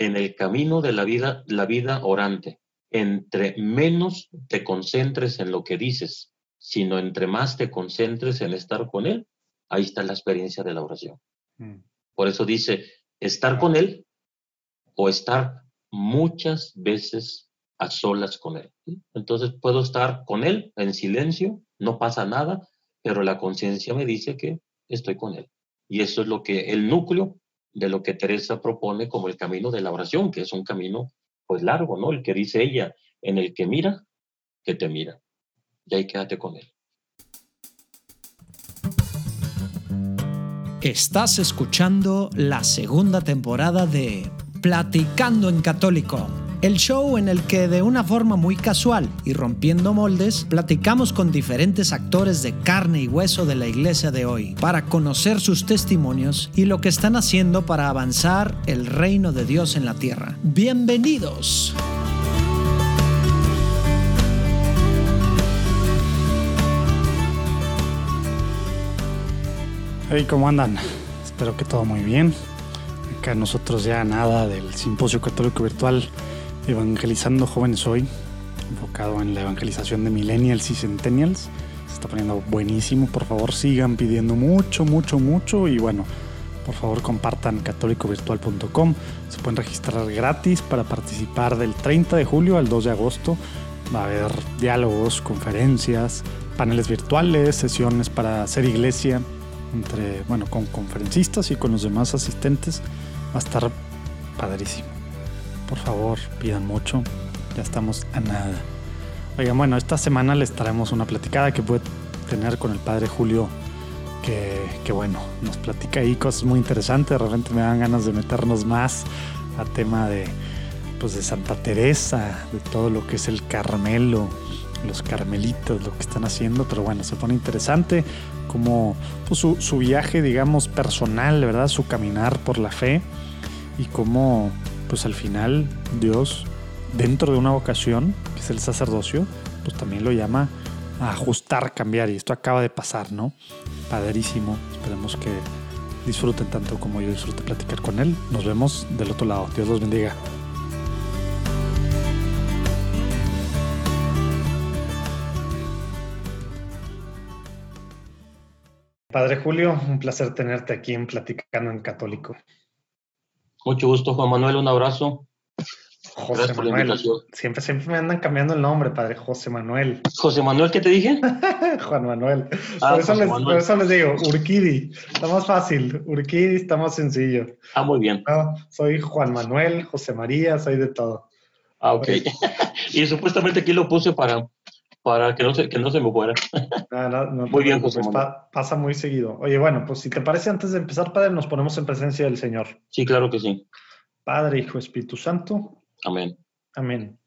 en el camino de la vida, la vida orante, entre menos te concentres en lo que dices, sino entre más te concentres en estar con Él, ahí está la experiencia de la oración. Mm. Por eso dice, estar con Él o estar muchas veces a solas con Él. Entonces puedo estar con Él en silencio, no pasa nada, pero la conciencia me dice que estoy con Él. Y eso es lo que el núcleo de lo que Teresa propone como el camino de la oración, que es un camino pues largo, ¿no? El que dice ella, en el que mira, que te mira. Y ahí quédate con Él. Estás escuchando la segunda temporada de Platicando en Católico el show en el que de una forma muy casual y rompiendo moldes, platicamos con diferentes actores de carne y hueso de la iglesia de hoy para conocer sus testimonios y lo que están haciendo para avanzar el reino de Dios en la tierra. Bienvenidos. Hey, ¿cómo andan? Espero que todo muy bien. Acá nosotros ya nada del Simposio Católico Virtual Evangelizando Jóvenes Hoy, enfocado en la evangelización de millennials y centennials. Se está poniendo buenísimo. Por favor, sigan pidiendo mucho, mucho, mucho. Y bueno, por favor, compartan católicovirtual.com. Se pueden registrar gratis para participar del 30 de julio al 2 de agosto. Va a haber diálogos, conferencias, paneles virtuales, sesiones para hacer iglesia entre, bueno, con conferencistas y con los demás asistentes. Va a estar padrísimo por favor, pidan mucho. Ya estamos a nada. Oigan, bueno, esta semana les traemos una platicada que puede tener con el padre Julio, que, bueno, nos platica ahí cosas muy interesantes. De repente me dan ganas de meternos más a tema de, pues de Santa Teresa, de todo lo que es el Carmelo, los carmelitos, lo que están haciendo. Pero bueno, se pone interesante como pues, su, su viaje, digamos, personal, ¿verdad? Su caminar por la fe y cómo pues al final Dios, dentro de una vocación, que es el sacerdocio, pues también lo llama a ajustar, cambiar. Y esto acaba de pasar, ¿no? Padrísimo. Esperemos que disfruten tanto como yo disfrute platicar con él. Nos vemos del otro lado. Dios los bendiga. Padre Julio, un placer tenerte aquí en Platicando en Católico. Mucho gusto, Juan Manuel, un abrazo. José Manuel. Siempre, siempre me andan cambiando el nombre, padre. José Manuel. ¿José Manuel qué te dije? Juan Manuel. Ah, por, eso les, digo, Urquidi. Está más fácil. Urquidi está más sencillo. Ah, muy bien. soy Juan Manuel, José María, soy de todo. Ah, ok. y supuestamente aquí lo puse para, para que, no se, que no se me fuera. Ah, muy bien, José Manuel. pasa muy seguido. Oye, bueno, pues si te parece, antes de empezar, Padre, nos ponemos en presencia del Señor. Sí, claro que sí. Padre, Hijo, Espíritu Santo. Amén. Amén.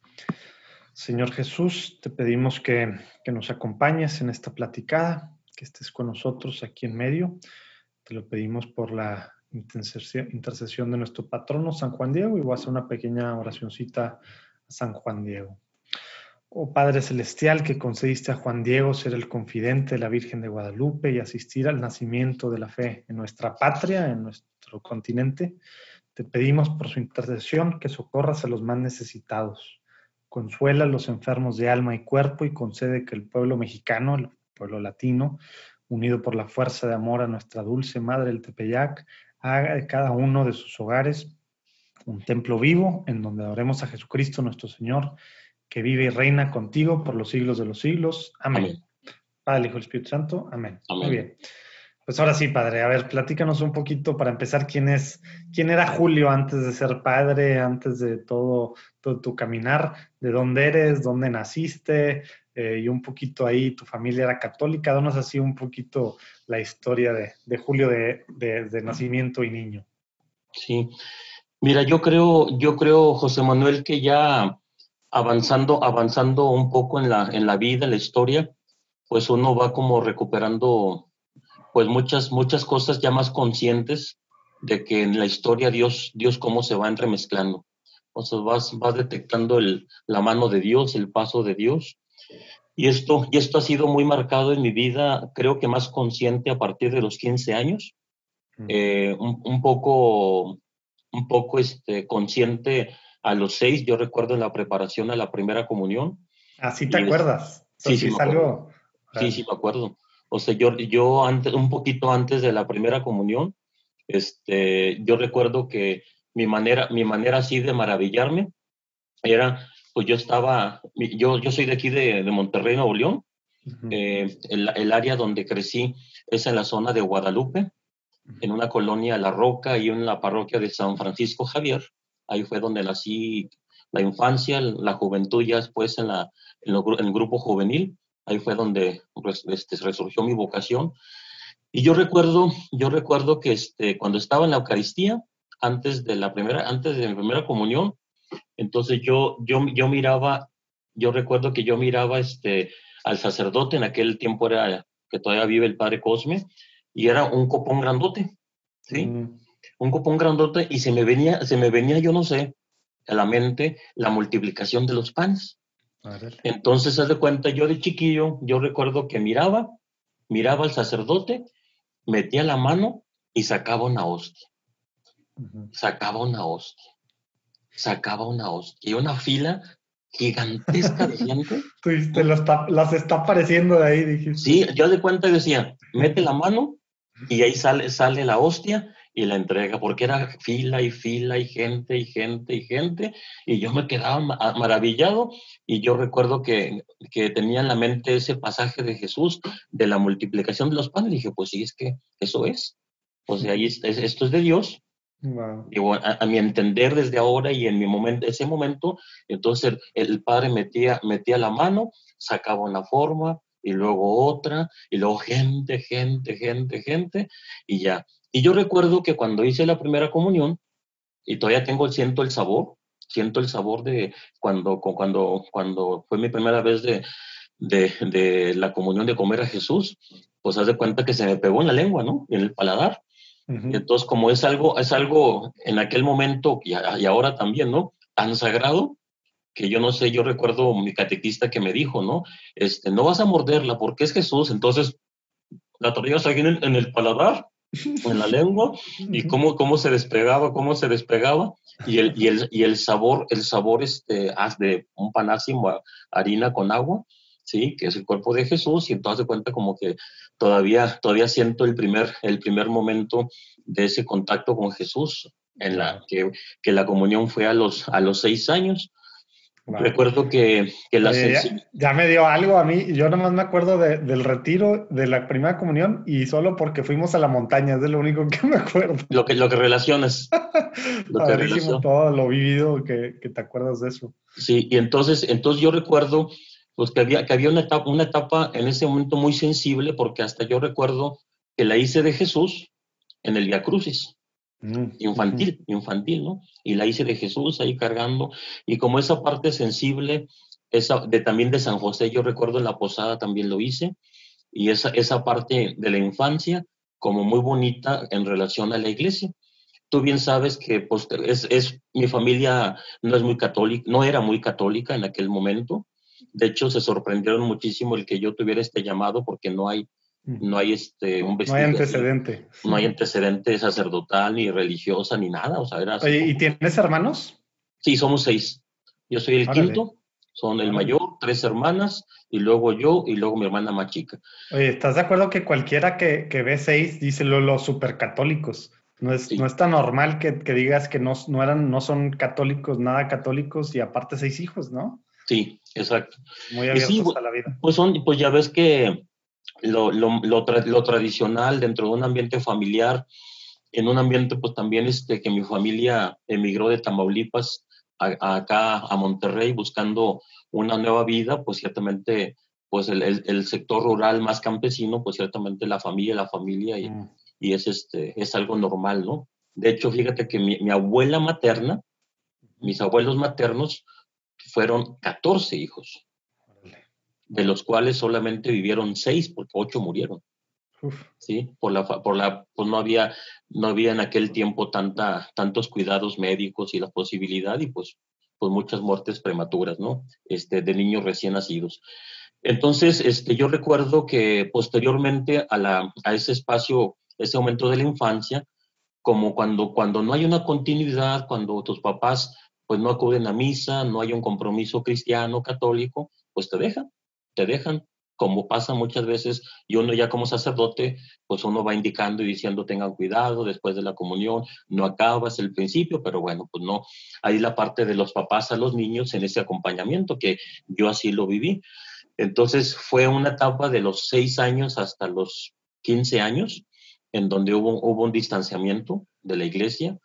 Señor Jesús, te pedimos que, nos acompañes en esta platicada, que estés con nosotros aquí en medio. Te lo pedimos por la intercesión de nuestro patrono San Juan Diego y voy a hacer una pequeña oracioncita a San Juan Diego. Oh Padre Celestial, que concediste a Juan Diego ser el confidente de la Virgen de Guadalupe y asistir al nacimiento de la fe en nuestra patria, en nuestro continente, te pedimos por su intercesión que socorras a los más necesitados. Consuela a los enfermos de alma y cuerpo y concede que el pueblo mexicano, el pueblo latino, unido por la fuerza de amor a nuestra dulce madre el Tepeyac, haga de cada uno de sus hogares un templo vivo en donde adoremos a Jesucristo nuestro Señor, que vive y reina contigo por los siglos de los siglos. Amén. Padre, Hijo y Espíritu Santo. Amén. Muy bien. Pues ahora sí, padre, a ver, platícanos un poquito para empezar quién es, quién era Julio antes de ser padre, antes de todo, todo tu caminar, de dónde eres, dónde naciste, eh, y un poquito ahí, tu familia era católica, danos así un poquito la historia de, Julio de, de, nacimiento y niño. Sí, mira, yo creo, yo creo, José Manuel, que ya avanzando, avanzando un poco en la, en la vida, en la historia, pues uno va como recuperando pues muchas, muchas cosas ya más conscientes de que en la historia Dios, Dios cómo se va entremezclando. Sea, vas, vas detectando el, la mano de Dios, el paso de Dios. Y esto, y esto ha sido muy marcado en mi vida, creo que más consciente a partir de los 15 años. Mm. Eh, un, poco un poco este, consciente a los seis, yo recuerdo en la preparación a la primera comunión. Así te acuerdas. Sí, sí, sí, sí, me acuerdo. O sea, yo, yo antes, un poquito antes de la primera comunión, este, yo recuerdo que mi manera, mi manera así de maravillarme era, pues yo estaba, yo, yo soy de aquí de, de Monterrey, Nuevo León, eh, el, el, área donde crecí es en la zona de Guadalupe, en una colonia La Roca y en la parroquia de San Francisco Javier. Ahí fue donde nací la infancia, la juventud, ya después en, el grupo juvenil. Ahí fue donde este, resurgió mi vocación. Y yo recuerdo, yo recuerdo que este, cuando estaba en la Eucaristía, antes de la primera, antes de mi primera comunión, entonces yo, yo, yo miraba, yo recuerdo que yo miraba este, al sacerdote, en aquel tiempo era que todavía vive el padre Cosme, y era un copón grandote, ¿sí? Mm. Un copón grandote y se me venía, se me venía, yo no sé, a la mente la multiplicación de los panes. Entonces, haz de cuenta, yo de chiquillo, yo recuerdo que miraba, miraba al sacerdote, metía la mano y sacaba una hostia. Sacaba una hostia. Sacaba una hostia. Y una fila gigantesca de gente. Te las está apareciendo de ahí, dije. Sí, yo de cuenta decía, mete la mano y ahí sale, sale la hostia y la entrega, porque era fila y fila y gente y gente y gente, y yo me quedaba maravillado y yo recuerdo que, que, tenía en la mente ese pasaje de Jesús de la multiplicación de los panes, y dije, pues sí, es que eso es, o sea, ahí esto es de Dios. Y a, mi entender desde ahora y en mi momento, ese momento, entonces el, el padre metía, metía la mano, sacaba una forma, y luego otra, y luego gente, gente, gente, gente, y ya. Y yo recuerdo que cuando hice la primera comunión, y todavía tengo, siento el sabor, siento el sabor de cuando, cuando, cuando fue mi primera vez de, de, de la comunión de comer a Jesús, pues haz de cuenta que se me pegó en la lengua, ¿no? En el paladar. y entonces, como es algo, es algo en aquel momento y, y, ahora también, ¿no? Tan sagrado, que yo no sé, yo recuerdo mi catequista que me dijo, ¿no? Este, no vas a morderla porque es Jesús, entonces la traías aquí en el, en el paladar en la lengua y cómo, cómo se despegaba, cómo se despegaba y el, y el, y el sabor, el sabor este, de un panásimo, harina con agua, ¿sí? Que es el cuerpo de Jesús y entonces cuenta como que todavía, todavía siento el primer, el primer momento de ese contacto con Jesús en la que, que la comunión fue a los, a los seis años Recuerdo que, que la ya, me dio algo a mí. Yo nomás me acuerdo del retiro de la primera comunión y solo porque fuimos a la montaña, es de lo único que me acuerdo. Lo que, lo que relacionas. lo que todo lo vivido que, que, te acuerdas de eso. Sí, y entonces, entonces yo recuerdo pues, que había, que había una, etapa, una etapa en ese momento muy sensible porque hasta yo recuerdo que la hice de Jesús en el Via Crucis. Infantil, infantil, ¿no? Y la hice de Jesús ahí cargando. Y como esa parte sensible, esa de, también de San José, yo recuerdo en la posada también lo hice. Y esa, esa parte de la infancia, como muy bonita en relación a la iglesia. Tú bien sabes que pues, es, es, mi familia no es muy católica, no era muy católica en aquel momento. De hecho, se sorprendieron muchísimo el que yo tuviera este llamado porque no hay no hay este un No hay antecedente. No hay antecedente sacerdotal ni religiosa ni nada. O sea, era ¿y tienes hermanos? Sí, somos seis. Yo soy el quinto, son el mayor, tres hermanas, y luego yo, y luego mi hermana más chica. Oye, ¿estás de acuerdo que cualquiera que, que ve seis dice los lo supercatólicos? No es, no es tan normal que, que digas que no, no, eran, no son católicos, nada católicos, y aparte seis hijos, ¿no? Sí, exacto. Muy abiertos a la vida. Pues, son, pues ya ves que lo, lo, lo, tradicional dentro de un ambiente familiar, en un ambiente pues también este, que mi familia emigró de Tamaulipas a, acá a Monterrey buscando una nueva vida, pues ciertamente pues el, el, sector rural más campesino, pues ciertamente la familia, la familia y, mm. y, es, este, es algo normal, ¿no? De hecho, fíjate que mi, mi abuela materna, mis abuelos maternos fueron 14 hijos de los cuales solamente vivieron seis, porque ocho murieron. Sí, por la, por la, pues no había, no había en aquel tiempo tanta, tantos cuidados médicos y la posibilidad y pues, pues muchas muertes prematuras, ¿no? Este, de niños recién nacidos. Entonces, este, yo recuerdo que posteriormente a, la, a ese espacio, ese momento de la infancia, como cuando, cuando no hay una continuidad, cuando tus papás pues no acuden a misa, no hay un compromiso cristiano, católico, pues te dejan, te dejan, como pasa muchas veces, y uno ya como sacerdote, pues uno va indicando y diciendo tengan cuidado después de la comunión, no acabas el principio, pero bueno, pues no, hay la parte de los papás a los niños en ese acompañamiento, que yo así lo viví. Entonces fue una etapa de los seis años hasta los 15 años, en donde hubo, hubo un distanciamiento de la iglesia,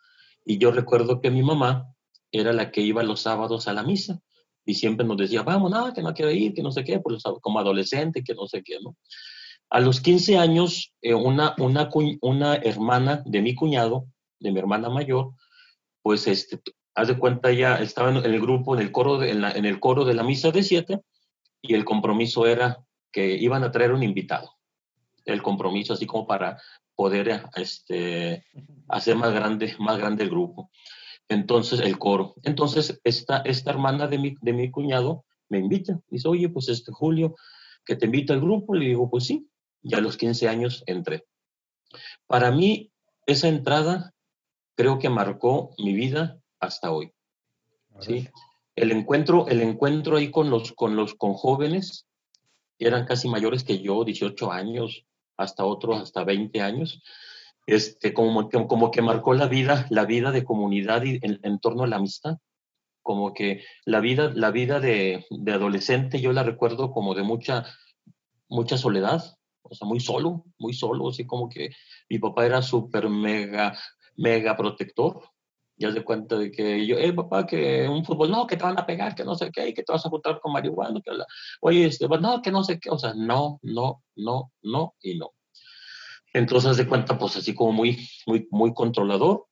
y yo recuerdo que mi mamá era la que iba los sábados a la misa y siempre nos decía, vamos, nada, que no quiero ir, que no sé qué, pues, como adolescente, que no sé qué, ¿no? A los 15 años, eh, una, una, una hermana de mi cuñado, de mi hermana mayor, pues, este, haz de cuenta, ya estaba en el grupo, en el coro de, en, en el coro de la misa de siete, y el compromiso era que iban a traer un invitado. El compromiso, así como para poder este, hacer más grande, más grande el grupo. Entonces, el coro. Entonces, esta, esta hermana de mi, de mi cuñado me invita. Dice, oye, pues este Julio, que te invita al grupo. Le digo, pues sí. Ya a los 15 años entré. Para mí, esa entrada creo que marcó mi vida hasta hoy. ¿sí? El encuentro, el encuentro ahí con los, con los con jóvenes, eran casi mayores que yo, 18 años, hasta otros hasta 20 años este, como, como que marcó la vida, la vida de comunidad y en, torno a la amistad. Como que la vida, la vida de, de, adolescente yo la recuerdo como de mucha, mucha soledad, o sea, muy solo, muy solo, así como que mi papá era súper mega, mega protector. Ya se cuenta de que yo, eh, papá, que un fútbol, no, que te van a pegar, que no sé qué, que te vas a juntar con marihuana, que oye, este, no, que no sé qué, o sea, no, no, no, no y no. Entonces, de cuenta, pues así como muy, muy, muy controlador.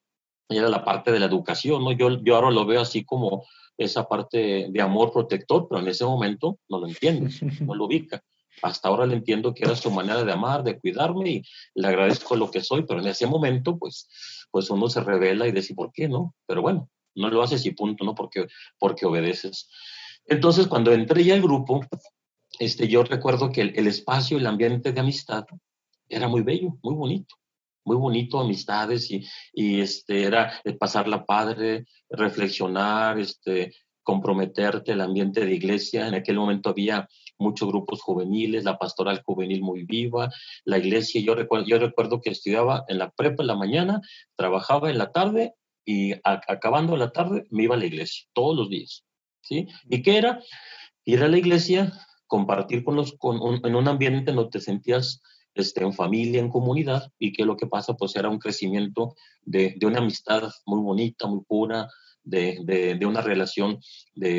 Y era la parte de la educación, ¿no? Yo, yo ahora lo veo así como esa parte de amor protector, pero en ese momento no lo entiendo, no lo ubica. Hasta ahora le entiendo que era su manera de amar, de cuidarme y le agradezco lo que soy, pero en ese momento, pues, pues uno se revela y dice, ¿por qué no? Pero bueno, no lo haces y punto, ¿no? Porque, porque obedeces. Entonces, cuando entré ya al grupo, este, yo recuerdo que el, el espacio, el ambiente de amistad, era muy bello, muy bonito, muy bonito, amistades y, y este, era pasarla padre, reflexionar, este, comprometerte, el ambiente de iglesia. En aquel momento había muchos grupos juveniles, la pastoral juvenil muy viva, la iglesia. Yo recuerdo, yo recuerdo que estudiaba en la prepa en la mañana, trabajaba en la tarde y acabando la tarde me iba a la iglesia, todos los días. ¿sí? ¿Y qué era? Ir a la iglesia, compartir con los, con en un ambiente donde te sentías este, en familia, en comunidad, y que lo que pasa pues era un crecimiento de, una amistad muy bonita, muy pura, de, una relación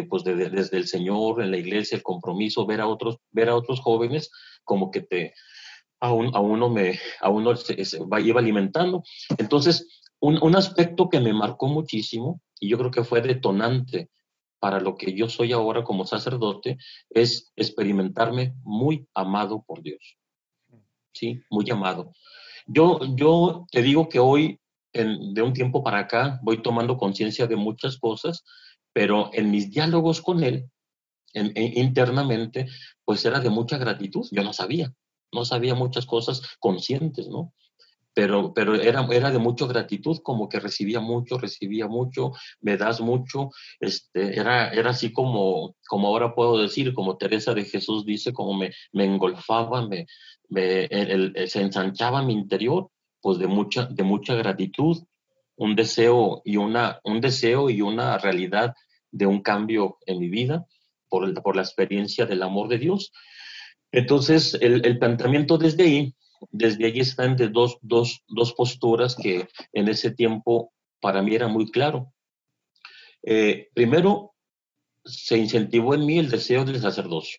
pues desde el Señor, en la iglesia, el compromiso, ver a otros, ver a otros jóvenes como que te, a, un, a uno se, se iba alimentando. Entonces, un aspecto que me marcó muchísimo, y yo creo que fue detonante para lo que yo soy ahora como sacerdote, es experimentarme muy amado por Dios. ¿Sí? Muy llamado. Yo, yo te digo que hoy, de un tiempo para acá, voy tomando conciencia de muchas cosas, pero en mis diálogos con él, internamente, pues era de mucha gratitud. Yo no sabía, no sabía muchas cosas conscientes, ¿no? Pero, pero era, era de mucha gratitud, como que recibía mucho, recibía mucho, me das mucho, este, era, era así como, como ahora puedo decir, como Teresa de Jesús dice, como me, me engolfaba, me, se ensanchaba mi interior, pues de mucha, de mucha gratitud, un deseo y una, un deseo y una realidad de un cambio en mi vida por, por la experiencia del amor de Dios. Entonces, el, el planteamiento desde ahí, desde allí están de dos, dos, dos posturas que en ese tiempo para mí era muy claro. Eh, primero, se incentivó en mí el deseo del sacerdocio.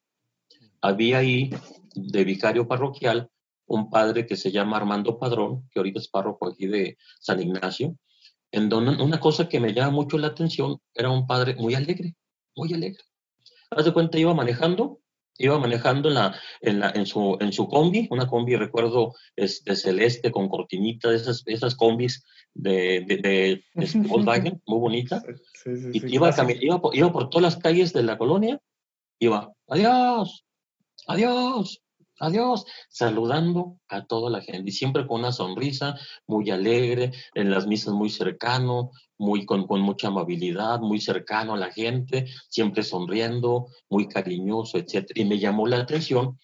Había ahí de vicario parroquial un padre que se llama Armando Padrón, que ahorita es párroco aquí de San Ignacio, en donde una cosa que me llama mucho la atención era un padre muy alegre, muy alegre. Haz de cuenta, iba manejando, iba manejando en, la, en, la, en, su, en su combi, una combi, recuerdo, es de celeste con cortinita, esas, esas combis de, de, de, Volkswagen, muy bonita. y iba, iba, iba por todas las calles de la colonia, iba, adiós, adiós, adiós, saludando a toda la gente y siempre con una sonrisa, muy alegre, en las misas muy cercano, muy con, mucha amabilidad, muy cercano a la gente, siempre sonriendo, muy cariñoso, etc. Y me llamó la atención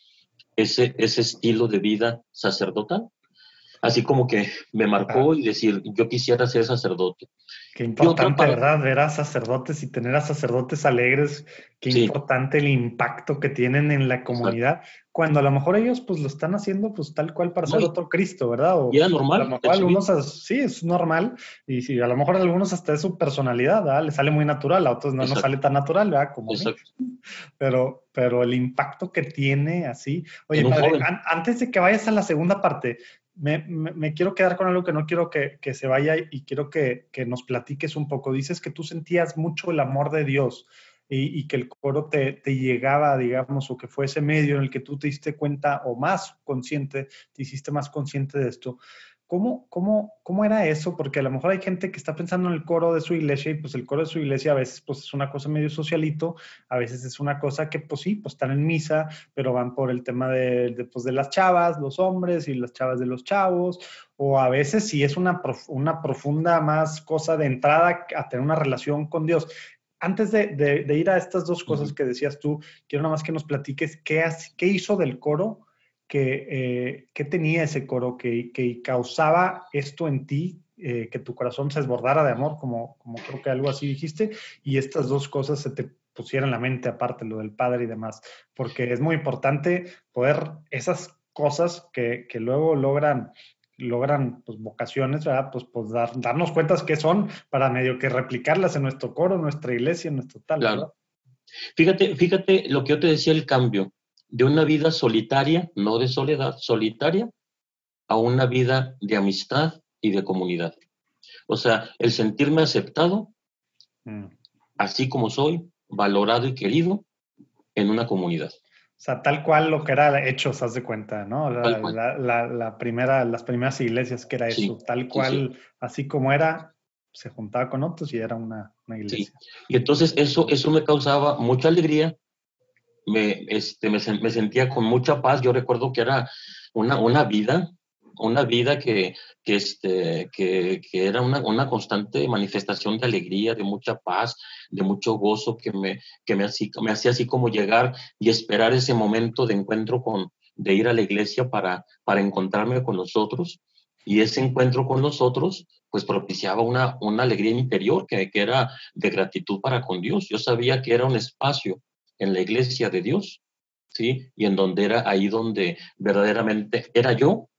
ese, ese estilo de vida sacerdotal así como que me marcó y decir, yo quisiera ser sacerdote. Qué importante, ¿verdad? Ver a sacerdotes y tener a sacerdotes alegres, qué importante el impacto que tienen en la comunidad, cuando a lo mejor ellos pues lo están haciendo pues tal cual para ser otro Cristo, ¿verdad? O, y era normal. A lo mejor algunos, sí, es normal, y sí, a lo mejor a algunos hasta es su personalidad, ¿verdad? Le sale muy natural, a otros no nos sale tan natural, ¿verdad? Como pero, pero el impacto que tiene así. Oye, padre, antes de que vayas a la segunda parte, me, quiero quedar con algo que no quiero que, se vaya y quiero que, nos platiques un poco. Dices que tú sentías mucho el amor de Dios y, que el coro te, llegaba, digamos, o que fue ese medio en el que tú te diste cuenta o más consciente, te hiciste más consciente de esto. ¿Cómo, cómo, ¿Cómo era eso? Porque a lo mejor hay gente que está pensando en el coro de su iglesia y pues el coro de su iglesia a veces pues es una cosa medio socialito, a veces es una cosa que pues sí, pues están en misa, pero van por el tema de, pues, de las chavas, los hombres y las chavas de los chavos, o a veces sí es una, una profunda más cosa de entrada a tener una relación con Dios. Antes de, de, ir a estas dos cosas que decías tú, quiero nada más que nos platiques qué, qué hizo del coro que, eh, tenía ese coro que, que, causaba esto en ti, eh, que tu corazón se desbordara de amor, como, como creo que algo así dijiste, y estas dos cosas se te pusieran en la mente aparte, lo del padre y demás, porque es muy importante poder esas cosas que, que luego logran logran pues, vocaciones, ¿verdad? Pues, pues dar, darnos cuentas qué son para medio que replicarlas en nuestro coro, en nuestra iglesia, en nuestro tal. Claro. Fíjate, fíjate lo que yo te decía, el cambio de una vida solitaria, no de soledad, solitaria, a una vida de amistad y de comunidad. O sea, el sentirme aceptado, mm. así como soy, valorado y querido en una comunidad. O sea, tal cual lo que era hechos, haz de cuenta, ¿no? La, primera, las primeras iglesias que era eso, tal cual, así como era, se juntaba con otros y era una, una iglesia. Y entonces eso, eso me causaba mucha alegría me, este, me, sentía con mucha paz. Yo recuerdo que era una, una vida, una vida que, que, este, que, que era una, una, constante manifestación de alegría, de mucha paz, de mucho gozo, que me, que me, hacía, me hacía así como llegar y esperar ese momento de encuentro con, de ir a la iglesia para, para encontrarme con los otros. Y ese encuentro con los otros, pues propiciaba una, una alegría interior que, que era de gratitud para con Dios. Yo sabía que era un espacio en la iglesia de Dios, ¿sí? Y en donde era ahí donde verdaderamente era yo,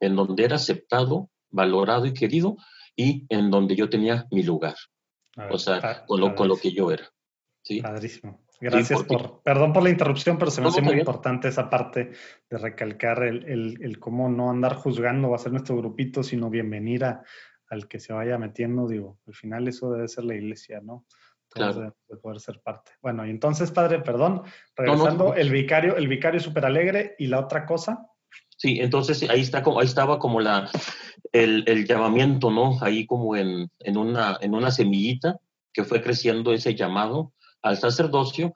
en donde era aceptado, valorado y querido, y en donde yo tenía mi lugar. o sea, con, lo, con lo que yo era. ¿sí? Padrísimo. Gracias por, perdón por la interrupción, pero se me hace muy importante esa parte de recalcar el, el, el, cómo no andar juzgando o hacer nuestro grupito, sino bienvenir a, al que se vaya metiendo, digo, al final eso debe ser la iglesia, ¿no? Claro. de, poder ser parte. Bueno, y entonces, padre, perdón, regresando, el vicario, el vicario súper alegre y la otra cosa. Sí, entonces ahí, está, ahí estaba como la, el, el llamamiento, ¿no? Ahí como en, en, una, en una semillita que fue creciendo ese llamado al sacerdocio,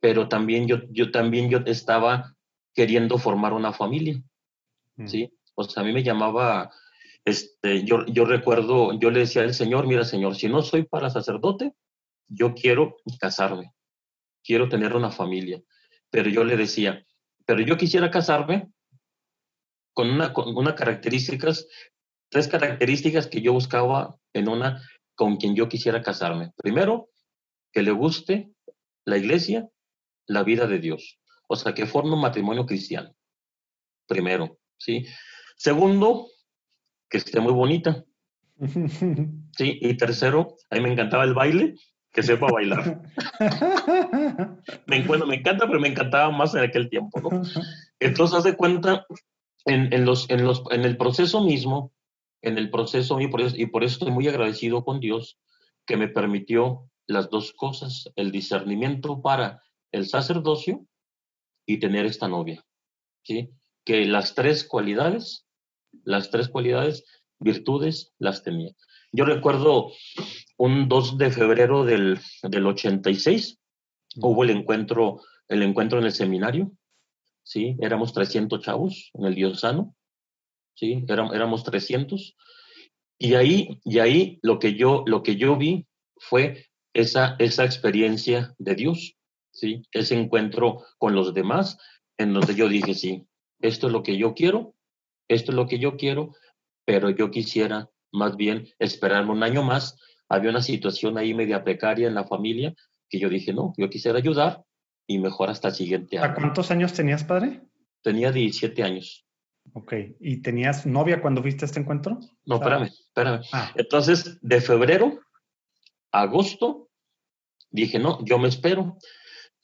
pero también yo, yo también yo estaba queriendo formar una familia, mm. ¿sí? O sea, a mí me llamaba, este, yo, yo recuerdo, yo le decía al Señor, mira Señor, si no soy para sacerdote, yo quiero casarme, quiero tener una familia. Pero yo le decía, pero yo quisiera casarme con una, con una características, tres características que yo buscaba en una con quien yo quisiera casarme. Primero, que le guste la iglesia, la vida de Dios. O sea, que forme un matrimonio cristiano. Primero, ¿sí? Segundo, que esté muy bonita. Sí, y tercero, a mí me encantaba el baile que sepa bailar. me, bueno, me encanta, pero me encantaba más en aquel tiempo, ¿no? Entonces, haz de cuenta, en, en, los, en, los, en el proceso mismo, en el proceso, y por, eso, y por eso estoy muy agradecido con Dios, que me permitió las dos cosas, el discernimiento para el sacerdocio y tener esta novia, ¿sí? Que las tres cualidades, las tres cualidades, virtudes, las tenía. Yo recuerdo un 2 de febrero del, del 86, hubo el encuentro, el encuentro en el seminario, ¿sí? Éramos 300 chavos en el diocesano, ¿sí? Éramos, éramos 300. Y ahí, y ahí lo, que yo, lo que yo vi fue esa, esa experiencia de Dios, ¿sí? Ese encuentro con los demás, en donde yo dije, sí, esto es lo que yo quiero, esto es lo que yo quiero, pero yo quisiera más bien esperarme un año más. Había una situación ahí media precaria en la familia que yo dije, no, yo quisiera ayudar y mejor hasta el siguiente año. ¿A cuántos años tenías, padre? Tenía 17 años. Ok, ¿y tenías novia cuando fuiste a este encuentro? No, espérame, espérame. Ah. Entonces, de febrero a agosto, dije, no, yo me espero.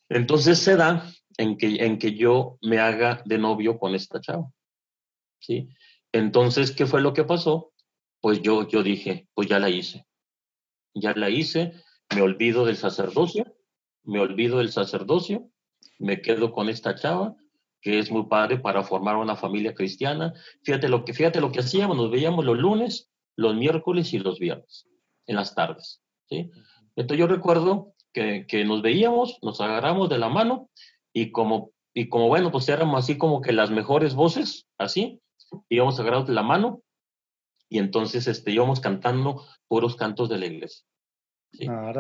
Entonces se da en que, en que yo me haga de novio con esta chava. ¿Sí? Entonces, ¿qué fue lo que pasó? Pues yo, yo dije, pues ya la hice. Ya la hice, me olvido del sacerdocio, me olvido del sacerdocio, me quedo con esta chava, que es muy padre para formar una familia cristiana. Fíjate lo que, fíjate lo que hacíamos, nos veíamos los lunes, los miércoles y los viernes, en las tardes. ¿sí? Entonces yo recuerdo que, que nos veíamos, nos agarramos de la mano y como, y como bueno, pues éramos así como que las mejores voces, así, íbamos agarrados de la mano y entonces este, íbamos cantando puros cantos de la iglesia. Ah,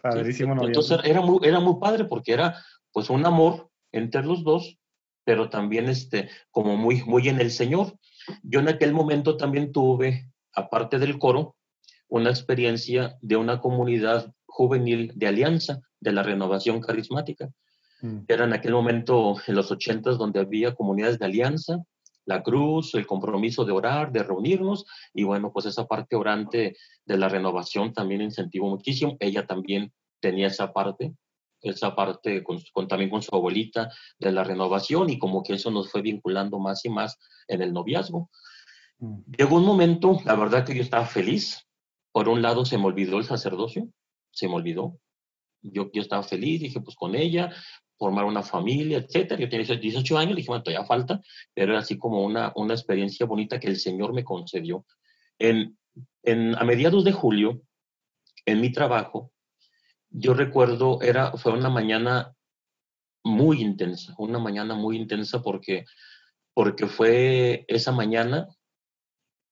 padrísimo. Entonces era muy, era muy padre porque era pues un amor entre los dos, pero también este, como muy, muy en el Señor. Yo en aquel momento también tuve, aparte del coro, una experiencia de una comunidad juvenil de alianza, de la renovación carismática. Mm. Era en aquel momento, en los ochentas, donde había comunidades de alianza, la cruz, el compromiso de orar, de reunirnos, y bueno, pues esa parte orante de la renovación también incentivó muchísimo. Ella también tenía esa parte, esa parte con, también con su abuelita de la renovación, y como que eso nos fue vinculando más y más en el noviazgo. Mm. Llegó un momento, la verdad que yo estaba feliz. Por un lado se me olvidó el sacerdocio, se me olvidó. Yo, yo estaba feliz, dije, pues con ella, formar una familia, etcétera. Yo tenía 18 años, dije, bueno, todavía falta, pero era así como una, una experiencia bonita que el Señor me concedió. En, en, a mediados de julio, en mi trabajo, yo recuerdo, era, fue una mañana muy intensa, una mañana muy intensa porque, porque fue esa mañana,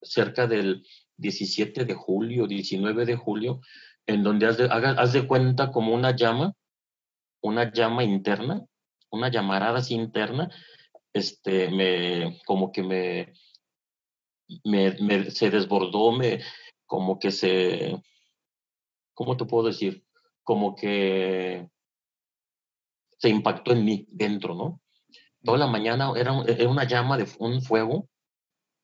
cerca del 17 de julio, 19 de julio, en donde haz haz de cuenta como una llama, una llama interna, una llamarada así interna, este, me, como que me, me, se desbordó, me, como que se, ¿cómo te puedo decir? Como que se impactó en mí dentro, ¿no? Toda la mañana era, era una llama de un fuego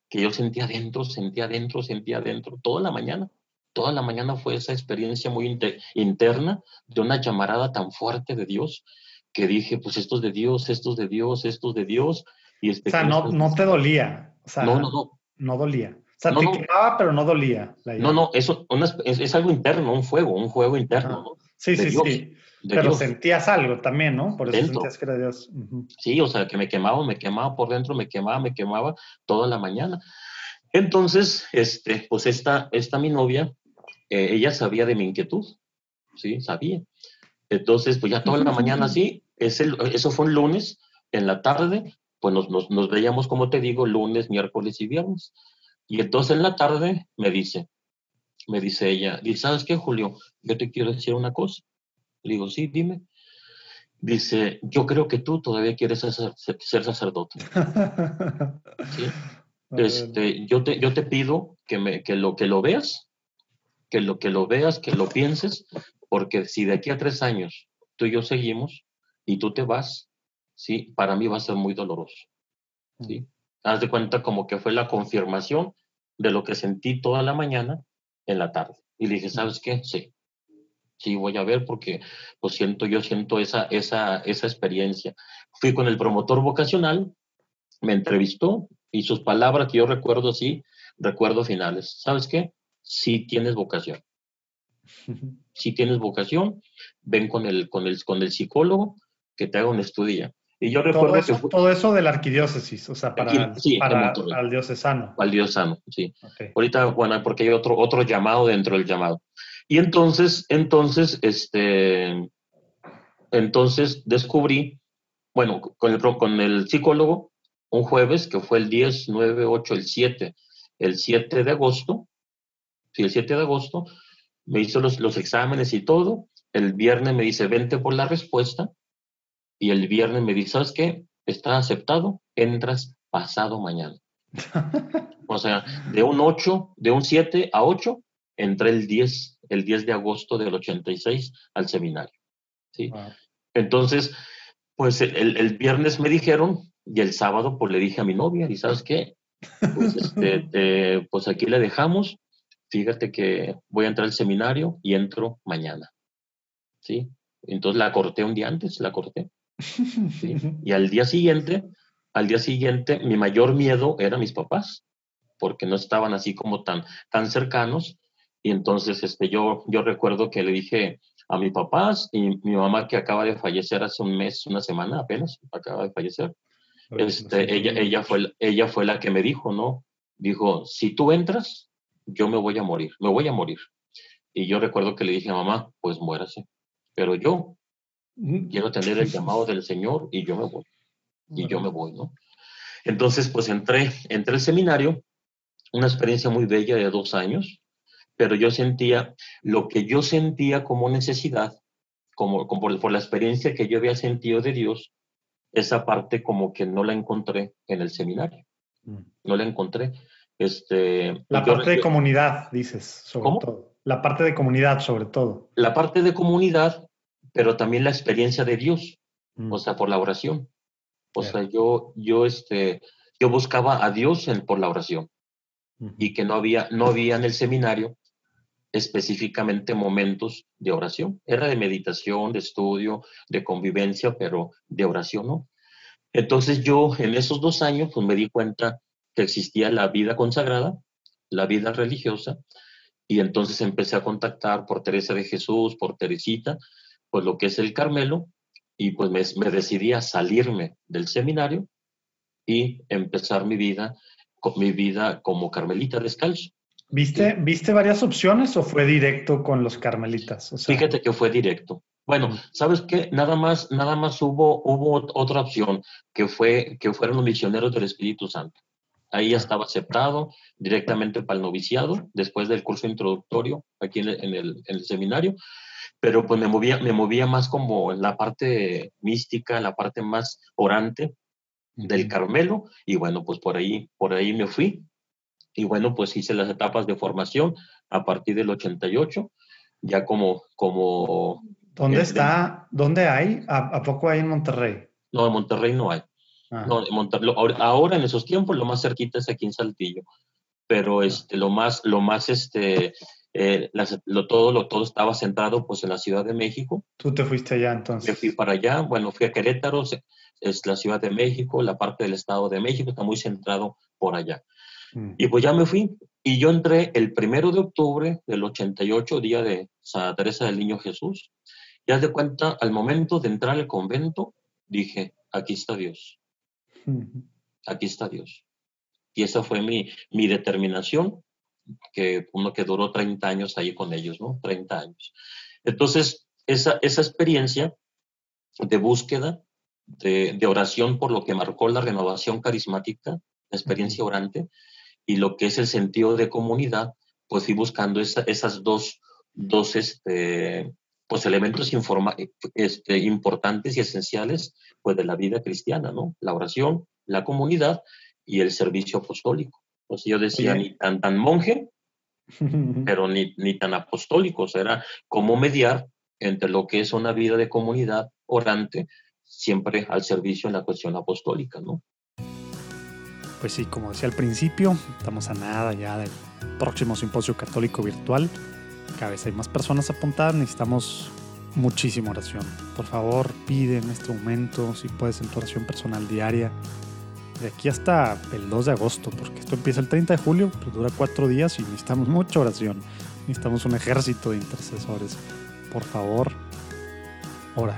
que yo sentía dentro, sentía dentro, sentía dentro, toda la mañana toda la mañana fue esa experiencia muy interna de una llamarada tan fuerte de Dios que dije, pues estos de Dios, estos de Dios, estos de Dios. Y este, o sea, no, no te dolía. O sea, no, no, no. No dolía. O sea, te quemaba, pero no dolía. no, no, eso es, algo interno, un fuego, un fuego interno. Sí, sí, sí. Pero sentías algo también, ¿no? Por eso sentías que era Dios. Sí, o sea, que me quemaba, me quemaba por dentro, me quemaba, me quemaba toda la mañana. Entonces, este, pues esta, esta mi novia, eh, ella sabía de mi inquietud, ¿sí? Sabía. Entonces, pues ya toda la mañana, sí, eso fue un lunes, en la tarde, pues nos, nos, nos, veíamos, como te digo, lunes, miércoles y viernes. Y entonces en la tarde me dice, me dice ella, dice, ¿sabes qué, Julio? Yo te quiero decir una cosa. Le digo, sí, dime. Dice, yo creo que tú todavía quieres ser, ser sacerdote. ¿Sí? Este, yo, te, yo te pido que, me, que, lo, que lo veas que lo que lo veas, que lo pienses, porque si de aquí a tres años tú y yo seguimos y tú te vas, sí, para mí va a ser muy doloroso. ¿sí? Mm. Haz de cuenta como que fue la confirmación de lo que sentí toda la mañana en la tarde. Y le dije, ¿sabes qué? Sí. Sí, voy a ver porque pues siento, yo siento esa, esa, esa experiencia. Fui con el promotor vocacional, me entrevistó y sus palabras que yo recuerdo así, recuerdo finales. ¿Sabes qué? Si tienes vocación. Si tienes vocación, ven con el, con el, con el psicólogo que te haga un estudio. Y yo recuerdo todo eso, todo eso de la arquidiócesis, o sea, para, para al diocesano. Al diocesano, sí. Ahorita, bueno, porque hay otro, otro llamado dentro del llamado. Y entonces, entonces, este, entonces descubrí bueno, con el, con el psicólogo, un jueves que fue el 10, 9, 8, el 7, el 7 de agosto, sí, el 7 de agosto, me hizo los, los exámenes y todo. El viernes me dice, vente por la respuesta. Y el viernes me dice, ¿sabes qué? Está aceptado, entras pasado mañana. o sea, de un 8, de un 7 a 8, entré el 10, el 10 de agosto del 86 al seminario. ¿sí? Entonces, pues el, el, viernes me dijeron y el sábado pues le dije a mi novia, ¿y sabes qué? Pues, este, pues aquí le dejamos, fíjate que voy a entrar al seminario y entro mañana. ¿Sí? Entonces la corté un día antes, la corté. Y al día siguiente, al día siguiente, mi mayor miedo era mis papás, porque no estaban así como tan, tan cercanos. Y entonces este, yo, yo recuerdo que le dije a mis papás y mi mamá que acaba de fallecer hace un mes, una semana apenas, acaba de fallecer. Este, ella, ella, fue, ella fue la que me dijo, ¿no? Dijo, si tú entras, yo me voy a morir, me voy a morir. Y yo recuerdo que le dije a mamá, pues muérase. Pero yo quiero tener el llamado del Señor y yo me voy. Y yo me voy, ¿no? Entonces, pues entré, entré al seminario, una experiencia muy bella de dos años, pero yo sentía lo que yo sentía como necesidad, como, como por, la experiencia que yo había sentido de Dios, esa parte como que no la encontré en el seminario. Mm. No la encontré. Este, la parte de comunidad, dices, sobre todo. La parte de comunidad, sobre todo. La parte de comunidad, pero también la experiencia de Dios, mm. o sea, por la oración. O sea, yo, yo, este, yo buscaba a Dios en, por la oración y que no había, no había en el seminario específicamente momentos de oración. Era de meditación, de estudio, de convivencia, pero de oración no. Entonces yo en esos dos años pues me di cuenta que existía la vida consagrada, la vida religiosa, y entonces empecé a contactar por Teresa de Jesús, por Teresita, pues lo que es el Carmelo, y pues me, decidí a salirme del seminario y empezar mi vida, mi vida como carmelita descalzo. ¿Viste, ¿Viste varias opciones o fue directo con los carmelitas? Fíjate que fue directo. Bueno, ¿sabes qué? Nada más, nada más hubo, hubo otra opción, que fue que fueron los misioneros del Espíritu Santo. Ahí ya estaba aceptado directamente para el noviciado, después del curso introductorio aquí en el, en el seminario pero pues me movía, me movía más como en la parte mística, en la parte más orante del Carmelo, y bueno, pues por ahí, por ahí me fui, y bueno, pues hice las etapas de formación a partir del 88, ya como... como ¿Dónde está? ¿Dónde hay? ¿A, poco hay en Monterrey? No, en Monterrey no hay. No, Monterrey, ahora en esos tiempos lo más cerquita es aquí en Saltillo, pero ah. este, lo más, lo más este, eh, lo, todo, lo, todo estaba centrado pues en la Ciudad de México. ¿Tú te fuiste allá entonces? Me fui para allá, bueno, fui a Querétaro, es la Ciudad de México, la parte del Estado de México está muy centrado por allá. Mm. Y pues ya me fui y yo entré el primero de octubre del 88, día de Santa Teresa del Niño Jesús. Y haz de cuenta, al momento de entrar al convento, dije, aquí está Dios. Aquí está Dios. Y esa fue mi, mi determinación que uno que duró 30 años ahí con ellos, ¿no? 30 años. Entonces, esa, esa experiencia de búsqueda, de, oración por lo que marcó la renovación carismática, la experiencia orante, y lo que es el sentido de comunidad, pues fui buscando esas dos, dos este, pues elementos este, importantes y esenciales pues de la vida cristiana, ¿no? La oración, la comunidad y el servicio apostólico. Pues yo decía, ni tan, tan monje, pero ni, ni tan apostólico. O sea, era cómo mediar entre lo que es una vida de comunidad orante, siempre al servicio en la cuestión apostólica, ¿no? Pues sí, como decía al principio, estamos a nada ya del próximo simposio católico virtual. Cada vez hay más personas apuntadas, necesitamos muchísima oración. Por favor, pide en este momento, si puedes, en tu oración personal diaria, de aquí hasta el 2 de agosto, porque esto empieza el 30 de julio, pero dura cuatro días y necesitamos mucha oración. Necesitamos un ejército de intercesores. Por favor, ora.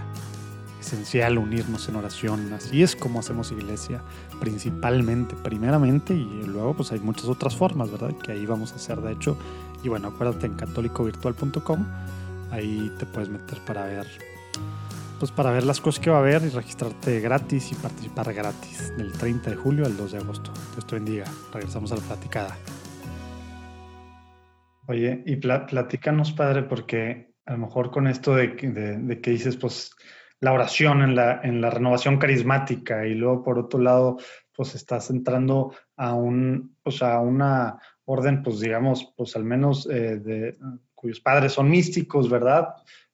Esencial unirnos en oración. Así es como hacemos iglesia, principalmente, primeramente, y luego pues hay muchas otras formas, ¿verdad? Que ahí vamos a hacer, de hecho. Y bueno, acuérdate en católicovirtual.com, ahí te puedes meter para ver pues para ver las cosas que va a haber y registrarte gratis y participar gratis del 30 de julio al 2 de agosto. Dios te bendiga. Regresamos a la platicada. Oye, y platícanos, padre, porque a lo mejor con esto de, de, que dices, pues la oración en la, en la renovación carismática y luego por otro lado, pues estás entrando a un, pues a una orden, pues digamos, pues al menos eh, de cuyos padres son místicos, ¿verdad?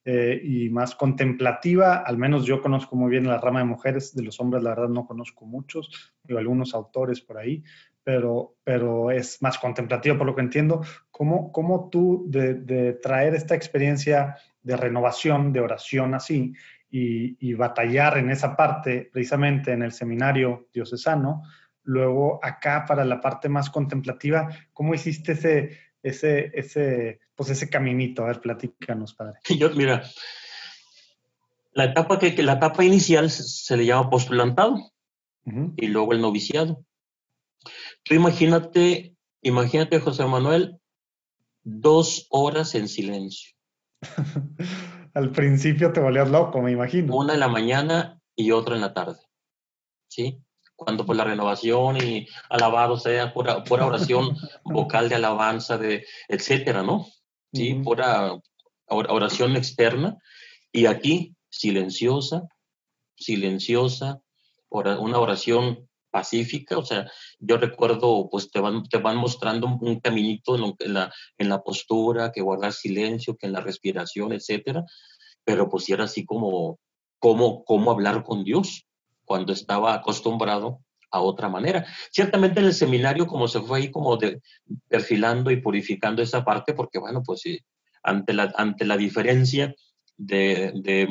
Eh, y más contemplativa, al menos yo conozco muy bien la rama de mujeres, de los hombres la verdad no conozco muchos, digo algunos autores por ahí, pero, pero es más contemplativa por lo que entiendo. ¿Cómo, cómo tú de, traer esta experiencia de renovación, de oración así, y, y, batallar en esa parte, precisamente en el seminario diocesano, luego acá para la parte más contemplativa, ¿cómo hiciste ese, ese, ese, pues ese caminito? A ver, platícanos, padre. Yo, mira, la etapa, que, la etapa inicial se le llama postulantado y luego el noviciado. Tú imagínate, imagínate, José Manuel, dos horas en silencio. Al principio te volvías loco, me imagino. Una en la mañana y otra en la tarde. ¿Sí? Cuando por la renovación y alabado sea, pura, pura oración vocal de alabanza, de etcétera, ¿no? Sí, pura oración externa. Y aquí, silenciosa, silenciosa, una oración pacífica, o sea, yo recuerdo, pues te van, te van mostrando un, caminito en, la, en la postura, que guardar silencio, que en la respiración, etcétera, pero pues era así como, como, cómo hablar con Dios, cuando estaba acostumbrado a otra manera. Ciertamente en el seminario, como se fue ahí como de, perfilando y purificando esa parte, porque bueno, pues sí, ante la, ante la diferencia de, de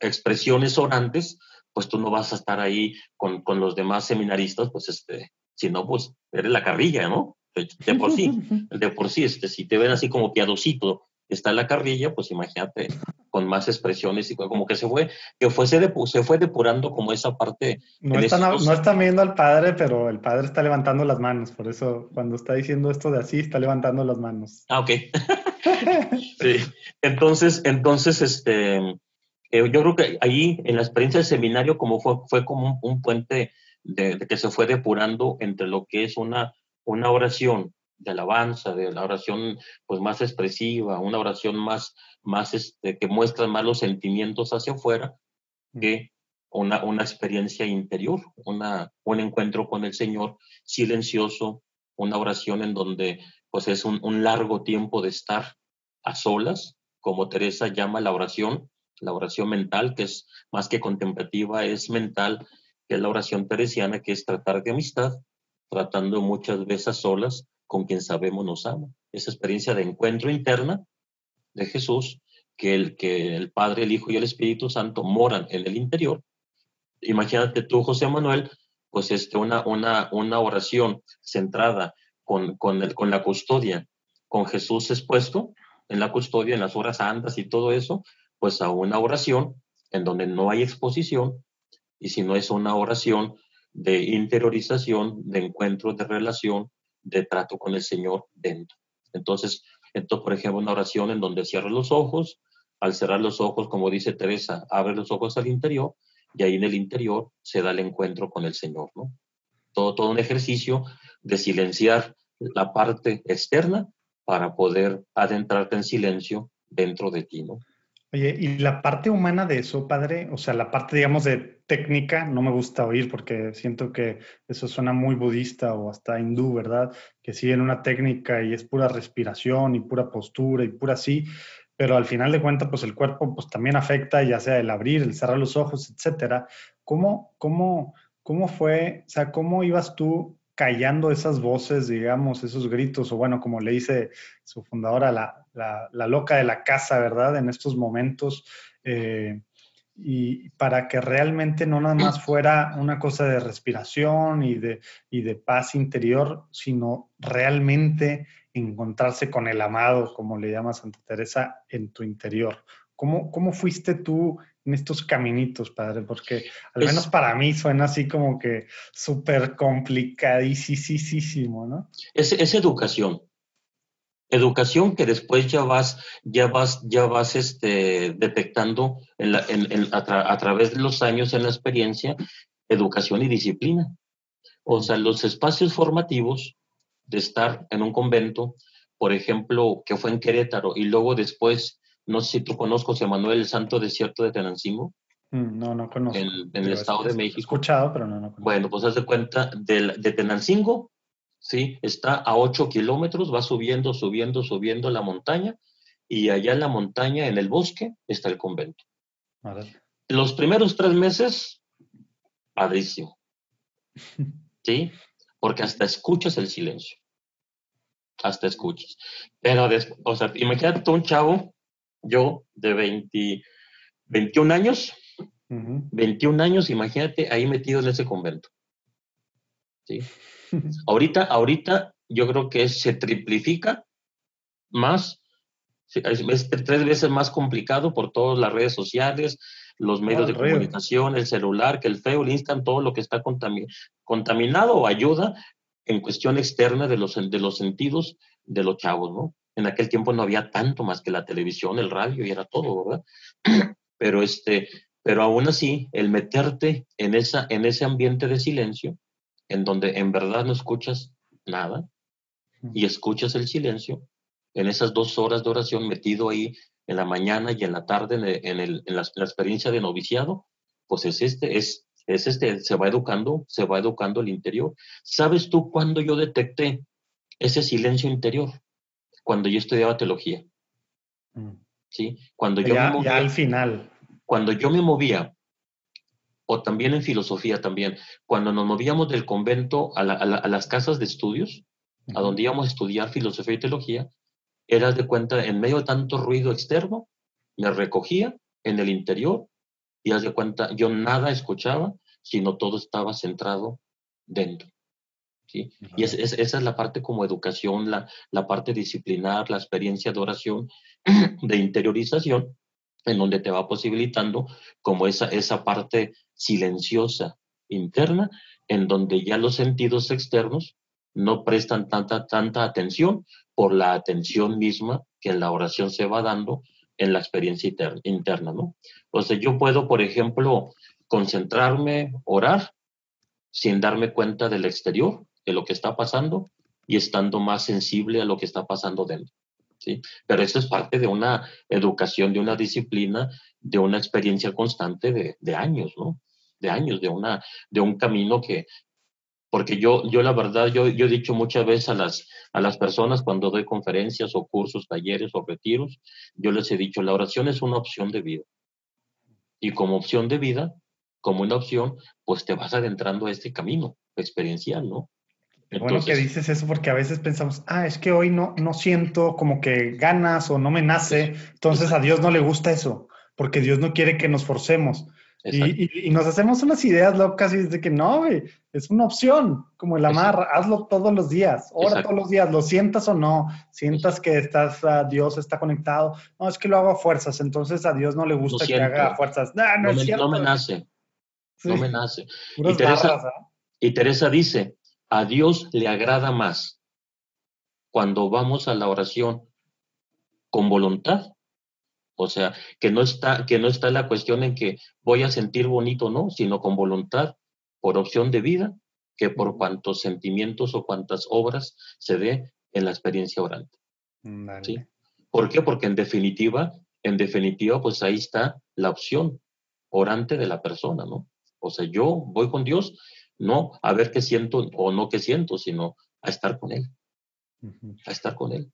expresiones orantes, pues tú no vas a estar ahí con, con los demás seminaristas, pues este, si no, pues eres la carrilla, ¿no? De, por sí, de por sí, este, si te ven así como piadosito, está en la carrilla, pues imagínate con más expresiones y como que se fue, que fue, se, se fue depurando como esa parte. No están, no están viendo al padre, pero el padre está levantando las manos, por eso cuando está diciendo esto de así, está levantando las manos. Ah, ok. sí. Entonces, entonces, este, eh, yo creo que ahí en la experiencia del seminario como fue, fue como un, puente de, de, que se fue depurando entre lo que es una, una oración de alabanza, de la oración pues más expresiva, una oración más, más este, que muestra más los sentimientos hacia afuera que una, una experiencia interior, una, un encuentro con el Señor silencioso, una oración en donde pues es un, un largo tiempo de estar a solas, como Teresa llama la oración, la oración mental, que es más que contemplativa, es mental, que es la oración teresiana, que es tratar de amistad, tratando muchas veces solas, con quien sabemos nos ama. Esa experiencia de encuentro interna de Jesús, que el, que el Padre, el Hijo y el Espíritu Santo moran en el interior. Imagínate tú, José Manuel, pues este, una, una, una oración centrada con, con, el, con la custodia, con Jesús expuesto en la custodia, en las horas santas y todo eso, pues a una oración en donde no hay exposición, y si no es una oración de interiorización, de encuentro, de relación, de trato con el Señor dentro. Entonces, esto, por ejemplo, una oración en donde cierra los ojos, al cerrar los ojos, como dice Teresa, abre los ojos al interior y ahí en el interior se da el encuentro con el Señor, ¿no? Todo, todo un ejercicio de silenciar la parte externa para poder adentrarte en silencio dentro de ti, ¿no? Oye, y la parte humana de eso, padre, o sea, la parte, digamos, de técnica, no me gusta oír porque siento que eso suena muy budista o hasta hindú, ¿verdad? Que siguen una técnica y es pura respiración y pura postura y pura así, pero al final de cuentas, pues el cuerpo pues también afecta, ya sea el abrir, el cerrar los ojos, etcétera. ¿Cómo, cómo, cómo fue, o sea, cómo ibas tú callando esas voces, digamos, esos gritos, o bueno, como le dice su fundadora, la, la, loca de la casa, ¿verdad? En estos momentos, eh, y para que realmente no nada más fuera una cosa de respiración y de, y de paz interior, sino realmente encontrarse con el amado, como le llama Santa Teresa, en tu interior. ¿Cómo, cómo fuiste tú en estos caminitos, padre? Porque al menos para mí suena así como que súper complicadísimo, ¿no? Es, es educación. Educación que después ya vas, ya vas, ya vas este, detectando a, través de los años en la experiencia, educación y disciplina. O sea, los espacios formativos de estar en un convento, por ejemplo, que fue en Querétaro, y luego después, no sé si tú conozcas a Manuel el Santo Desierto de Tenancingo. Mm, no, no conozco. En, el Estado de México. He escuchado, pero no, no conozco. Bueno, pues haz de cuenta, de, de Tenancingo ¿sí? Está a 8 kilómetros, va subiendo, subiendo, subiendo la montaña y allá en la montaña, en el bosque, está el convento. Los primeros tres meses, padrísimo. ¿Sí? Porque hasta escuchas el silencio. Hasta escuchas. Pero, o sea, imagínate un chavo, yo de 20, 21 años, 21 años, imagínate ahí metido en ese convento. ¿Sí? ahorita, ahorita yo creo que se triplifica más, es tres veces más complicado por todas las redes sociales, los medios de comunicación, el celular, que el feo, el instant, todo lo que está contaminado o ayuda en cuestión externa de los, de los sentidos de los chavos, ¿no? En aquel tiempo no había tanto más que la televisión, el radio y era todo, ¿verdad? Pero este, pero aún así, el meterte en, esa, en ese ambiente de silencio, en donde en verdad no escuchas nada y escuchas el silencio, en esas dos horas de oración metido ahí en la mañana y en la tarde en, el, en, la, experiencia de noviciado, pues es este, es, es este, se va educando, se va educando el interior. ¿Sabes tú cuándo yo detecté ese silencio interior? Cuando yo estudiaba teología. Mm. ¿Sí? Cuando yo me movía, ya al final. Cuando yo me movía o también en filosofía también, cuando nos movíamos del convento a, las casas de estudios, a donde íbamos a estudiar filosofía y teología, eras de cuenta, en medio de tanto ruido externo, me recogía en el interior y haz de cuenta, yo nada escuchaba, sino todo estaba centrado dentro. ¿Sí? Y esa es la parte como educación, la, la parte disciplinar, la experiencia de oración, de interiorización, en donde te va posibilitando como esa, esa parte silenciosa interna, en donde ya los sentidos externos no prestan tanta, tanta atención por la atención misma que en la oración se va dando en la experiencia interna, ¿no? O sea, yo puedo, por ejemplo, concentrarme, orar, sin darme cuenta del exterior, de lo que está pasando, y estando más sensible a lo que está pasando dentro. Pero eso es parte de una educación, de una disciplina, de una experiencia constante de, años, ¿no? De años, de, una, de un camino que, porque yo, yo la verdad, yo, yo he dicho muchas veces a las, a las personas cuando doy conferencias o cursos, talleres o retiros, yo les he dicho, la oración es una opción de vida. Y como opción de vida, como una opción, pues te vas adentrando a este camino experiencial, ¿no? Bueno que dices eso porque a veces pensamos, ah, es que hoy no, no siento como que ganas o no me nace, entonces a Dios no le gusta eso, porque Dios no quiere que nos forcemos. Y, y, nos hacemos unas ideas locas y de que no, es una opción, como el amar, hazlo todos los días, ora todos los días, lo sientas o no, sientas que estás, uh, Dios está conectado, no, es que lo hago a fuerzas, entonces a Dios no le gusta que haga a fuerzas. no, no, me, no, me, nace, no me nace. Y Teresa, ¿ah? y Teresa dice, a Dios le agrada más cuando vamos a la oración con voluntad. O sea, que no está, que no está la cuestión en que voy a sentir bonito, no, sino con voluntad, por opción de vida, que por cuantos sentimientos o cuantas obras se dé en la experiencia orante. ¿Sí? ¿Por qué? Porque en definitiva, en definitiva, pues ahí está la opción orante de la persona, ¿no? O sea, yo voy con Dios no a ver qué siento o no qué siento, sino a estar con Él, a estar con Él.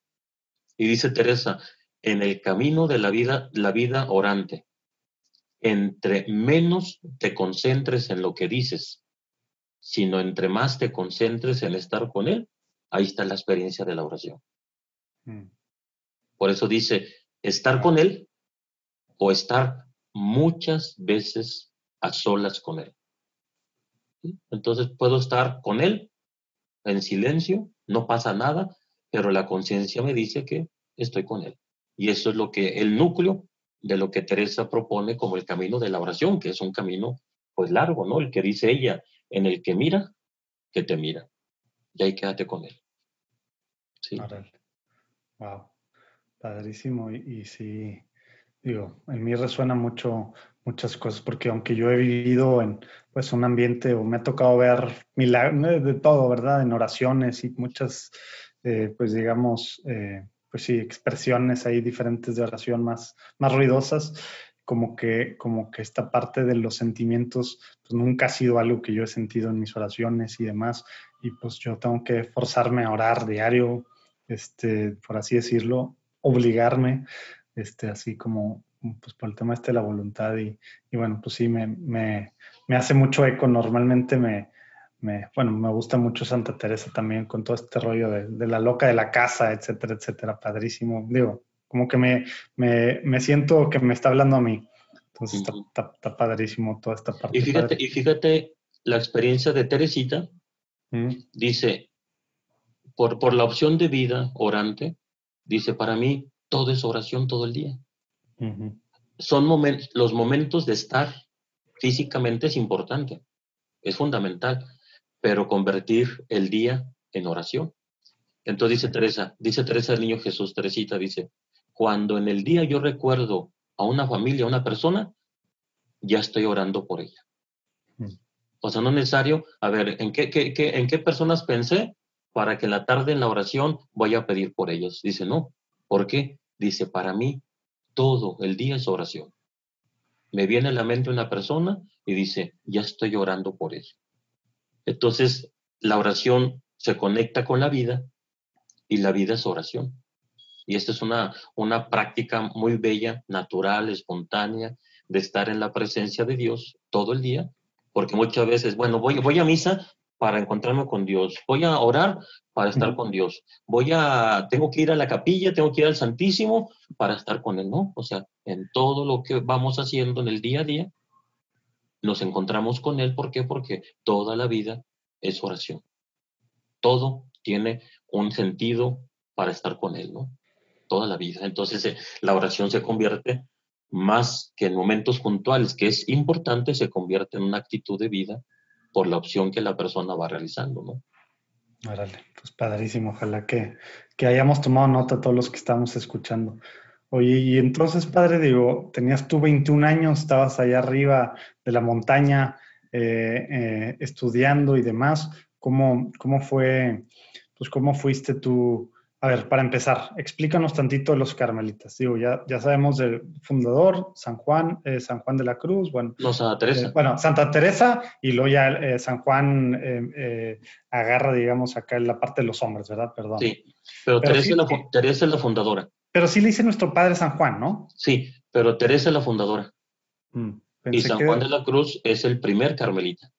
Y dice Teresa, en el camino de la vida, la vida orante, entre menos te concentres en lo que dices, sino entre más te concentres en estar con Él, ahí está la experiencia de la oración. Mm. Por eso dice, estar con Él o estar muchas veces a solas con Él. Entonces puedo estar con él en silencio, no pasa nada, pero la conciencia me dice que estoy con él. Y eso es lo que el núcleo de lo que Teresa propone como el camino de la oración, que es un camino pues largo, ¿no? El que dice ella, en el que mira, que te mira. Y ahí quédate con él. Sí. Wow, padrísimo. Y, sí, digo, en mí resuena mucho muchas cosas, porque aunque yo he vivido en pues un ambiente o me ha tocado ver milagros de todo, ¿verdad? En oraciones y muchas, eh, pues digamos, eh, pues sí, expresiones ahí diferentes de oración más, más ruidosas, como que, como que esta parte de los sentimientos pues nunca ha sido algo que yo he sentido en mis oraciones y demás, y pues yo tengo que forzarme a orar diario, este, por así decirlo, obligarme, este, así como pues por el tema este de la voluntad y, y bueno, pues sí, me, me, me, hace mucho eco, normalmente me, me, bueno, me gusta mucho Santa Teresa también con todo este rollo de, de, la loca de la casa, etcétera, etcétera, padrísimo. Digo, como que me, me, me siento que me está hablando a mí. Entonces está, está, padrísimo toda esta parte. Y fíjate, y fíjate la experiencia de Teresita. Dice, por, por la opción de vida orante, dice, para mí todo es oración todo el día. Son momentos, los momentos de estar físicamente es importante, es fundamental pero convertir el día en oración. Entonces dice Teresa, dice Teresa del Niño Jesús, Teresita dice, cuando en el día yo recuerdo a una familia, a una persona, ya estoy orando por ella. Mm. O sea, no es necesario, a ver, ¿en qué, ¿en qué personas pensé para que en la tarde en la oración voy a pedir por ellos? Dice, no. ¿Por qué? Dice, para mí todo el día es oración. Me viene a la mente una persona y dice, ya estoy orando por ella. Entonces, la oración se conecta con la vida y la vida es oración. Y esta es una, una práctica muy bella, natural, espontánea, de estar en la presencia de Dios todo el día, porque muchas veces, bueno, voy a misa para encontrarme con Dios, voy a orar para estar con Dios, voy a, tengo que ir a la capilla, tengo que ir al Santísimo para estar con Él, ¿no? O sea, en todo lo que vamos haciendo en el día a día, nos encontramos con Él. ¿Por qué? Porque toda la vida es oración. Todo tiene un sentido para estar con Él, ¿no? Toda la vida. Entonces eh, la oración se convierte más que en momentos puntuales, que es importante, se convierte en una actitud de vida por la opción que la persona va realizando, ¿no? Órale, pues padrísimo. Ojalá que, que hayamos tomado nota todos los que estamos escuchando. Oye, y entonces, padre, digo, tenías tú 21 años, estabas allá arriba de la montaña eh, eh, estudiando y demás. ¿Cómo, ¿Cómo fue, pues cómo fuiste tú? A ver, para empezar, explícanos tantito de los carmelitas. Digo, ya, ya sabemos del fundador, San Juan, eh, San Juan de la Cruz, bueno. No, Santa Teresa. bueno, Santa Teresa, y luego ya San Juan agarra, digamos, acá en la parte de los hombres, ¿verdad? Perdón. Sí, pero, Teresa, la, Teresa es la fundadora. Pero sí le dice nuestro padre San Juan, ¿no? Sí, pero Teresa es la fundadora. Mm, y San Juan de la Cruz es el primer carmelita.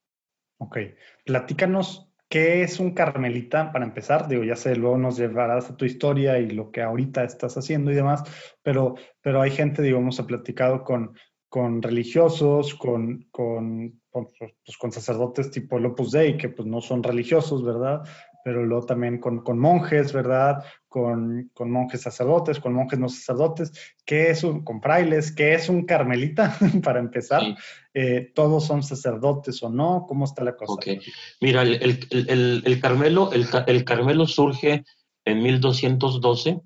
Ok. Platícanos qué es un carmelita para empezar. Digo, ya sé, luego nos llevarás a tu historia y lo que ahorita estás haciendo y demás, pero, pero hay gente, digo, hemos platicado con, con religiosos, con, con, con, pues, con sacerdotes tipo el Opus Dei, que pues no son religiosos, ¿verdad? pero luego también con, con monjes, ¿verdad? Con, con, monjes sacerdotes, con monjes no sacerdotes, ¿qué es un, con frailes, qué es un carmelita, para empezar? Eh, ¿Todos son sacerdotes o no? ¿Cómo está la cosa? Okay. Mira, el, el, el, Carmelo, el, Carmelo surge en 1212,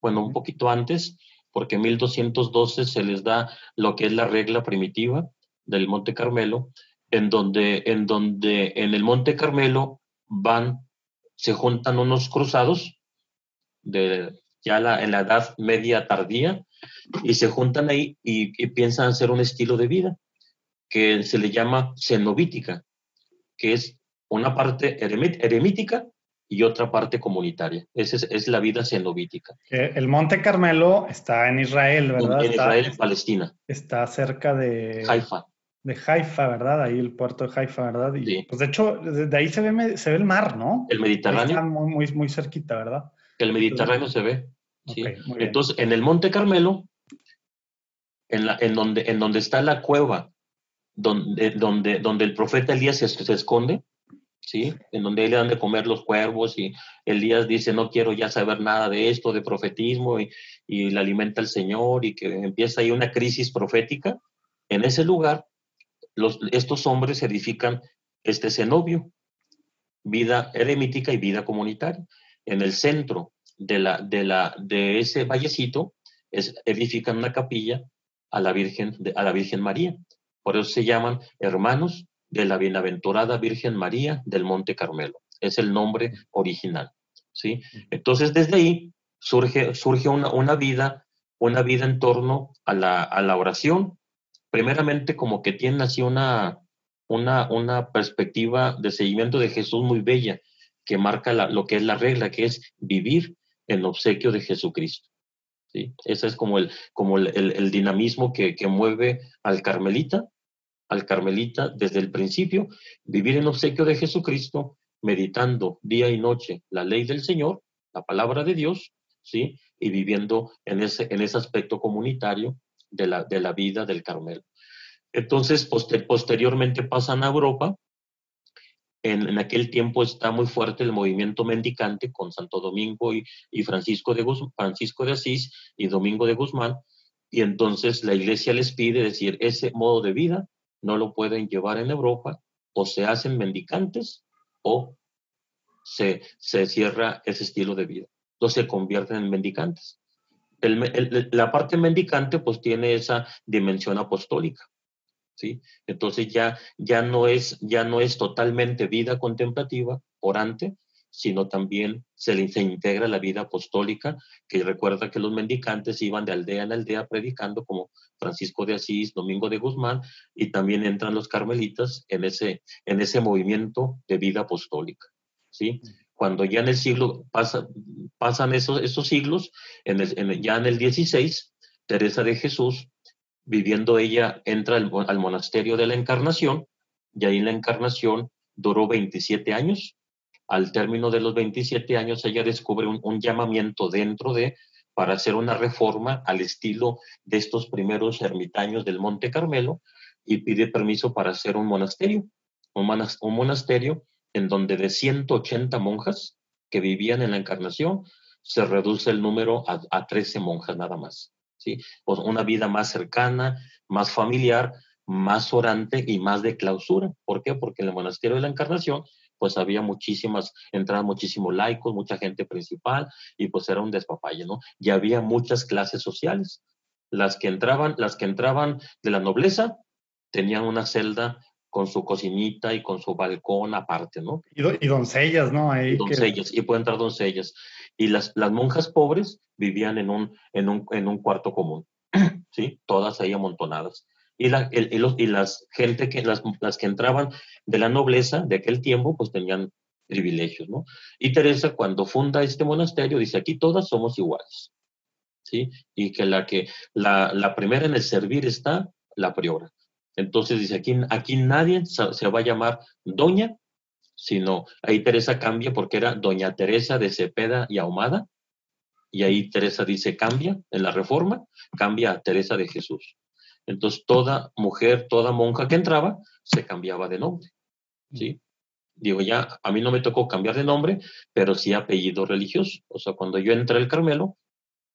bueno, un poquito antes, porque en 1212 se les da lo que es la regla primitiva del Monte Carmelo, en donde en, donde, en el Monte Carmelo van se juntan unos cruzados de ya la, en la edad media tardía y se juntan ahí y, piensan hacer un estilo de vida que se le llama cenobítica, que es una parte eremítica y otra parte comunitaria. Esa es, la vida cenobítica. El Monte Carmelo está en Israel, ¿verdad? En Israel, en Palestina. Está cerca de... Haifa de Haifa, ¿verdad? Ahí el puerto de Haifa, ¿verdad? Y, Pues de hecho, de ahí se ve, se ve el mar, ¿no? El Mediterráneo. Está muy, muy, muy cerquita, ¿verdad? El Mediterráneo se ve. Sí. Entonces, en el Monte Carmelo, en, la, en, donde, en donde está la cueva, donde, donde, donde el profeta Elías se, se esconde, ¿sí? En donde le dan de comer los cuervos y Elías dice, no quiero ya saber nada de esto, de profetismo, y, y le alimenta el Señor y que empieza ahí una crisis profética. En ese lugar estos hombres edifican este cenobio, vida eremítica y vida comunitaria. En el centro, de, ese vallecito es, edifican una capilla a la Virgen, a la Virgen María. Por eso se llaman hermanos de la bienaventurada Virgen María del Monte Carmelo. Es el nombre original. ¿sí? Entonces, desde ahí surge, surge una, una vida, una vida en torno a la, a la oración. Primeramente, como que tienen así una, una, una perspectiva de seguimiento de Jesús muy bella, que marca lo que es la regla, que es vivir en obsequio de Jesucristo. ¿sí? Ese es como el, como el, dinamismo que, que, mueve al carmelita, al carmelita desde el principio, vivir en obsequio de Jesucristo, meditando día y noche la ley del Señor, la palabra de Dios, ¿sí? y viviendo en ese, en ese aspecto comunitario de la, de la vida del Carmelo. Entonces, posteriormente pasan a Europa. En, aquel tiempo está muy fuerte el movimiento mendicante con Santo Domingo y, Francisco, de Francisco de Asís y Domingo de Guzmán. Y entonces la iglesia les pide decir, ese modo de vida no lo pueden llevar en Europa, o se hacen mendicantes o se, se cierra ese estilo de vida. Entonces se convierten en mendicantes. la parte mendicante pues tiene esa dimensión apostólica. ¿Sí? Entonces ya, ya, no es, ya no es totalmente vida contemplativa, orante, sino también se le se integra la vida apostólica, que recuerda que los mendicantes iban de aldea en aldea predicando, como Francisco de Asís, Domingo de Guzmán, y también entran los carmelitas en ese, en ese movimiento de vida apostólica. ¿sí? Cuando ya en el siglo pasa, pasan esos, esos siglos, en ya en el 16, Teresa de Jesús viviendo ella, entra al, monasterio de la Encarnación y ahí en la Encarnación duró 27 años. Al término de los 27 años ella descubre un, llamamiento dentro de para hacer una reforma al estilo de estos primeros ermitaños del Monte Carmelo y pide permiso para hacer un monasterio, un, monasterio en donde de 180 monjas que vivían en la Encarnación se reduce el número a, a 13 monjas nada más. ¿Sí? Pues una vida más cercana, más familiar, más orante y más de clausura. ¿Por qué? Porque en el monasterio de la Encarnación pues había muchísimas, entraban muchísimos laicos, mucha gente principal, y pues era un despapalle, ¿no? Y había muchas clases sociales. Las que entraban, las que entraban de la nobleza tenían una celda con su cocinita y con su balcón aparte, ¿no? Y, doncellas, ¿no? Ahí doncellas, y pueden entrar doncellas. Y las, las monjas pobres vivían en un, en un, en un cuarto común, ¿sí? Todas ahí amontonadas. Y, la, el, y, los, y las gente que, las, las que entraban de la nobleza de aquel tiempo, pues tenían privilegios, ¿no? Y Teresa, cuando funda este monasterio, dice, aquí todas somos iguales, ¿sí? Y que la, que, la, la primera en el servir está la priora. Entonces dice, aquí, aquí nadie se va a llamar doña, sino ahí Teresa cambia porque era doña Teresa de Cepeda y Ahumada, y ahí Teresa dice cambia en la reforma, cambia a Teresa de Jesús. Entonces toda mujer, toda monja que entraba, se cambiaba de nombre. ¿sí? Digo, ya, a mí no me tocó cambiar de nombre, pero sí apellido religioso. O sea, cuando yo entré al Carmelo,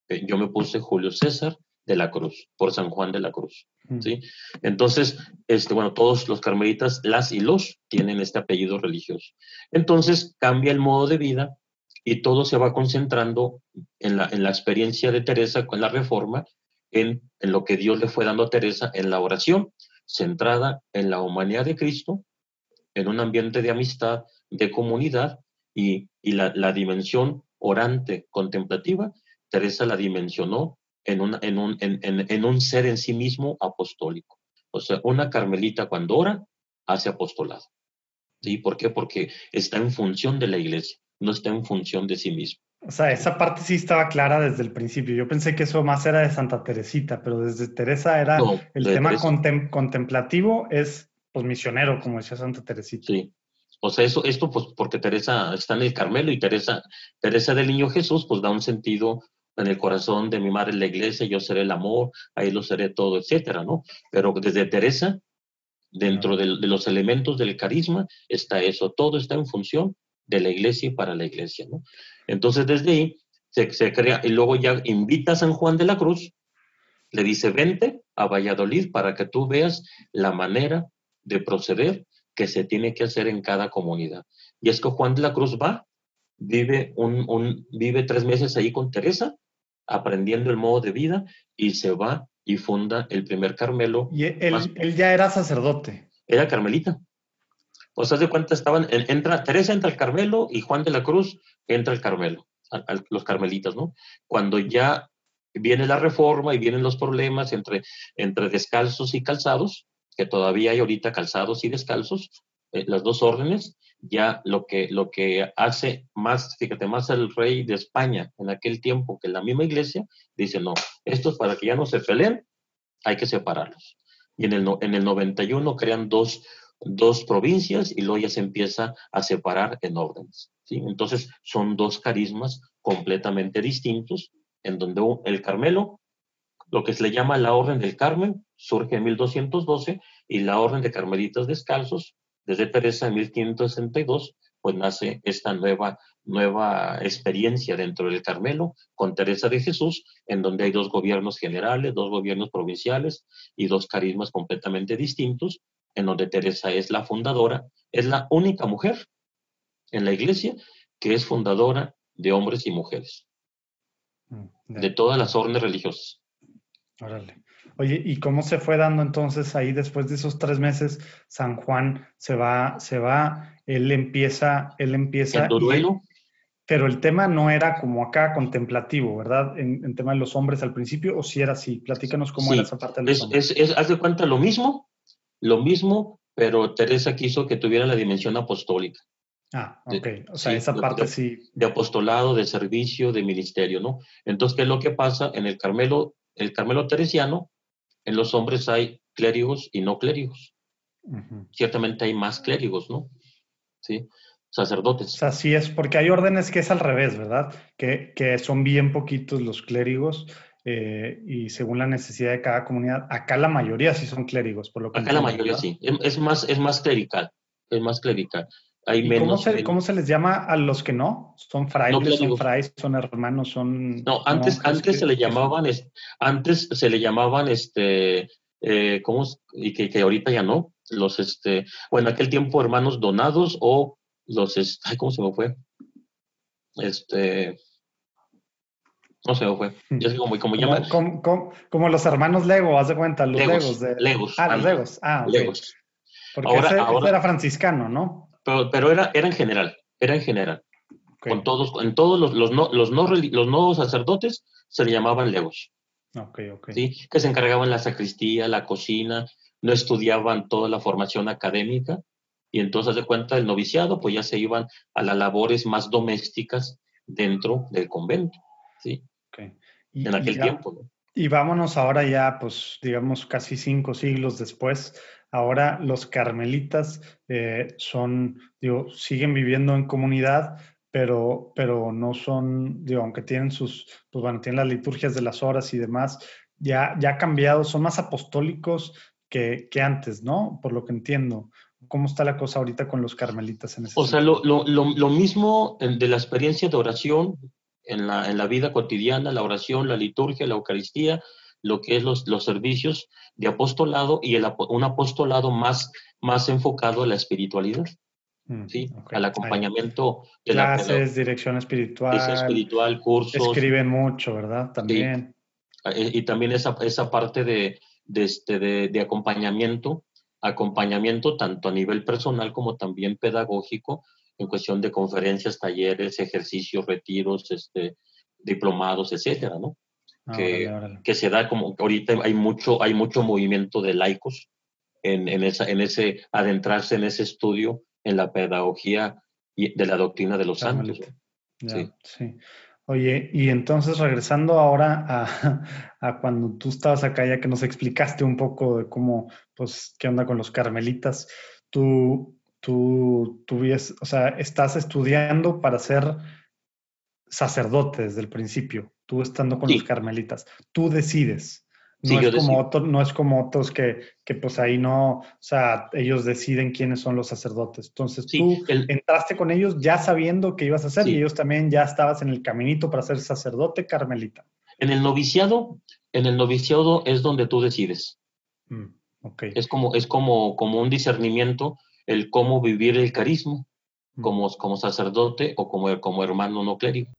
eh, yo me puse Julio César de la Cruz, por San Juan de la Cruz. Mm. ¿sí? Entonces, este, bueno, todos los carmelitas, las y los, tienen este apellido religioso. Entonces, cambia el modo de vida y todo se va concentrando en la, en la experiencia de Teresa con la reforma, en, en, lo que Dios le fue dando a Teresa en la oración, centrada en la humanidad de Cristo, en un ambiente de amistad, de comunidad y, y la, la dimensión orante contemplativa, Teresa la dimensionó en un, en, un, en, en, un ser en sí mismo apostólico. O sea, una carmelita cuando ora, hace apostolado. ¿Sí? ¿Por qué? Porque está en función de la iglesia, no está en función de sí mismo. O sea, esa parte sí estaba clara desde el principio. Yo pensé que eso más era de Santa Teresita, pero desde Teresa era el tema contemplativo, es pues misionero, como decía Santa Teresita. Sí. O sea, eso, esto pues porque Teresa está en el Carmelo y Teresa, Teresa del Niño Jesús pues da un sentido en el corazón de mi madre la iglesia, yo seré el amor, ahí lo seré todo, etcétera, ¿no? Pero desde Teresa, dentro de, los elementos del carisma, está eso, todo está en función de la iglesia y para la iglesia, ¿no? Entonces, desde ahí se, se crea, y luego ya invita a San Juan de la Cruz, le dice, vente a Valladolid para que tú veas la manera de proceder que se tiene que hacer en cada comunidad. Y es que Juan de la Cruz va vive, un, vive tres meses ahí con Teresa, aprendiendo el modo de vida, y se va y funda el primer Carmelo. Y él, ya era sacerdote. Era carmelita. O sea, de cuenta estaban, entra, Teresa entra al Carmelo y Juan de la Cruz entra al Carmelo, los carmelitas, ¿no? Cuando ya viene la reforma y vienen los problemas entre, entre descalzos y calzados, que todavía hay ahorita calzados y descalzos, eh, las dos órdenes, ya lo que, lo que hace más, fíjate, más el rey de España en aquel tiempo que la misma iglesia, dice, no, estos para que ya no se peleen, hay que separarlos. Y en el, en el 91 crean dos, dos provincias y luego ya se empieza a separar en órdenes. ¿sí? Entonces son dos carismas completamente distintos, en donde el Carmelo, lo que se le llama la Orden del Carmen, surge en 1212 y la Orden de Carmelitas Descalzos desde Teresa en 1562, pues nace esta nueva, nueva experiencia dentro del Carmelo con Teresa de Jesús, en donde hay dos gobiernos generales, dos gobiernos provinciales y dos carismas completamente distintos, en donde Teresa es la fundadora, es la única mujer en la iglesia que es fundadora de hombres y mujeres, mm, de todas las órdenes religiosas. Órale. Oye, ¿y cómo se fue dando entonces ahí después de esos tres meses? San Juan se va, se va, él empieza, él empieza. duelo? pero el tema no era como acá contemplativo, ¿verdad? En, tema de los hombres al principio, o si era así. Platícanos cómo era esa parte de los es, es, haz de cuenta lo mismo, lo mismo, pero Teresa quiso que tuviera la dimensión apostólica. Ah, ok. O sea, esa parte sí. De apostolado, de servicio, de ministerio, ¿no? Entonces, ¿qué es lo que pasa? En el Carmelo, el Carmelo teresiano, en los hombres hay clérigos y no clérigos. Ciertamente hay más clérigos, ¿no? Sí, sacerdotes. O sea, sí es, porque hay órdenes que es al revés, ¿verdad? Que, que son bien poquitos los clérigos eh, y según la necesidad de cada comunidad, acá la mayoría sí son clérigos, por lo que... Acá la mayoría sí, es, más, es más clerical, es más clerical. Hay menos, cómo, se, les llama a los que no? ¿Son frailes, son frais, son hermanos, son...? No, antes, antes se le llamaban, antes se le llamaban, este, eh, ¿cómo? Y que, que, ahorita ya no, los, este, bueno, aquel tiempo hermanos donados o los, este, ¿cómo se me fue? Este, no se me fue. Yo sé como, como, llama. Como, como, los hermanos Lego, haz de cuenta, los Legos. de, Legos. Ah, los Legos. Ah, Legos. Porque ahora, ese, era franciscano, ¿no? Pero, era, era en general, era en general. Con todos, en todos los, los, no, los, no, los no sacerdotes se le llamaban legos. ¿sí? Que se encargaban la sacristía, la cocina, no estudiaban toda la formación académica y entonces de cuenta del noviciado, pues ya se iban a las labores más domésticas dentro del convento, ¿sí? en aquel tiempo. Y vámonos ahora ya, pues digamos, casi cinco siglos después, Ahora los carmelitas eh, son, digo, siguen viviendo en comunidad, pero, pero no son, digo, aunque tienen sus, pues bueno, tienen las liturgias de las horas y demás, ya, ya ha cambiado, son más apostólicos que, que antes, ¿no? Por lo que entiendo. ¿Cómo está la cosa ahorita con los carmelitas en ese O sea, lo, lo, lo, mismo de la experiencia de oración en la, en la vida cotidiana, la oración, la liturgia, la Eucaristía, lo que es los, los servicios de apostolado y el, un apostolado más, más enfocado a la espiritualidad. Mm, ¿sí? Al acompañamiento de clases, dirección espiritual, espiritual, cursos. Escriben mucho, ¿verdad? También. Eh, y, también esa, esa parte de, de, este, de, de, acompañamiento, acompañamiento tanto a nivel personal como también pedagógico, en cuestión de conferencias, talleres, ejercicios, retiros, este, diplomados, etcétera, ¿no? Ah, que, se da como ahorita hay mucho, hay mucho movimiento de laicos en, en, esa, en ese adentrarse en ese estudio en la pedagogía de la doctrina de los santos. sí. sí. Oye, y entonces regresando ahora a, a, cuando tú estabas acá, ya que nos explicaste un poco de cómo, pues, qué onda con los carmelitas, tú, tú, tú o sea, estás estudiando para ser sacerdote desde el principio tú estando con los carmelitas. Tú decides. No, es como no es como otros que, que, pues ahí no, o sea, ellos deciden quiénes son los sacerdotes. Entonces tú entraste con ellos ya sabiendo qué ibas a hacer y ellos también ya estabas en el caminito para ser sacerdote carmelita. En el noviciado, en el noviciado es donde tú decides. Mm, okay. Es como, es como, como un discernimiento el cómo vivir el carisma. como, como sacerdote o como, como hermano no clérigo.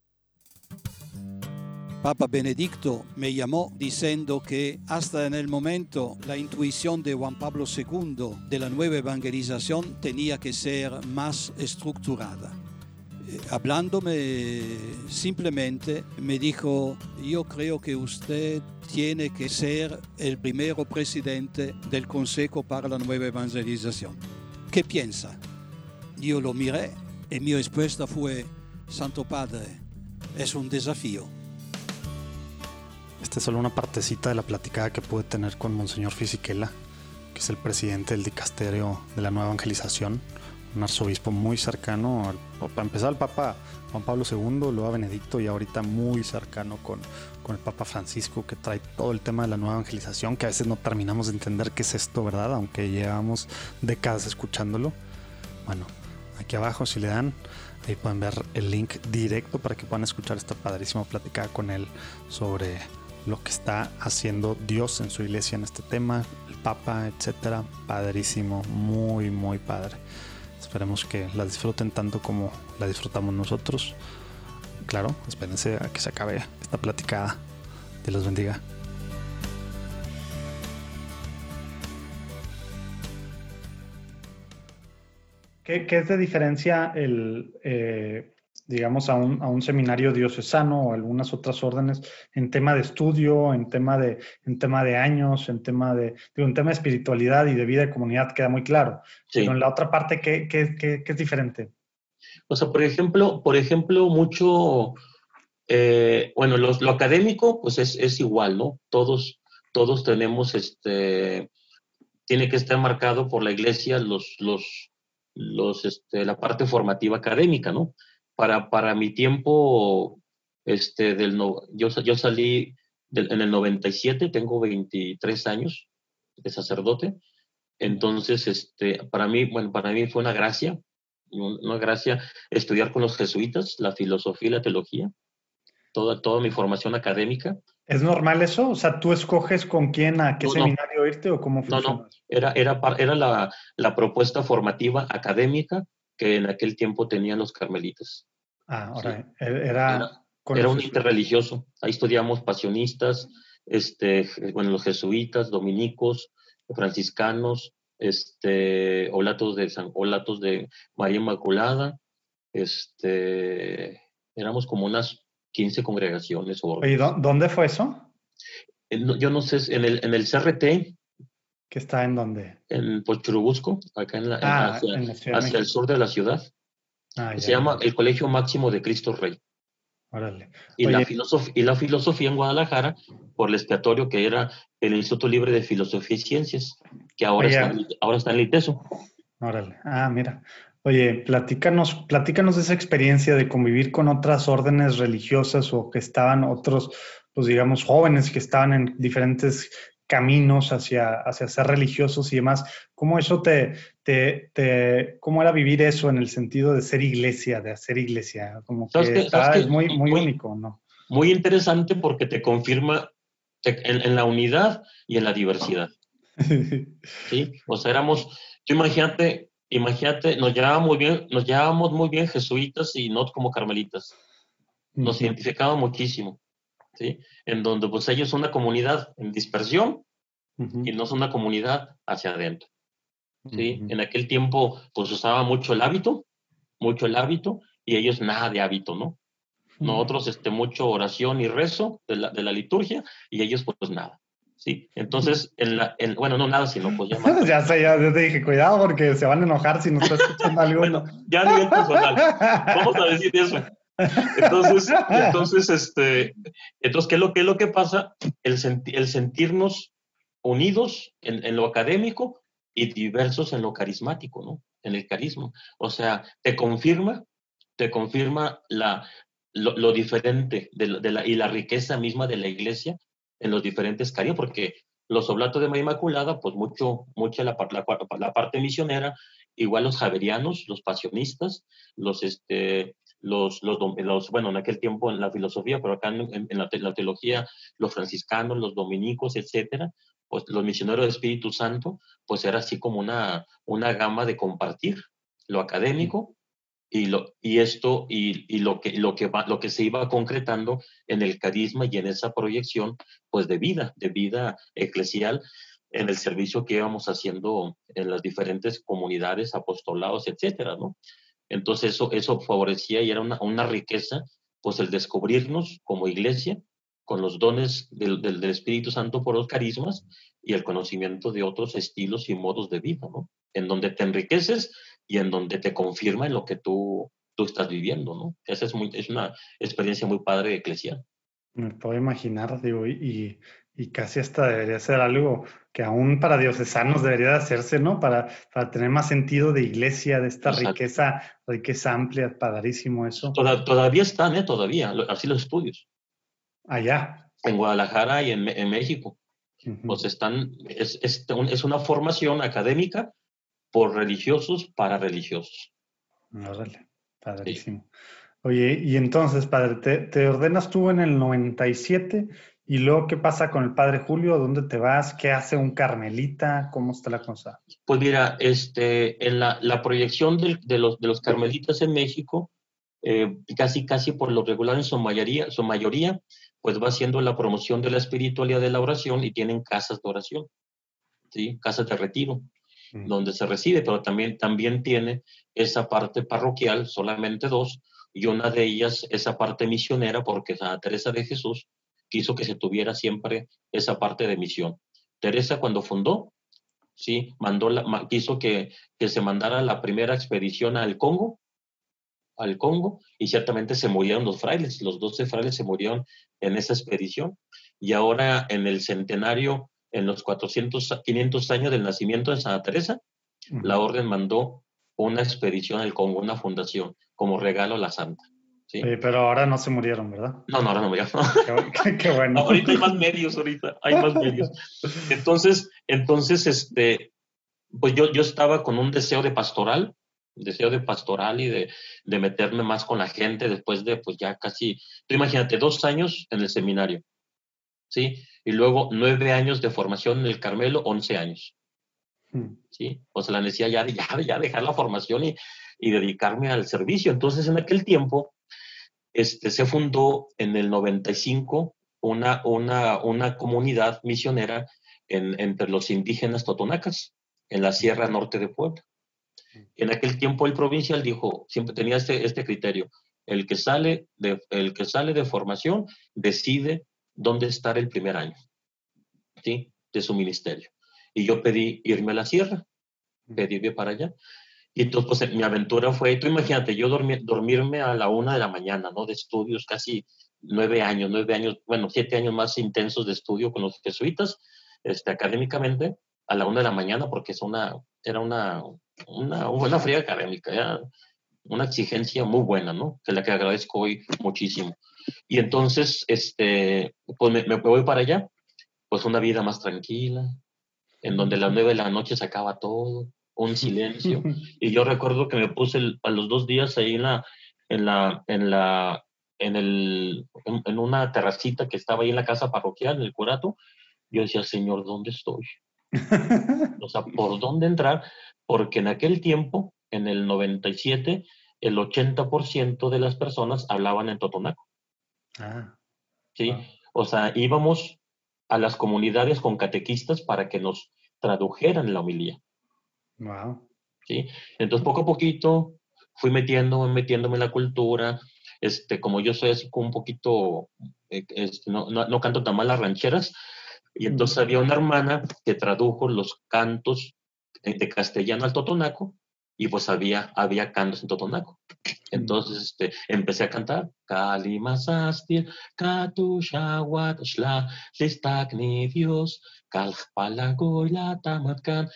Papa Benedicto me llamó diciendo que hasta en el momento la intuición de Juan Pablo II de la nueva evangelización tenía que ser más estructurada. Eh, hablándome simplemente me dijo, yo creo que usted tiene que ser el primero presidente del Consejo para la Nueva Evangelización. ¿Qué piensa? Yo lo miré y mi respuesta fue, Santo Padre, es un desafío. Esta es solo una partecita de la platicada que pude tener con Monseñor Fisichella, que es el presidente del dicasterio de la Nueva Evangelización, un arzobispo muy cercano, al, para empezar al Papa Juan Pablo II, luego a Benedicto y ahorita muy cercano con, con el Papa Francisco, que trae todo el tema de la nueva evangelización, que a veces no terminamos de entender qué es esto, ¿verdad? Aunque llevamos décadas escuchándolo. Bueno, aquí abajo si le dan, ahí pueden ver el link directo para que puedan escuchar esta padrísima platicada con él sobre lo que está haciendo Dios en su iglesia en este tema, el Papa, etcétera. Padrísimo, muy, muy padre. Esperemos que la disfruten tanto como la disfrutamos nosotros. Claro, espérense a que se acabe esta platicada. Dios los bendiga. ¿Qué, es de diferencia el, eh, digamos, a un, a un, seminario diocesano o algunas otras órdenes en tema de estudio, en tema de, en tema de años, en tema de, un tema de espiritualidad y de vida de comunidad queda muy claro. Pero en la otra parte, ¿qué, qué, qué, es diferente? O sea, por ejemplo, por ejemplo, mucho, eh, bueno, lo, lo, académico, pues es, es, igual, ¿no? Todos, todos tenemos, este, tiene que estar marcado por la iglesia los, los, los, este, la parte formativa académica, ¿no? Para, para mi tiempo, este, del no, yo, yo salí en el 97, tengo 23 años de sacerdote, entonces, este, para mí, bueno, para mí fue una gracia, una gracia estudiar con los jesuitas, la filosofía y la teología, toda, toda mi formación académica. ¿Es normal eso? O sea, ¿tú escoges con quién, a qué seminario irte o cómo funciona? No, no, era, era, era la, la propuesta formativa académica que en aquel tiempo tenían los carmelitas. Ah, ahora e-, era, era, un interreligioso. Ahí estudiamos pasionistas, este, bueno, los jesuitas, dominicos, franciscanos, este, olatos de San, olatos de María Inmaculada, este, éramos como unas 15 congregaciones. ¿Y dónde fue eso? yo no sé, en el, en el CRT, ¿Que está en dónde? En Pochurubusco, acá en la, ah, hacia, el sur de la ciudad. Ah, se llama el Colegio Máximo de Cristo Rey. Órale. Y, la y la filosofía en Guadalajara, por el expiatorio que era el Instituto Libre de Filosofía y Ciencias, que ahora, está, ahora está en el ITESO. Órale. Ah, mira. Oye, platícanos, platícanos de esa experiencia de convivir con otras órdenes religiosas o que estaban otros, pues digamos, jóvenes que estaban en diferentes caminos hacia, hacia ser religiosos y demás. ¿Cómo eso te, te, cómo era vivir eso en el sentido de ser iglesia, de hacer iglesia? Como que, es muy, muy, único, ¿no? Muy interesante porque te confirma en, la unidad y en la diversidad. ¿Sí? O sea, éramos, tú imagínate, imagínate, nos llevábamos muy bien, nos llevábamos muy bien jesuitas y no como carmelitas. Nos identificaban muchísimo. ¿Sí? En donde pues ellos son una comunidad en dispersión y no son una comunidad hacia adentro, ¿sí? En aquel tiempo pues usaba mucho el hábito, mucho el hábito y ellos nada de hábito, ¿no? Nosotros este, mucho oración y rezo de la, de la liturgia y ellos pues nada. Sí, entonces, en la, en, bueno, no nada, sino pues ya ya sé, ya te dije, cuidado porque se van a enojar si no estás escuchando algo. bueno, ya a nivel personal, vamos a decir eso. Entonces, entonces, este, entonces ¿qué es lo, qué es lo que pasa? El, el sentirnos unidos en, en, lo académico y diversos en lo carismático, ¿no? En el carisma. O sea, te confirma, te confirma la, lo, lo diferente de, de la, y la riqueza misma de la iglesia en los diferentes carismas, porque los oblatos de María Inmaculada, pues mucho, mucha la, la, la, parte misionera, igual los javerianos, los pasionistas, los, este, los, los, bueno, en aquel tiempo en la filosofía, pero acá en, la, teología, los franciscanos, los dominicos, etcétera, pues los misioneros del Espíritu Santo, pues era así como una, una gama de compartir lo académico y, lo, y esto y, y, lo, que, lo, que va, lo que se iba concretando en el carisma y en esa proyección pues de vida, de vida eclesial en el servicio que íbamos haciendo en las diferentes comunidades, apostolados, etcétera, ¿no? Entonces eso, eso favorecía y era una, una riqueza, pues el descubrirnos como iglesia con los dones del, del, Espíritu Santo por los carismas y el conocimiento de otros estilos y modos de vida, ¿no? En donde te enriqueces y en donde te confirma en lo que tú, tú estás viviendo, ¿no? Esa es, muy, es una experiencia muy padre eclesial. Me puedo imaginar, digo, y, y casi hasta debería ser algo que aún para diocesanos debería de hacerse, ¿no? Para, para tener más sentido de iglesia, de esta Exacto. riqueza, riqueza amplia, padrísimo eso. Toda, todavía están, ¿eh? Todavía, así los estudios. Allá. En Guadalajara y en, en México. Uh -huh. Pues están, es, es, es, una formación académica por religiosos para religiosos. Órale, padrísimo. Sí. Oye, y entonces, padre, te, te ordenas tú en el 97 ¿Y luego qué pasa con el padre Julio? ¿Dónde te vas? ¿Qué hace un carmelita? ¿Cómo está la cosa? Pues mira, este, en la, la proyección de, de, los, de los carmelitas en México, eh, casi casi por lo regular en su mayoría, su mayoría, pues va haciendo la promoción de la espiritualidad de la oración y tienen casas de oración, ¿sí? casas de retiro, mm. donde se reside, pero también, también tiene esa parte parroquial, solamente dos, y una de ellas esa parte misionera, porque Santa Teresa de Jesús quiso que se tuviera siempre esa parte de misión. Teresa cuando fundó, sí, mandó la, quiso que, que se mandara la primera expedición al Congo, al Congo, y ciertamente se murieron los frailes, los 12 frailes se murieron en esa expedición, y ahora en el centenario, en los 400, 500 años del nacimiento de Santa Teresa, uh -huh. la orden mandó una expedición al Congo, una fundación, como regalo a la santa. ¿Sí? Sí, pero ahora no se murieron, ¿verdad? No, no, ahora no murieron. Qué, qué bueno. ahorita hay más medios, ahorita hay más medios. Entonces, entonces, este, pues yo, yo estaba con un deseo de pastoral, deseo de pastoral y de, de meterme más con la gente después de, pues ya casi, tú imagínate, dos años en el seminario, ¿sí? Y luego nueve años de formación en el Carmelo, once años. Hmm. ¿Sí? O sea, la necesidad ya de ya, ya dejar la formación y, y dedicarme al servicio. Entonces, en aquel tiempo, este, se fundó en el 95 una, una, una comunidad misionera en, entre los indígenas totonacas, en la Sierra Norte de Puebla. En aquel tiempo el provincial dijo, siempre tenía este, este criterio, el que, sale de, el que sale de formación decide dónde estar el primer año ¿sí? de su ministerio. Y yo pedí irme a la sierra, pedí irme para allá. Y entonces, pues, mi aventura fue, tú imagínate, yo dormir, dormirme a la una de la mañana, ¿no? De estudios, casi nueve años, nueve años, bueno, siete años más intensos de estudio con los jesuitas, este, académicamente, a la una de la mañana, porque es una, era una, una, una fría académica, una exigencia muy buena, ¿no? Que la que agradezco hoy muchísimo. Y entonces, este, pues me, me voy para allá, pues una vida más tranquila, en donde a las nueve de la noche se acaba todo, un silencio. y yo recuerdo que me puse el, a los dos días ahí en la, en la, en la, en el, en, en, una terracita que estaba ahí en la casa parroquial, en el curato. Yo decía, Señor, ¿dónde estoy? o sea, ¿por dónde entrar? Porque en aquel tiempo, en el 97, el 80% de las personas hablaban en totonaco. Ah. Sí, ah. o sea, íbamos a las comunidades con catequistas para que nos tradujeran la homilía. ¿Sí? Entonces, poco a poquito fui metiéndome, metiéndome en la cultura. Este, como yo soy así como un poquito, este, no, no, no, canto tan mal las rancheras, y entonces había una hermana que tradujo los cantos de castellano al totonaco, y pues había, había cantos en totonaco. Entonces este, empecé a cantar. Kalimasastir, Katushawat, Shla, Listakni Dios, Latamatkan.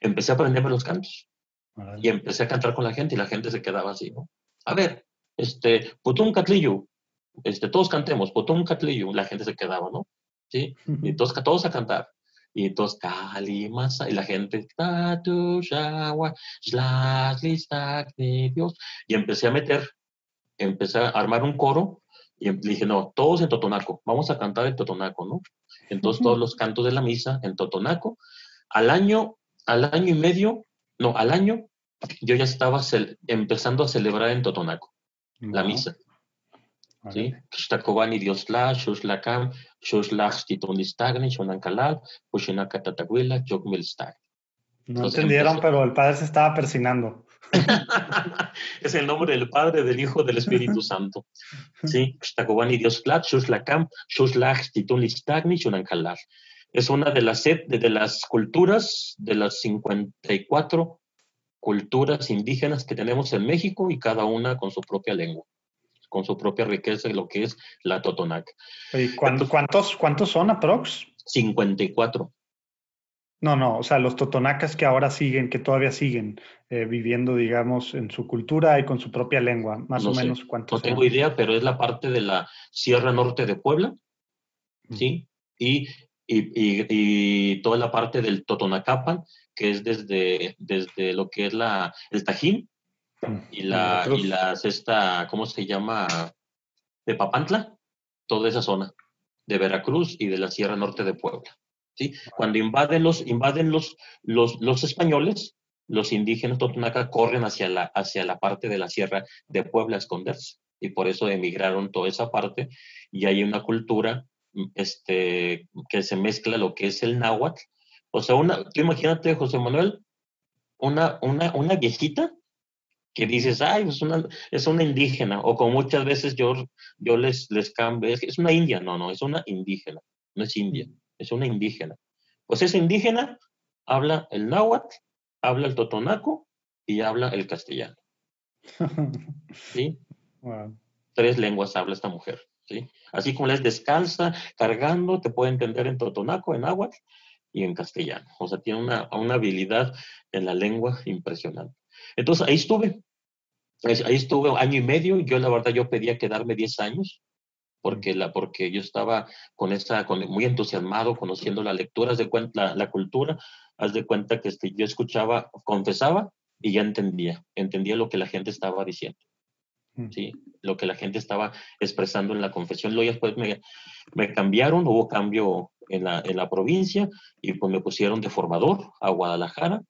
Empecé a aprenderme los cantos. Y empecé a cantar con la gente y la gente se quedaba así, ¿no? A ver, este, Putum Catliyu, este, todos cantemos, Putum Catliyu, la gente se quedaba, ¿no? ¿Sí? Y todos, todos a cantar. Y entonces, Kalimasa, y la gente, Dios. Y empecé a meter, empecé a armar un coro Y dije, no, todos en Totonaco, vamos a cantar en Totonaco, ¿no? Entonces todos los cantos de la misa en Totonaco. Al año, al año y medio, no, al año, yo ya estaba empezando a celebrar en Totonaco, la misa. ¿Sí? Xtacobani Dios la, Xuxlacam, Xuxlax Titonistagni, Xonankalal, Puxinacatatahuila, Chocmilstag. No entendieron, pero el padre se estaba persinando. es el nombre del Padre, del Hijo, del Espíritu Santo. Sí, Dios Es una de las, de las culturas, de las 54 culturas indígenas que tenemos en México y cada una con su propia lengua, con su propia riqueza, lo que es la Totonac. ¿Y cuántos, cuántos, cuántos son aprox? 54. No, no, o sea, los totonacas que ahora siguen, que todavía siguen eh, viviendo, digamos, en su cultura y con su propia lengua, más o menos cuántos. No tengo idea, pero es la parte de la Sierra Norte de Puebla, ¿sí? Y, y, toda la parte del Totonacapan, que es desde, desde lo que es la, el Tajín y la, y la cesta, ¿cómo se llama? De Papantla, toda esa zona, de Veracruz y de la Sierra Norte de Puebla. Cuando invaden los, invaden los, los, españoles, los indígenas totonaca corren hacia la, hacia la parte de la sierra de Puebla a esconderse. Y por eso emigraron toda esa parte y hay una cultura este, que se mezcla lo que es el náhuatl. O sea, una, tú imagínate, José Manuel, una, una, una viejita que dices, ay, es una, es una indígena, o como muchas veces yo, yo les, les cambio, es, es una india, no, no, es una indígena, no es india es una indígena. Pues esa indígena habla el náhuatl, habla el totonaco y habla el castellano. ¿Sí? Tres lenguas habla esta mujer. ¿sí? Así como les descalza, cargando, te puede entender en totonaco, en náhuatl y en castellano. O sea, tiene una, una habilidad en la lengua impresionante. Entonces ahí estuve. Ahí estuve año y medio. Yo la verdad yo pedía quedarme 10 años porque, la, porque yo estaba con esta, con, muy entusiasmado, conociendo las lecturas de cuenta, la, cultura, haz de cuenta que este, yo escuchaba, confesaba y ya entendía, entendía lo que la gente estaba diciendo. Mm. ¿sí? Lo que la gente estaba expresando en la confesión. Luego después me, me cambiaron, hubo cambio en la, en la, provincia y pues me pusieron de formador a Guadalajara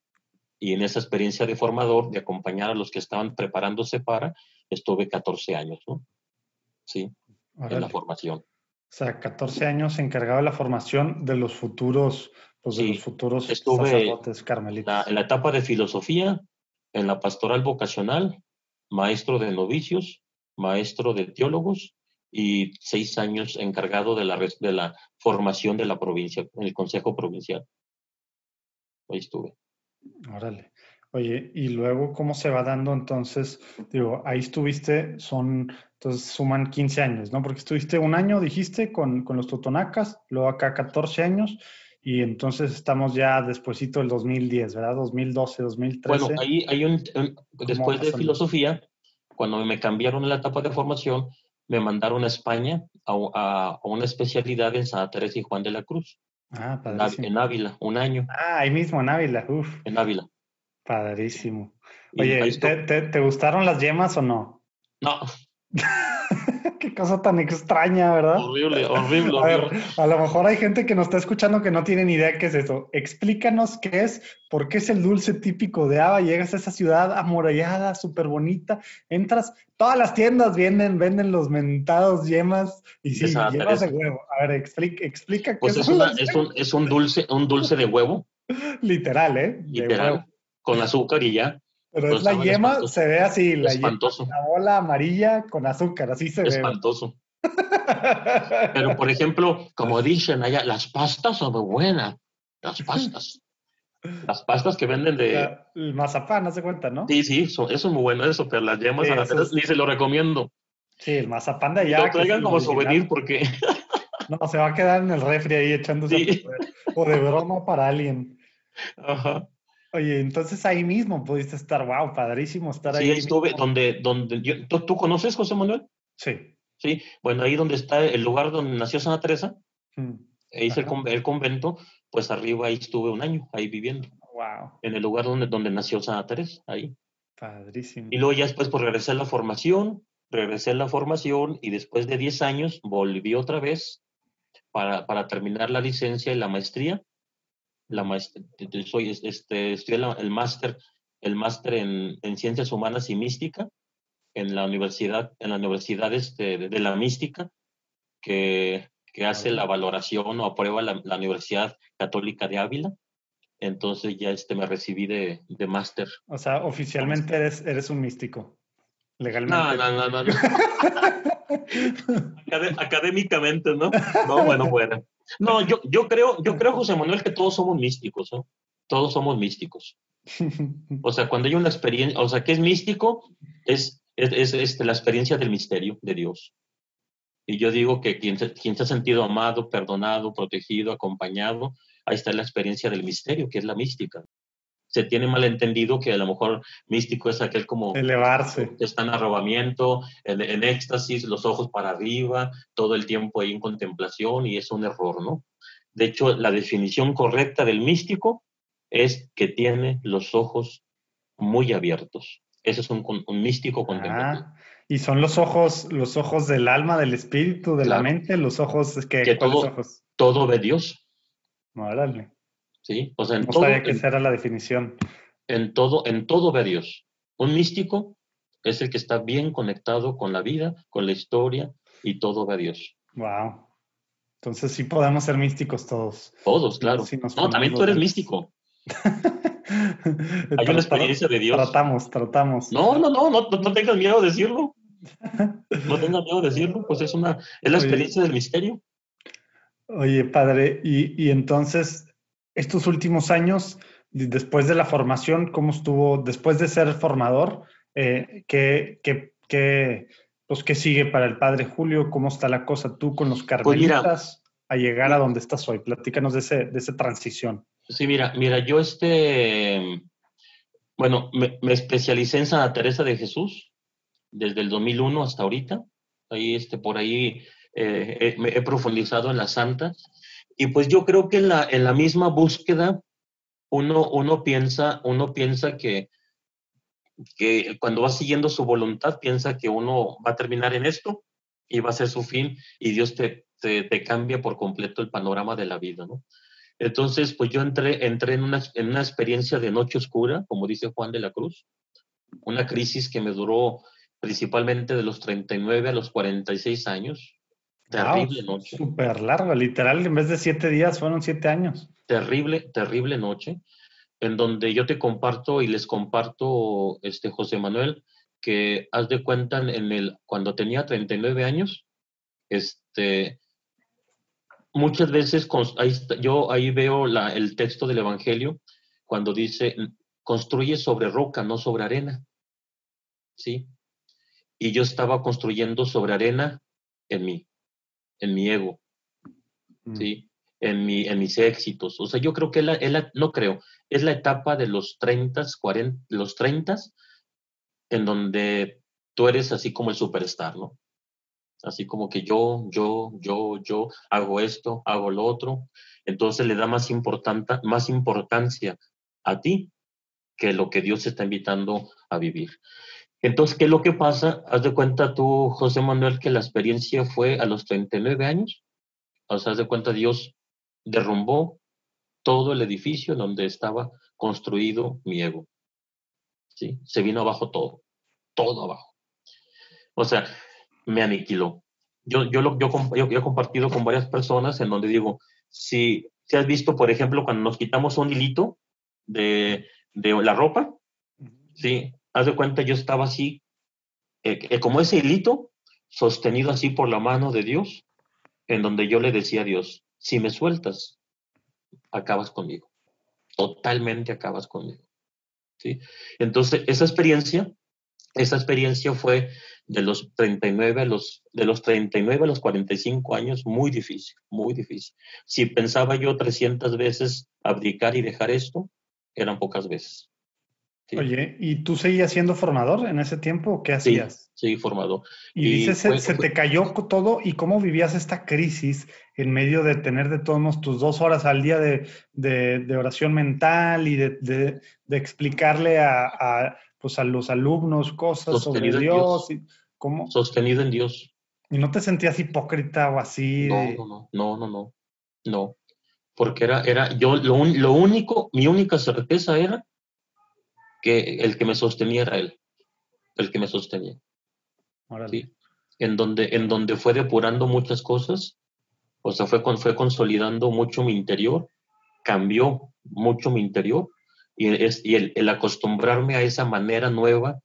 y en esa experiencia de formador, de acompañar a los que estaban preparándose para, estuve 14 años, ¿no? Sí en la formación. O sea, 14 años encargado de la formación de los futuros, pues de los futuros sacerdotes carmelitas. en la etapa de filosofía, en la pastoral vocacional, maestro de novicios, maestro de teólogos y seis años encargado de la, de la formación de la provincia, en el Consejo Provincial. Ahí estuve. Órale. Oye, y luego, ¿cómo se va dando entonces? Digo, ahí estuviste, son, entonces suman 15 años, ¿no? Porque estuviste un año, dijiste, con, con los Totonacas, luego acá 14 años, y entonces estamos ya despuesito del 2010, ¿verdad? 2012, 2013. Bueno, ahí hay un, después de filosofía, cuando me cambiaron la etapa de formación, me mandaron a España a, a, una especialidad en Santa Teresa y Juan de la Cruz. Ah, En Ávila, un año. Ah, ahí mismo en Ávila. En Ávila. Padrísimo. Oye, ¿te, gustaron las yemas o no? No. Qué cosa tan extraña, ¿verdad? Horrible, horrible. A ver, a lo mejor hay gente que nos está escuchando que no tiene ni idea qué es eso. Explícanos qué es, por qué es el dulce típico de Ava. Llegas a esa ciudad amurallada, súper bonita, entras, todas las tiendas venden, venden los mentados yemas y sí, yemas de huevo. A ver, explica, explica pues es, una, es, un, es un dulce, un dulce de huevo. Literal, ¿eh? Literal con azúcar y ya. Pero es la yema, se ve así, la, espantoso. la bola amarilla con azúcar, así se ve. Espantoso. Pero, por ejemplo, como dicen allá, las pastas son muy buenas. Las pastas. Las pastas que venden de... el mazapán, ¿no cuenta, no? Sí, sí, eso, es muy bueno eso, pero las yemas a la ni se lo recomiendo. Sí, el mazapán de allá. lo traigan como souvenir porque... No, se va a quedar en el refri ahí echándose o de broma para alguien. Ajá. Oye, entonces ahí mismo pudiste estar, wow, padrísimo estar ahí. Sí, estuve donde, donde ¿tú, conoces José Manuel? Sí. Sí, bueno, ahí donde está el lugar donde nació Santa Teresa, mm. ahí es el, convento, pues arriba ahí estuve un año, ahí viviendo. Wow. En el lugar donde, donde nació Santa Teresa, ahí. Padrísimo. Y luego ya después por regresar a la formación, regresé a la formación y después de 10 años volví otra vez para, para terminar la licencia y la maestría. La maestría, soy, este, estudié el máster el máster en, en, Ciencias Humanas y Mística en la Universidad, en la Universidad este, de, de, la Mística, que, que, hace la valoración o aprueba la, la, Universidad Católica de Ávila. Entonces ya este, me recibí de, de máster. O sea, oficialmente eres, eres un místico. Legalmente. No, no, no, no. académicamente, ¿no? No, bueno, bueno. No, yo, yo creo, yo creo, José Manuel, que todos somos místicos, ¿no? Todos somos místicos. O sea, cuando hay una experiencia, o sea, ¿qué es místico? Es, es, es, este, la experiencia del misterio de Dios. Y yo digo que quien se, quien se ha sentido amado, perdonado, protegido, acompañado, ahí está la experiencia del misterio, que es la mística se tiene mal entendido que a lo mejor místico es aquel como... Elevarse. Que está en arrobamiento, en, en, éxtasis, los ojos para arriba, todo el tiempo ahí en contemplación y es un error, ¿no? De hecho, la definición correcta del místico es que tiene los ojos muy abiertos. Ese es un, un místico contemplativo. Ah, y son los ojos, los ojos del alma, del espíritu, de claro. la mente, los ojos que, que todo, ojos? todo ve Dios. Órale. ¿Sí? O sea, en no todo, sabía que en, esa era la definición. En todo, en todo ve Dios. Un místico es el que está bien conectado con la vida, con la historia y todo ve a Dios. Wow. Entonces sí podemos ser místicos todos. Todos, claro. No, también tú eres místico. Hay una experiencia de Dios. Tratamos, tratamos. No, no, no, no, no tengas miedo de decirlo. No tengas miedo de decirlo, pues es una, es la experiencia Oye. del misterio. Oye, padre, y, y entonces estos últimos años, después de la formación, ¿cómo estuvo? Después de ser formador, eh, ¿qué, qué, qué, pues, ¿qué sigue para el padre Julio? ¿Cómo está la cosa tú con los carmelitas pues mira, a llegar a donde estás hoy? Platícanos de, ese, de esa transición. Sí, mira, mira, yo este, bueno, me, me especialicé en Santa Teresa de Jesús desde el 2001 hasta ahorita. Ahí, este, por ahí eh, he, he profundizado en la santa. Y pues yo creo que en la, en la misma búsqueda uno, uno, piensa, uno piensa que, que cuando va siguiendo su voluntad, piensa que uno va a terminar en esto y va a ser su fin y Dios te, te, te cambia por completo el panorama de la vida, ¿no? Entonces, pues yo entré, entré en, una, en una experiencia de noche oscura, como dice Juan de la Cruz, una crisis que me duró principalmente de los 39 a los 46 años, Terrible wow, noche. Súper larga, literal, en vez de siete días fueron siete años. Terrible, terrible noche, en donde yo te comparto y les comparto, este José Manuel, que haz de cuenta en el, cuando tenía 39 años, este, muchas veces ahí, yo ahí veo la, el texto del Evangelio cuando dice, construye sobre roca, no sobre arena. ¿Sí? Y yo estaba construyendo sobre arena en mí en mi ego, mm. ¿sí? En, mi, en mis éxitos. O sea, yo creo que la, la, no creo, es la etapa de los 30, 40, los 30, en donde tú eres así como el superstar, ¿no? Así como que yo, yo, yo, yo hago esto, hago lo otro. Entonces le da más, más importancia a ti que lo que Dios está invitando a vivir. Entonces, ¿qué es lo que pasa? Haz de cuenta tú, José Manuel, que la experiencia fue a los 39 años. O sea, haz de cuenta Dios derrumbó todo el edificio donde estaba construido mi ego. ¿Sí? Se vino abajo todo, todo abajo. O sea, me aniquiló. Yo, yo, lo, yo, yo, yo he compartido con varias personas en donde digo, si, si has visto, por ejemplo, cuando nos quitamos un hilito de, de la ropa, ¿sí? Haz de cuenta, yo estaba así, eh, eh, como ese hilito, sostenido así por la mano de Dios, en donde yo le decía a Dios, si me sueltas, acabas conmigo. Totalmente acabas conmigo. ¿Sí? Entonces, esa experiencia, esa experiencia fue de los 39 a los, de los 39 a los 45 años, muy difícil, muy difícil. Si pensaba yo 300 veces abdicar y dejar esto, eran pocas veces. Sí. Oye, ¿y tú seguías siendo formador en ese tiempo o qué hacías? Sí, formador. Y, y dices, fue, se, fue, te cayó todo y cómo vivías esta crisis en medio de tener de todos tus dos horas al día de, de, de oración mental y de, de explicarle a, a, pues a los alumnos cosas sobre Dios. Y, ¿Cómo? Sostenido en Dios. ¿Y no te sentías hipócrita o así? No, no, no, no, no, no, no. Porque era, era, yo, lo, lo único, mi única certeza era que el que me sostenía era él, el que me sostenía. ¿sí? En, donde, en donde fue depurando muchas cosas, o sea, fue, fue consolidando mucho mi interior, cambió mucho mi interior, y, es, y el, el acostumbrarme a esa manera nueva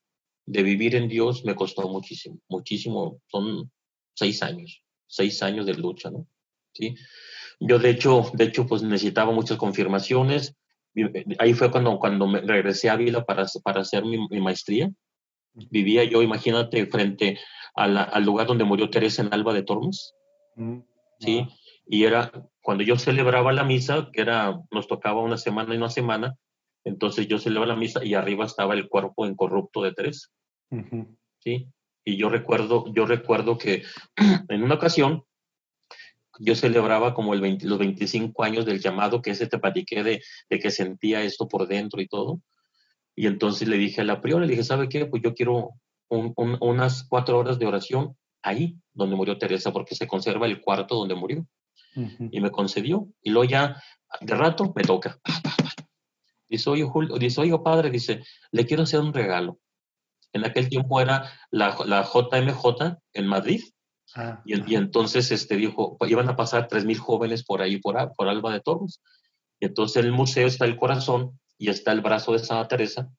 de vivir en Dios me costó muchísimo, muchísimo, son seis años, seis años de lucha, ¿no? ¿Sí? Yo de hecho, de hecho, pues necesitaba muchas confirmaciones. Ahí fue cuando, cuando me regresé a Ávila para, para hacer mi, maestría. Vivía yo, imagínate, frente al lugar donde murió Teresa en Alba de Tormes. Mm, sí, y era cuando yo celebraba la misa, que era, nos tocaba una semana y una semana, entonces yo celebraba la misa y arriba estaba el cuerpo incorrupto de Teresa. Sí, y yo recuerdo, yo recuerdo que en una ocasión yo celebraba como el los 25 años del llamado, que ese te platiqué de, de, que sentía esto por dentro y todo. Y entonces le dije a la priora, le dije, ¿sabe qué? Pues yo quiero unas cuatro horas de oración ahí donde murió Teresa, porque se conserva el cuarto donde murió. Y me concedió. Y luego ya, de rato, me toca. Dice, oye, Julio, dice, oye, padre, dice, le quiero hacer un regalo. En aquel tiempo era la, la JMJ en Madrid, Ah, y, entonces este, dijo, iban a pasar 3.000 jóvenes por ahí, por, por Alba de Torres. Y entonces en el museo está el corazón y está el brazo de Santa Teresa.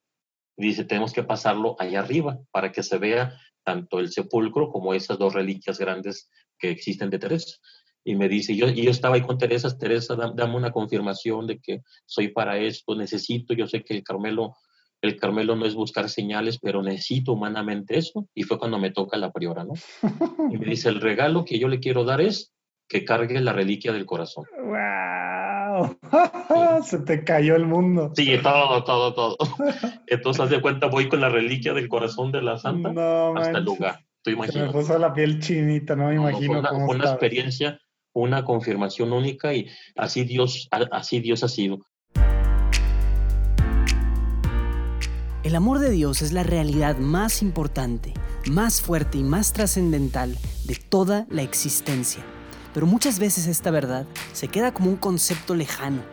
Y dice, tenemos que pasarlo allá arriba para que se vea tanto el sepulcro como esas dos reliquias grandes que existen de Teresa. Y me dice, yo, y yo estaba ahí con Teresa, Teresa, dame una confirmación de que soy para esto, necesito, yo sé que el Carmelo el Carmelo no es buscar señales, pero necesito humanamente eso. Y fue cuando me toca la priora, ¿no? Y me dice, el regalo que yo le quiero dar es que cargue la reliquia del corazón. ¡Wow! Se te cayó el mundo. Sí, todo, todo, todo. Entonces, haz de cuenta, voy con la reliquia del corazón de la santa hasta el lugar. Tú me puso la piel chinita, no me imagino fue una, una experiencia, una confirmación única y así Dios, así Dios ha sido. El amor de Dios es la realidad más importante, más fuerte y más trascendental de toda la existencia. Pero muchas veces esta verdad se queda como un concepto lejano,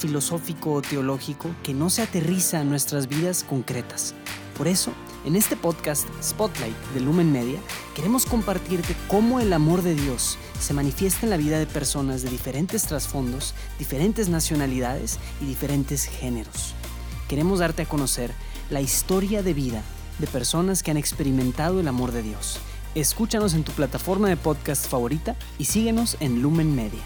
filosófico o teológico que no se aterriza a nuestras vidas concretas. Por eso, en este podcast Spotlight de Lumen Media, queremos compartirte cómo el amor de Dios se manifiesta en la vida de personas de diferentes trasfondos, diferentes nacionalidades y diferentes géneros. Queremos darte a conocer la historia de vida de personas que han experimentado el amor de Dios. Escúchanos en tu plataforma de podcast favorita y síguenos en Lumen Media.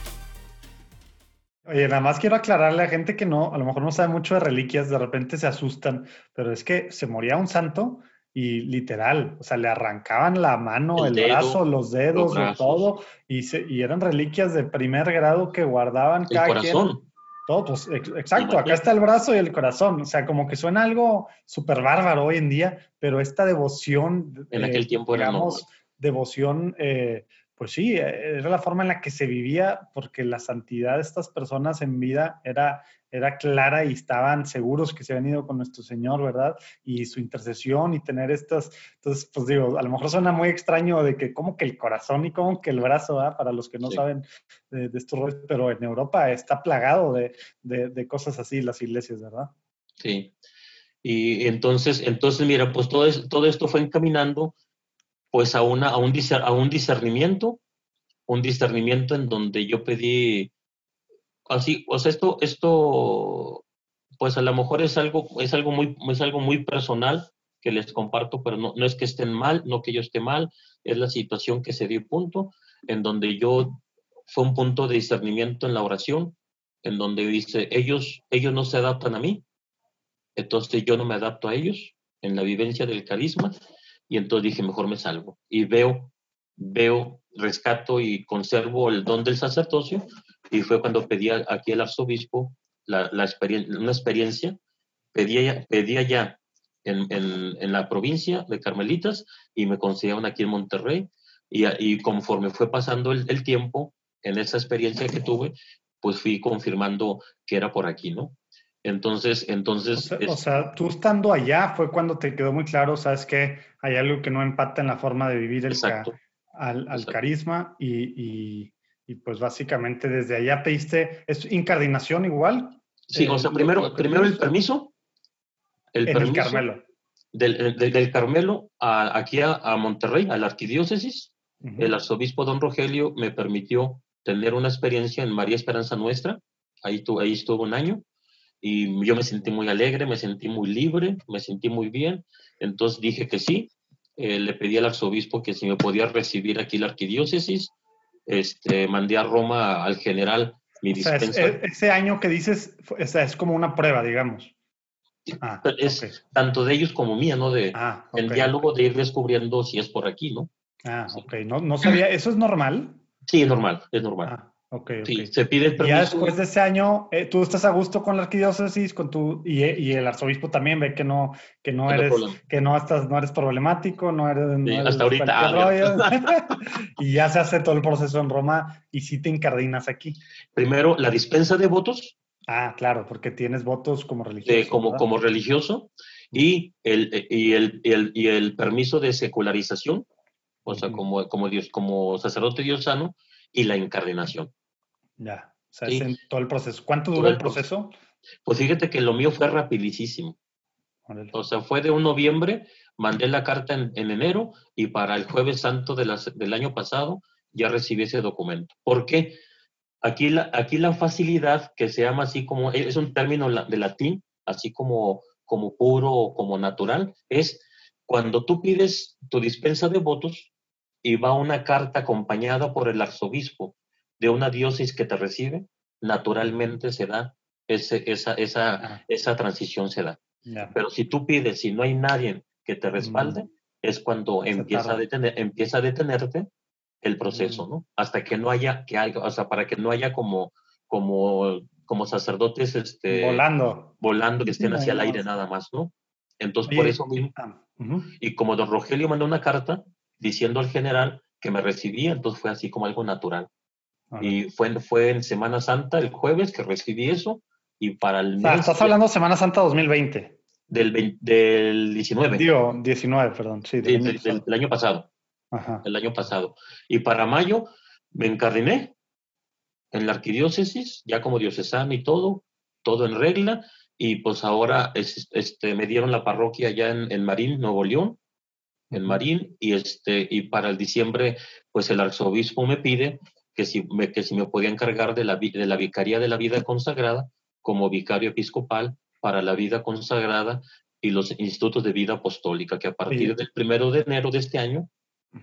Oye, nada más quiero aclararle a gente que no, a lo mejor no sabe mucho de reliquias, de repente se asustan, pero es que se moría un santo y literal, o sea, le arrancaban la mano, el, brazo, los dedos, todo, y, y eran reliquias de primer grado que guardaban el corazón. Todo, pues exacto, acá está el brazo y el corazón, o sea, como que suena algo súper bárbaro hoy en día, pero esta devoción... En aquel tiempo era digamos, devoción, eh, pues sí, eh, era la forma en la que se vivía, porque la santidad de estas personas en vida era, era clara y estaban seguros que se habían ido con nuestro Señor, ¿verdad? Y su intercesión y tener estas, entonces, pues digo, a lo mejor suena muy extraño de que como que el corazón y como que el brazo, ¿verdad? Para los que no saben de, estos roles, pero en Europa está plagado de, de, cosas así las iglesias, ¿verdad? Sí. Y entonces, entonces mira, pues todo, todo esto fue encaminando pues a, una, a, un, a un discernimiento, un discernimiento en donde yo pedí, así, o sea, esto, esto, pues a lo mejor es algo, es algo, muy, es algo muy personal que les comparto, pero no, no es que estén mal, no que yo esté mal, es la situación que se dio punto, en donde yo, fue un punto de discernimiento en la oración, en donde dice, ellos, ellos no se adaptan a mí, entonces yo no me adapto a ellos en la vivencia del carisma, y entonces dije, mejor me salvo. Y veo, veo, rescato y conservo el don del sacerdocio. Y fue cuando pedí aquí al arzobispo la, la una experiencia, pedía, pedía ya en, en, la provincia de Carmelitas y me concedieron aquí en Monterrey. Y, y conforme fue pasando el, el, tiempo, en esa experiencia que tuve, pues fui confirmando que era por aquí, ¿no? Entonces, entonces... O sea, tú estando allá fue cuando te quedó muy claro, sabes que hay algo que no empata en la forma de vivir el al, carisma y, pues básicamente desde allá pediste, ¿es incardinación igual? Sí, o sea, primero, primero el permiso. El permiso Carmelo. Del, del, Carmelo a, aquí a, Monterrey, a la arquidiócesis. El arzobispo don Rogelio me permitió tener una experiencia en María Esperanza Nuestra. Ahí, tu, ahí estuvo un año y yo me sentí muy alegre, me sentí muy libre, me sentí muy bien. Entonces dije que sí. Eh, le pedí al arzobispo que si me podía recibir aquí la arquidiócesis. Este, mandé a Roma al general mi dispensa. ese año que dices es, como una prueba, digamos. Ah, es tanto de ellos como mía, ¿no? De ah, el diálogo de ir descubriendo si es por aquí, ¿no? Ah, ok. No, no sabía, ¿eso es normal? Sí, es normal, es normal. Ah. Ok, sí, se pide el permiso. Ya después de ese año, eh, tú estás a gusto con la arquidiócesis, con tu y, y, el arzobispo también ve que no que no eres que no estás no eres problemático, no eres, hasta ahorita. y ya se hace todo el proceso en Roma y sí te encardinas aquí. Primero la dispensa de votos. Ah, claro, porque tienes votos como religioso. como como religioso y el y el, y el, permiso de secularización, o sea, como como Dios como sacerdote diosano y la encarnación. Ya, o sea, es en todo el proceso. ¿Cuánto dura el proceso? Pues fíjate que lo mío fue rapidísimo. O sea, fue de un noviembre, mandé la carta en, enero y para el jueves santo de del año pasado ya recibí ese documento. ¿Por qué? Aquí la, aquí la facilidad, que se llama así como, es un término de latín, así como, como puro o como natural, es cuando tú pides tu dispensa de votos y va una carta acompañada por el arzobispo de una diócesis que te recibe, naturalmente se da ese, esa, esa, ah. esa transición se da. Pero si tú pides, si no hay nadie que te respalde, mm. es cuando empieza a, detener, empieza a detenerte el proceso, mm. ¿no? Hasta que no haya, que haya, o sea, para que no haya como, como, como sacerdotes este, volando, volando que estén hacia el aire nada más, ¿no? Entonces, por eso mismo, ah, y como don Rogelio mandó una carta diciendo al general que me recibía, entonces fue así como algo natural. Y fue, fue en Semana Santa, el jueves, que recibí eso. Y para el mes. estás hablando de Semana Santa 2020. Del, del 19. Digo, 19, perdón. Sí, del, año, pasado. Ajá. El año pasado. Y para mayo me encardiné en la arquidiócesis, ya como diocesano y todo, todo en regla. Y pues ahora este, me dieron la parroquia ya en, en Marín, Nuevo León, en Marín, y, este, y para el diciembre, pues el arzobispo me pide que si me, que si me podía encargar de la, de la Vicaría de la Vida Consagrada como vicario episcopal para la vida consagrada y los institutos de vida apostólica, que a partir del primero de enero de este año,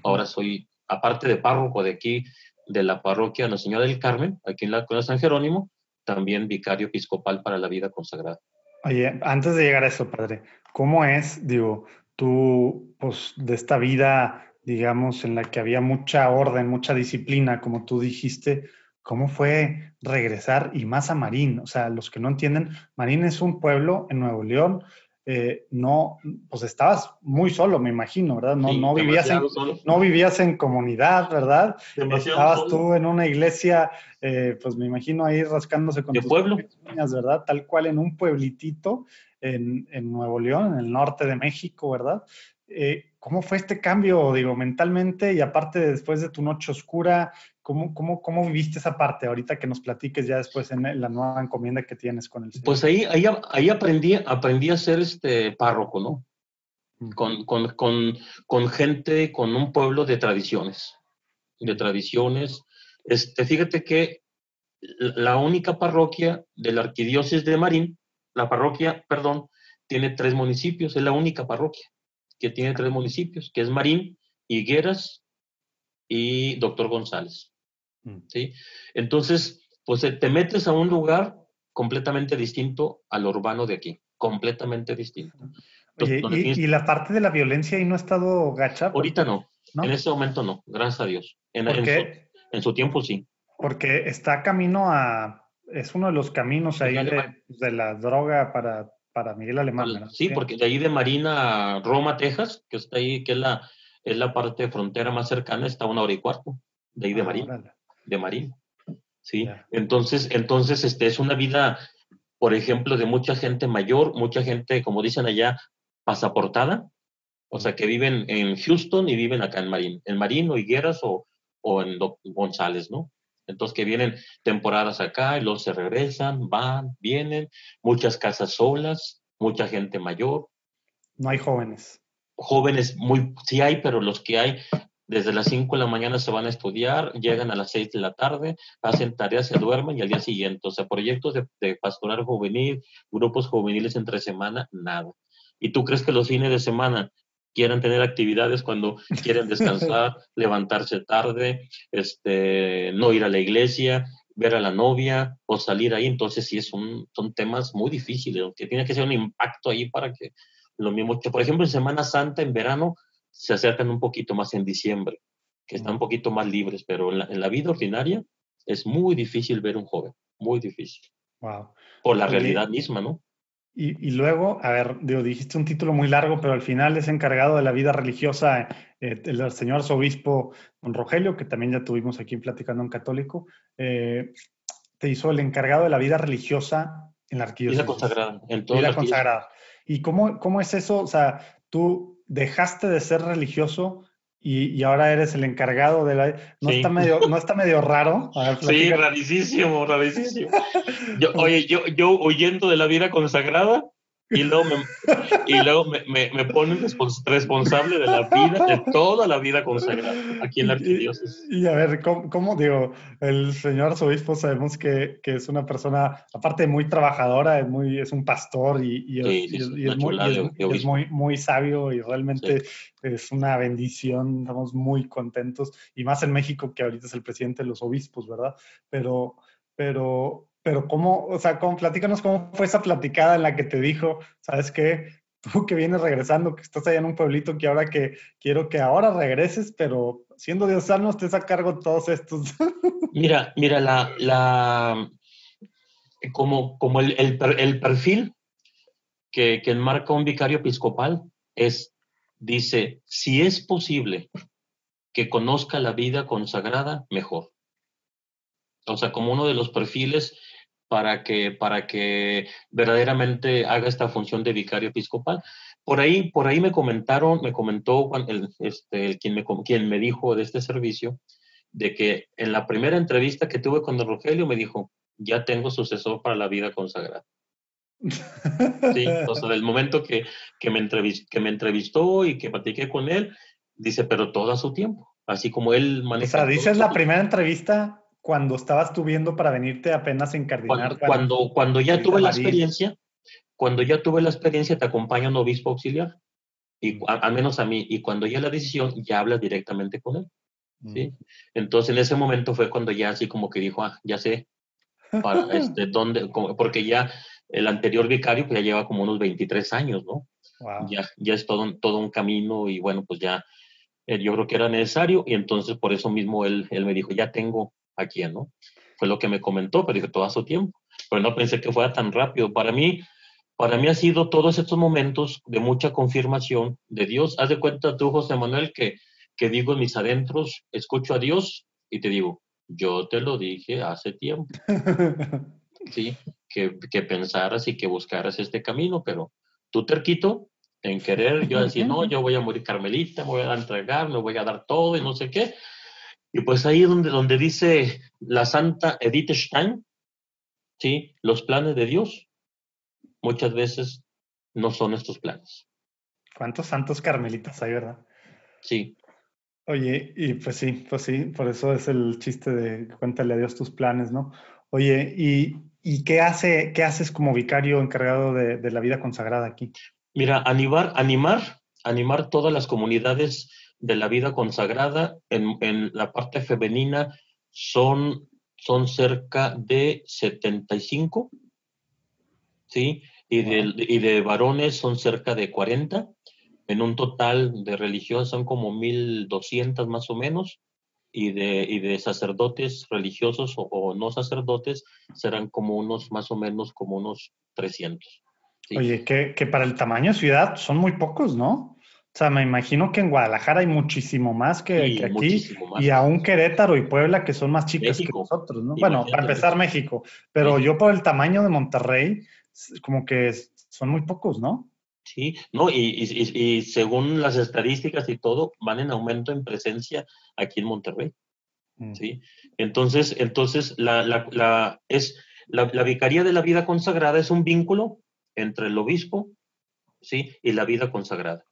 ahora soy, aparte de párroco de aquí, de la parroquia Nuestra Señora del Carmen, aquí en la de San Jerónimo, también vicario episcopal para la vida consagrada. Oye, antes de llegar a eso, padre, ¿cómo es, digo, tú, pues, de esta vida digamos, en la que había mucha orden, mucha disciplina, como tú dijiste, ¿cómo fue regresar y más a Marín? O sea, los que no entienden, Marín es un pueblo en Nuevo León, eh, no, pues estabas muy solo, me imagino, ¿verdad? No, no, vivías, en, no vivías en comunidad, ¿verdad? estabas tú en una iglesia, eh, pues me imagino ahí rascándose con tus pueblo? Niñas, ¿verdad? Tal cual en un pueblitito en, en, Nuevo León, en el norte de México, ¿verdad? Eh, ¿Cómo fue este cambio, digo, mentalmente y aparte después de tu noche oscura, ¿cómo, cómo, cómo viviste esa parte ahorita que nos platiques ya después en la nueva encomienda que tienes con el Señor? Pues ahí, ahí, ahí aprendí, aprendí a ser este párroco, ¿no? Con, con, con, con, gente, con un pueblo de tradiciones, de tradiciones. Este, fíjate que la única parroquia de la arquidiócesis de Marín, la parroquia, perdón, tiene tres municipios, es la única parroquia que tiene tres municipios, que es Marín, Higueras y Doctor González. Mm. ¿sí? Entonces, pues eh, te metes a un lugar completamente distinto al urbano de aquí, completamente distinto. y, la parte de la violencia ahí no ha estado gacha? Ahorita no. en ese momento no, gracias a Dios. En, en, su, tiempo sí. Porque está camino a, es uno de los caminos ahí de, la droga para para Miguel Alemán. Sí, porque de ahí de Marina a Roma, Texas, que está ahí, que es la, es la parte frontera más cercana, está una hora y cuarto, de ahí de ah, Marina. De Marina. Sí, entonces, entonces este, es una vida por ejemplo, de mucha gente mayor, mucha gente, como dicen allá, pasaportada, o sea, que viven en Houston y viven acá en Marín, en Marín o Higueras o, o en González, ¿no? Entonces que vienen temporadas acá y luego se regresan, van, vienen, muchas casas solas, mucha gente mayor. No hay jóvenes. Jóvenes, muy, sí hay, pero los que hay, desde las 5 de la mañana se van a estudiar, llegan a las 6 de la tarde, hacen tareas, se duermen y al día siguiente, o sea, proyectos de, de pastoral juvenil, grupos juveniles entre semana, nada. ¿Y tú crees que los fines de semana quieran tener actividades cuando quieren descansar, levantarse tarde, este, no ir a la iglesia, ver a la novia o salir ahí. Entonces sí, son, son temas muy difíciles, que tiene que ser un impacto ahí para que lo mismo, por ejemplo, en Semana Santa, en verano, se acercan un poquito más en diciembre, que están un poquito más libres, pero en la, vida ordinaria es muy difícil ver un joven, muy difícil. Wow. Por la realidad misma, ¿no? Y, luego, a ver, digo, dijiste un título muy largo, pero al final es encargado de la vida religiosa eh, el señor arzobispo don Rogelio, que también ya tuvimos aquí platicando en Católico, eh, te hizo el encargado de la vida religiosa en la arquidiócesis. Vida consagrada. Vida consagrada. ¿Y cómo, cómo es eso? O sea, tú dejaste de ser religioso y, ahora eres el encargado de la... ¿No, está, medio, ¿no está medio raro? sí, rarísimo, rarísimo. Yo, oye, yo, yo huyendo de la vida consagrada, y luego me, y luego me, me, ponen responsable de la vida, de toda la vida consagrada aquí en la arquidiócesis. Y, a ver, ¿cómo, digo? El señor arzobispo sabemos que, que, es una persona, aparte muy trabajadora, es, muy, es un pastor y, es, muy, muy, sabio y realmente es una bendición, estamos muy contentos, y más en México que ahorita es el presidente de los obispos, ¿verdad? Pero, pero pero cómo, o sea, cómo, platícanos cómo fue esa platicada en la que te dijo, ¿sabes qué? Tú que vienes regresando, que estás allá en un pueblito que ahora que quiero que ahora regreses, pero siendo diosano estés a cargo todos estos. Mira, mira, la, la como, como el, el, perfil que, que enmarca un vicario episcopal es, dice, si es posible que conozca la vida consagrada, mejor. O sea, como uno de los perfiles para que, para que verdaderamente haga esta función de vicario episcopal. Por ahí, por ahí me comentaron, me comentó el, este, quien, me, quien me dijo de este servicio, de que en la primera entrevista que tuve con Rogelio me dijo, ya tengo sucesor para la vida consagrada. Sí, o sea, del momento que, que, me entrevistó, que me entrevistó y que platiqué con él, dice, pero todo a su tiempo, así como él maneja. O sea, dices la primera entrevista cuando estabas tú viendo para venirte apenas a encardinar? Cuando, cuando, ya tuve la experiencia, cuando ya tuve la experiencia, te acompaña un obispo auxiliar, y al menos a mí, y cuando ya la decisión, ya hablas directamente con él. ¿sí? Mm. Entonces, en ese momento fue cuando ya así como que dijo, ah, ya sé, para, este, dónde, porque ya el anterior vicario pues, ya lleva como unos 23 años, ¿no? Ya, ya es todo, todo un camino y bueno, pues ya eh, yo creo que era necesario y entonces por eso mismo él, él me dijo, ya tengo a quién, ¿no? Fue lo que me comentó, pero dije, todo a su tiempo. Pero no pensé que fuera tan rápido. Para mí, para mí ha sido todos estos momentos de mucha confirmación de Dios. Haz de cuenta tú, José Manuel, que, que digo en mis adentros, escucho a Dios y te digo, yo te lo dije hace tiempo. sí, que, que pensaras y que buscaras este camino, pero tú terquito en querer, yo decir, no, yo voy a morir carmelita, me voy a entregar, me voy a dar todo y no sé qué. Y pues ahí es donde, donde dice la santa Edith Stein, ¿sí? los planes de Dios muchas veces no son estos planes. ¿Cuántos santos carmelitas hay, verdad? Sí. Oye, y pues sí, pues sí, por eso es el chiste de cuéntale a Dios tus planes, ¿no? Oye, ¿y, y qué, hace, qué haces como vicario encargado de, de la vida consagrada aquí? Mira, animar, animar, animar todas las comunidades de la vida consagrada en, la parte femenina son, son cerca de 75, ¿sí? Y de, y de varones son cerca de 40. En un total de religiosas son como 1.200 más o menos. Y de, y de sacerdotes religiosos o, no sacerdotes serán como unos, más o menos como unos 300. Oye, que, que, para el tamaño de ciudad son muy pocos, ¿no? O sea, me imagino que en Guadalajara hay muchísimo más que, aquí. Y aún Querétaro y Puebla, que son más chicas que nosotros, ¿no? Bueno, para empezar México. Pero yo por el tamaño de Monterrey, como que son muy pocos, ¿no? Sí, no, y, según las estadísticas y todo, van en aumento en presencia aquí en Monterrey. Mm. ¿sí? Entonces, entonces la, la, es, la, la, Vicaría de la Vida Consagrada es un vínculo entre el obispo ¿sí? y la vida consagrada.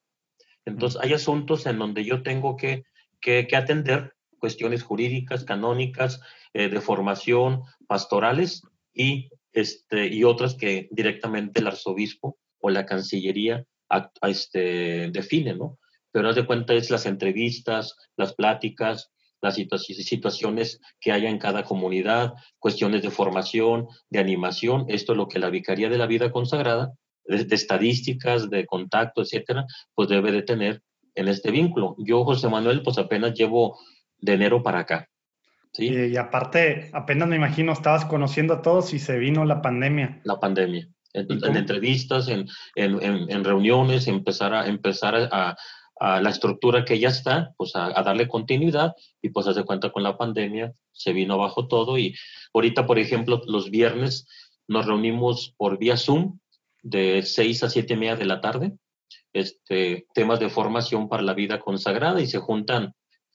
Entonces, hay asuntos en donde yo tengo que, que, atender cuestiones jurídicas, canónicas, eh, de formación, pastorales y, este, y otras que directamente el arzobispo o la cancillería este, define, ¿no? Pero haz de cuenta es las entrevistas, las pláticas, las situaciones que haya en cada comunidad, cuestiones de formación, de animación, esto es lo que la Vicaría de la Vida Consagrada de, estadísticas, de contacto, etcétera, pues debe de tener en este vínculo. Yo, José Manuel, pues apenas llevo de enero para acá. ¿sí? Y, aparte, apenas me imagino, estabas conociendo a todos y se vino la pandemia. La pandemia. En, entrevistas, en, en, reuniones, empezar a empezar a, a, la estructura que ya está, pues a, darle continuidad y pues hace cuenta con la pandemia, se vino abajo todo y ahorita, por ejemplo, los viernes nos reunimos por vía Zoom de 6 a 7 y media de la tarde, este, temas de formación para la vida consagrada y se juntan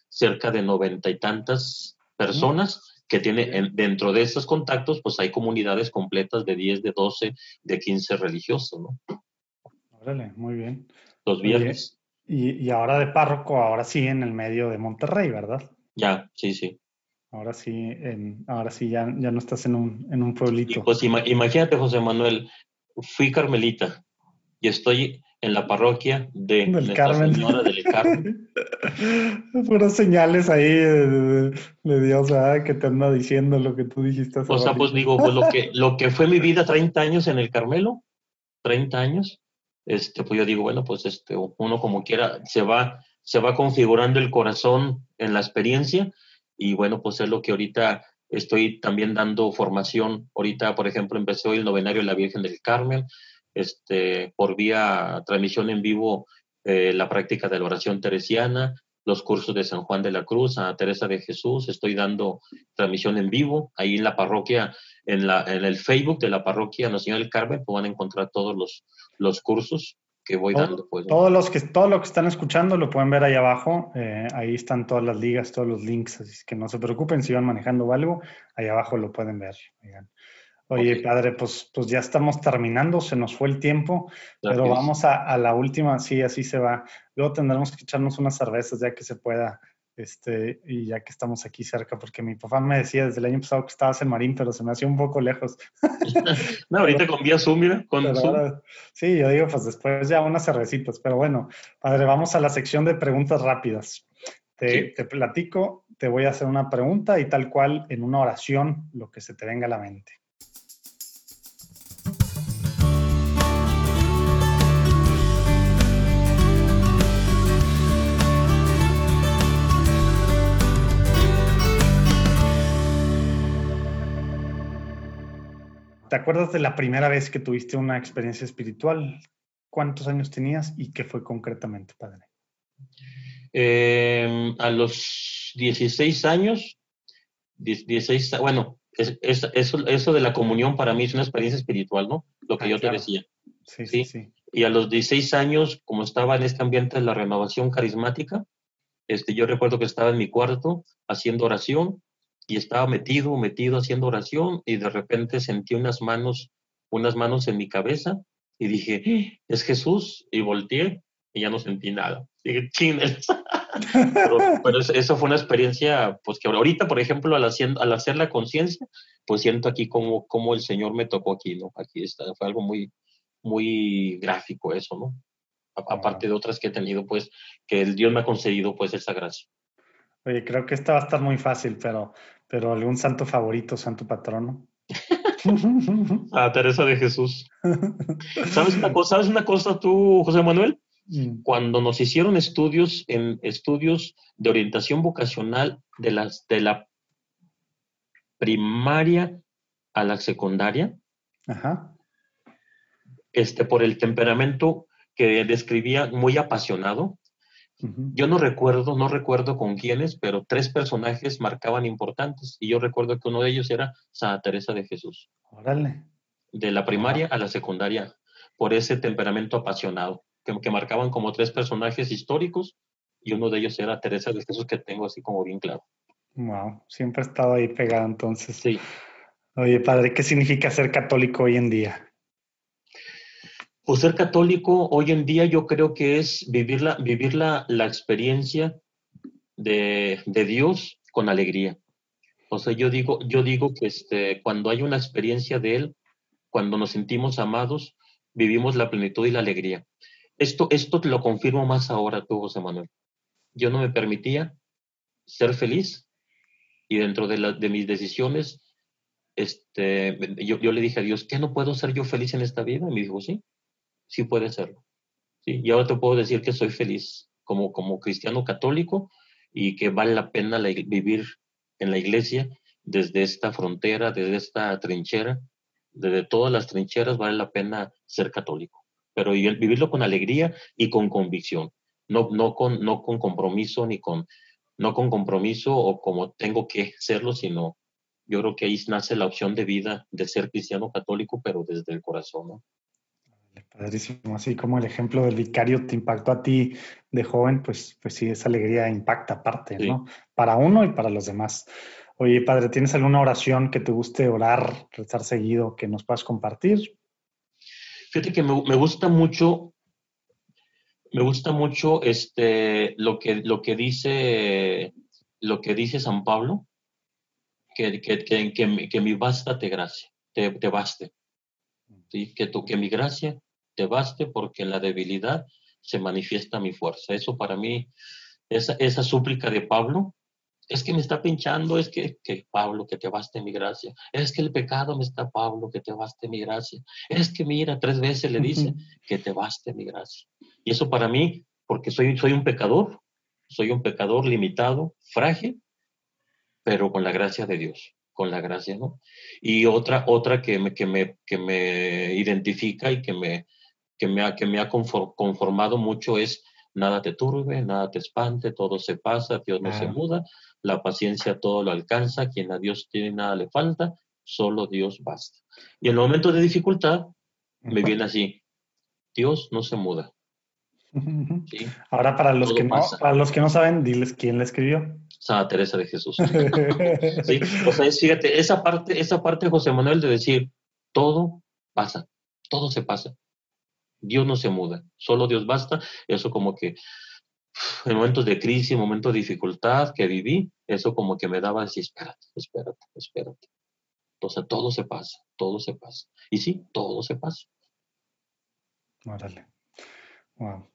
cerca de noventa y tantas personas que tienen dentro de esos contactos, pues hay comunidades completas de 10, de 12, de 15 religiosos, ¿no? Órale, muy bien. Los viernes. Y, y, ahora de párroco, ahora sí en el medio de Monterrey, ¿verdad? Ya, sí, sí. Ahora sí, en, ahora sí ya, ya no estás en un, en un pueblito. pues imagínate, José Manuel, fui carmelita y estoy en la parroquia de Carmen. Señora del Carmen. Puras señales ahí de, Dios, que te anda diciendo lo que tú dijiste. o sea, pues digo, pues lo que, lo que fue mi vida 30 años en el Carmelo, 30 años, este, pues yo digo, bueno, pues este, uno como quiera se va, se va configurando el corazón en la experiencia y bueno, pues es lo que ahorita Estoy también dando formación. Ahorita, por ejemplo, empecé hoy el novenario de la Virgen del Carmen, este, por vía transmisión en vivo, eh, la práctica de la oración teresiana, los cursos de San Juan de la Cruz, a Teresa de Jesús. Estoy dando transmisión en vivo. Ahí en la parroquia, en, la, en el Facebook de la parroquia Nuestra del Carmen, pues van a encontrar todos los, los cursos que voy dando. Pues, todos los que todo lo que están escuchando lo pueden ver ahí abajo. Eh, ahí están todas las ligas, todos los links, así que no se preocupen si van manejando algo, ahí abajo lo pueden ver. Oye, padre, pues, pues ya estamos terminando, se nos fue el tiempo, pero vamos a, a, la última, sí, así se va. Luego tendremos que echarnos unas cervezas ya que se pueda este, y ya que estamos aquí cerca, porque mi papá me decía desde el año pasado que estabas en Marín, pero se me hacía un poco lejos. no, ahorita con vía Zoom, mira, con sí, yo digo, pues después ya unas cervecitas, pero bueno, padre, vamos a la sección de preguntas rápidas. Te, te platico, te voy a hacer una pregunta y tal cual en una oración lo que se te venga a la mente. ¿Te acuerdas de la primera vez que tuviste una experiencia espiritual? ¿Cuántos años tenías y qué fue concretamente, padre? Em, a los 16 años, 16, bueno, eso, de la comunión para mí es una experiencia espiritual, ¿no? Lo que ah, yo te decía. Sí, sí, sí, Y a los 16 años, como estaba en este ambiente de la renovación carismática, este, yo recuerdo que estaba en mi cuarto haciendo oración y estaba metido, metido haciendo oración y de repente sentí unas manos, unas manos en mi cabeza y dije, es Jesús y volteé y ya no sentí nada. Dije, pero, pero eso fue una experiencia, pues que ahorita, por ejemplo, al, al hacer la conciencia, pues siento aquí como, como el Señor me tocó aquí, ¿no? Aquí está, fue algo muy, muy gráfico eso, ¿no? Aparte de otras que he tenido, pues, que el Dios me ha concedido, pues, esa gracia. Oye, creo que esta va a estar muy fácil, pero, pero algún santo favorito, santo patrono. a Teresa de Jesús. ¿Sabes una cosa, ¿sabes una cosa tú, José Manuel? Mm. Cuando nos hicieron estudios en estudios de orientación vocacional de las de la primaria a la secundaria, este por el temperamento que describía muy apasionado, Yo no recuerdo, no recuerdo con quiénes, pero tres personajes marcaban importantes. Y yo recuerdo que uno de ellos era Santa Teresa de Jesús. Órale. De la primaria a la secundaria, por ese temperamento apasionado, que, que marcaban como tres personajes históricos y uno de ellos era Teresa de Jesús, que tengo así como bien claro. Wow, siempre he estado ahí pegado entonces. Sí. Oye, padre, ¿qué significa ser católico hoy en día? Pues ser católico hoy en día yo creo que es vivir la, la, experiencia de, de, Dios con alegría. O sea, yo digo, yo digo que este, cuando hay una experiencia de Él, cuando nos sentimos amados, vivimos la plenitud y la alegría. Esto, esto lo confirmo más ahora tú, José Manuel. Yo no me permitía ser feliz y dentro de, la, de mis decisiones, este, yo, yo, le dije a Dios, ¿qué no puedo ser yo feliz en esta vida? Y me dijo, sí, sí puede serlo. Y ahora te puedo decir que soy feliz como, como cristiano católico y que vale la pena vivir en la iglesia desde esta frontera, desde esta trinchera, desde todas las trincheras vale la pena ser católico. Pero vivirlo con alegría y con convicción, no, no, con, no con compromiso ni con, no con compromiso o como tengo que serlo, sino yo creo que ahí nace la opción de vida de ser cristiano católico, pero desde el corazón. ¿no? Padrísimo, así como el ejemplo del vicario te impactó a ti de joven, pues, pues sí, esa alegría impacta aparte, sí. ¿no? Para uno y para los demás. Oye, padre, ¿tienes alguna oración que te guste orar, rezar seguido, que nos puedas compartir? Fíjate que me, me gusta mucho, me gusta mucho este, lo, que, lo, que dice, lo que dice San Pablo, que, que, que, que, mi basta te gracia, te, te baste. ¿Sí? Que, tu, que mi gracia te baste porque en la debilidad se manifiesta mi fuerza. Eso para mí, esa, esa súplica de Pablo, es que me está pinchando, es que, que, Pablo, que te baste mi gracia. Es que el pecado me está, Pablo, que te baste mi gracia. Es que mira, tres veces le dice, que te baste mi gracia. Y eso para mí, porque soy, soy un pecador, soy un pecador limitado, frágil, pero con la gracia de Dios, con la gracia, ¿no? Y otra, otra que me, que me, que me identifica y que me, que me ha, que me ha conformado mucho es nada te turbe, nada te espante, todo se pasa, Dios no ah. se muda, la paciencia todo lo alcanza, quien a Dios tiene nada le falta, solo Dios basta. Y en el momento de dificultad me viene así, Dios no se muda. ¿Sí? Ahora para los, que no, para los que no saben, diles quién le escribió. Santa Teresa de Jesús. ¿Sí? O sea, fíjate, esa parte, esa parte de José Manuel de decir, todo pasa, todo se pasa. Dios no se muda, solo Dios basta. Eso como que en momentos de crisis, en momentos de dificultad que viví, eso como que me daba así, espérate, espérate, espérate. Entonces todo se pasa, todo se pasa. Y sí, todo se pasa. Órale. Wow,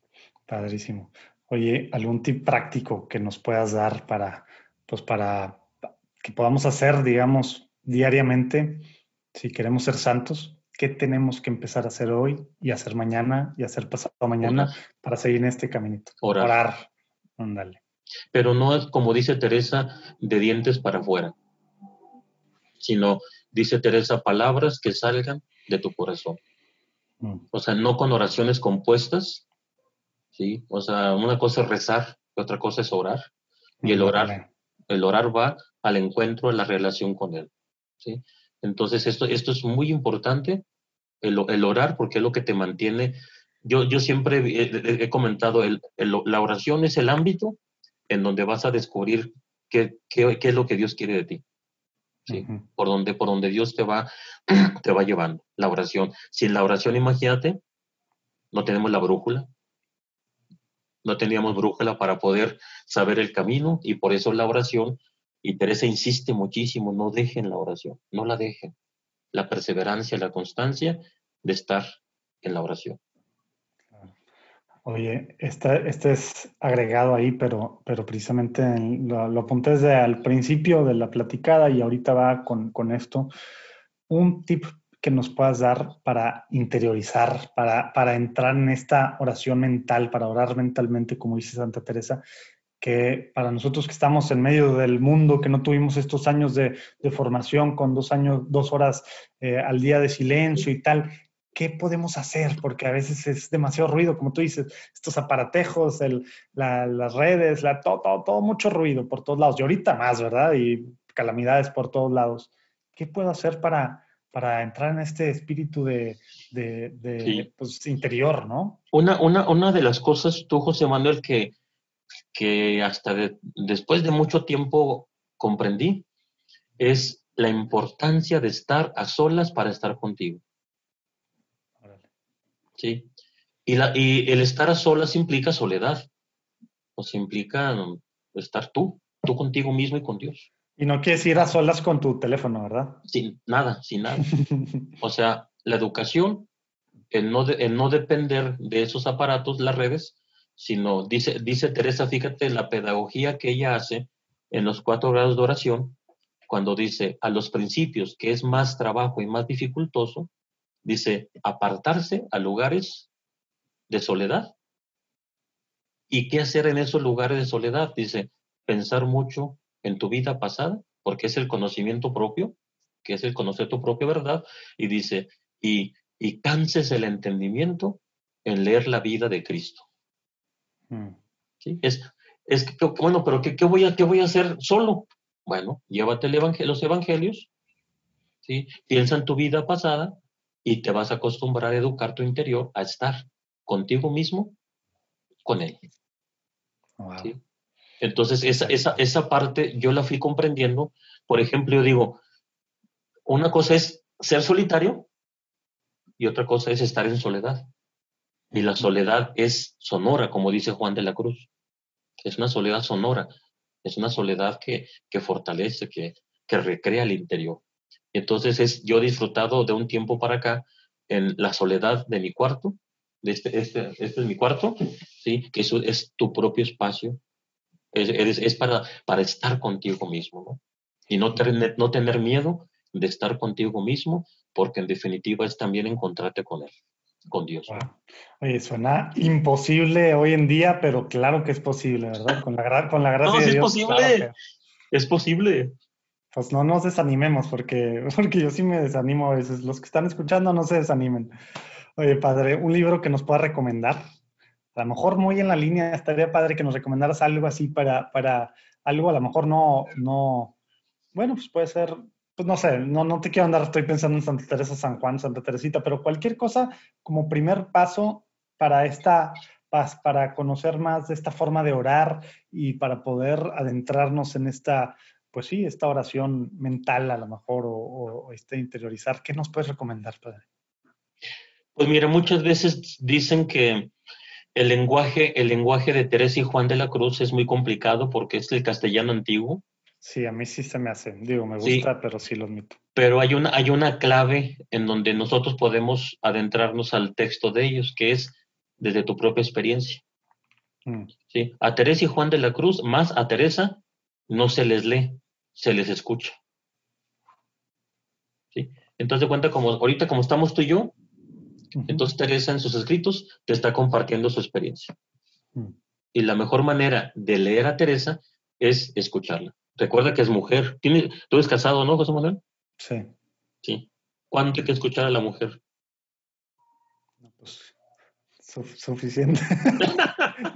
padrísimo. Oye, ¿algún tip práctico que nos puedas dar para, pues para que podamos hacer, digamos, diariamente, si queremos ser santos? ¿Qué tenemos que empezar a hacer hoy y hacer mañana y hacer pasado mañana Orar. para seguir en este caminito? Orar. Orar. Ándale. Pero no es como dice Teresa, de dientes para afuera, sino, dice Teresa, palabras que salgan de tu corazón. Mm. O sea, no con oraciones compuestas, ¿sí? O sea, una cosa es rezar, otra cosa es orar. Y el orar, el orar va al encuentro, a la relación con Él, ¿sí? Entonces, esto, esto es muy importante, el, el, orar, porque es lo que te mantiene. Yo, yo siempre he, he comentado, el, el, la oración es el ámbito en donde vas a descubrir qué, qué, qué es lo que Dios quiere de ti. ¿sí? Uh -huh. por, donde, por donde Dios te va, te va llevando, la oración. Sin la oración, imagínate, no tenemos la brújula, no teníamos brújula para poder saber el camino y por eso la oración y Teresa insiste muchísimo, no dejen la oración, no la dejen. La perseverancia, la constancia de estar en la oración. Oye, este, este es agregado ahí, pero, pero precisamente lo, lo, apunté desde al principio de la platicada y ahorita va con, con esto. Un tip que nos puedas dar para interiorizar, para, para entrar en esta oración mental, para orar mentalmente, como dice Santa Teresa, que para nosotros que estamos en medio del mundo, que no tuvimos estos años de, de formación con dos años, dos horas eh, al día de silencio y tal, ¿qué podemos hacer? Porque a veces es demasiado ruido, como tú dices, estos aparatejos, el, las redes, la, todo, todo, todo, mucho ruido por todos lados. Y ahorita más, ¿verdad? Y calamidades por todos lados. ¿Qué puedo hacer para, para entrar en este espíritu de, de, pues, interior, ¿no? Una, una, una de las cosas, tú, José Manuel, que, que hasta después de mucho tiempo comprendí, es la importancia de estar a solas para estar contigo. ¿sí? Y, la, y el estar a solas implica soledad, o sea, implica mm, estar tú, tú contigo mismo y con Dios. Y no quieres ir a solas con tu teléfono, ¿verdad? Sin nada, sin nada. o sea, la educación, el no, no depender de esos aparatos, las redes, sino, dice, dice Teresa, fíjate la pedagogía que ella hace en los cuatro grados de oración, cuando dice a los principios que es más trabajo y más dificultoso, Dice, apartarse a lugares de soledad. ¿Y qué hacer en esos lugares de soledad? Dice, pensar mucho en tu vida pasada, porque es el conocimiento propio, que es el conocer tu propia verdad, y dice, y, y canses el entendimiento en leer la vida de Cristo. Mm. ¿Sí? Es, es que, bueno, pero ¿qué, qué, voy a, ¿qué voy a hacer solo? Bueno, llévate los evangelios, ¿sí? piensa en tu vida pasada y te vas a acostumbrar a educar tu interior a estar contigo mismo, con él. Entonces, esa, esa, esa parte yo la fui comprendiendo. Por ejemplo, yo digo, una cosa es ser solitario y otra cosa es estar en soledad. Y la soledad es sonora, como dice Juan de la Cruz. Es una soledad sonora, es una soledad que, que fortalece, que, que recrea el interior. Entonces es, yo he disfrutado de un tiempo para acá en la soledad de mi cuarto, de este, este, este es mi cuarto, ¿sí? que eso es tu propio espacio, es, es, para, para estar contigo mismo, ¿no? Y no tener, no tener miedo de estar contigo mismo, porque en definitiva es también encontrarte con Él, con Dios. Oye, suena imposible hoy en día, pero claro que es posible, ¿verdad? Con la, con la gracia de Dios. es posible. Es posible pues no nos desanimemos, porque, porque yo sí me desanimo a veces. Los que están escuchando no se desanimen. Oye, padre, un libro que nos pueda recomendar. A lo mejor muy en la línea, estaría padre que nos recomendaras algo así para, para algo, a lo mejor no, no, bueno, pues puede ser, pues no sé, no, no te quiero andar, estoy pensando en Santa Teresa, San Juan, Santa Teresita, pero cualquier cosa como primer paso para esta, para conocer más de esta forma de orar y para poder adentrarnos en esta pues sí, esta oración mental a lo mejor o, este interiorizar. ¿Qué nos puedes recomendar, padre? Pues mira, muchas veces dicen que el lenguaje, el lenguaje de Teresa y Juan de la Cruz es muy complicado porque es el castellano antiguo. Sí, a mí sí se me hace. Digo, me gusta, pero sí lo admito. Pero hay una, hay una clave en donde nosotros podemos adentrarnos al texto de ellos, que es desde tu propia experiencia. Mm. ¿Sí? A Teresa y Juan de la Cruz, más a Teresa, no se les lee, se les escucha. ¿Sí? Entonces, de cuenta, como ahorita como estamos tú y yo, entonces Teresa en sus escritos te está compartiendo su experiencia. Mm. Y la mejor manera de leer a Teresa es escucharla. Recuerda que es mujer. ¿Tiene, tú eres casado, ¿no, José Manuel? Sí. Sí. ¿Cuánto hay que escuchar a la mujer? Pues, suficiente.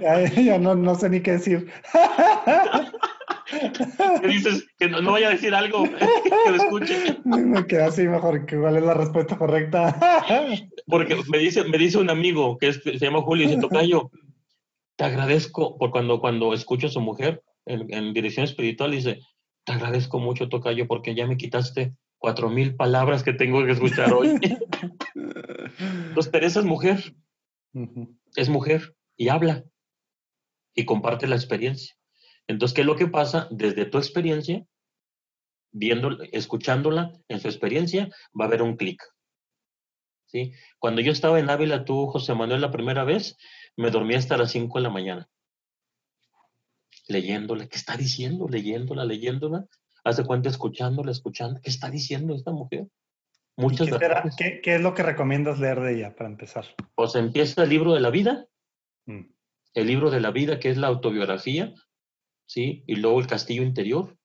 ya, no, no, sé ni qué decir. ¿Qué dices? Que no, vaya a decir algo que lo escuche. Me queda así mejor. que ¿Cuál es la respuesta correcta? Porque me dice, me dice un amigo que se llama Julio y dice, Tocayo, te agradezco por cuando, cuando escucho a su mujer en, dirección espiritual, dice, te agradezco mucho, Tocayo, porque ya me quitaste cuatro mil palabras que tengo que escuchar hoy. Entonces, Teresa es mujer. Es mujer y habla y comparte la experiencia. Entonces, ¿qué es lo que pasa? Desde tu experiencia, viendo, escuchándola en su experiencia, va a haber un clic. ¿Sí? Cuando yo estaba en Ávila, tú, José Manuel, la primera vez, me dormí hasta las 5 de la mañana. Leyéndola, ¿qué está diciendo? Leyéndola, leyéndola. Hace cuenta, escuchándola, escuchando. ¿Qué está disiendo esta mujer? Muchas qué, ¿qué, es lo que recomiendas leer de ella para empezar? Pues empieza el libro de la vida. Mm. El libro de la vida, que es la autobiografía, ¿sí? Y luego el castillo interior,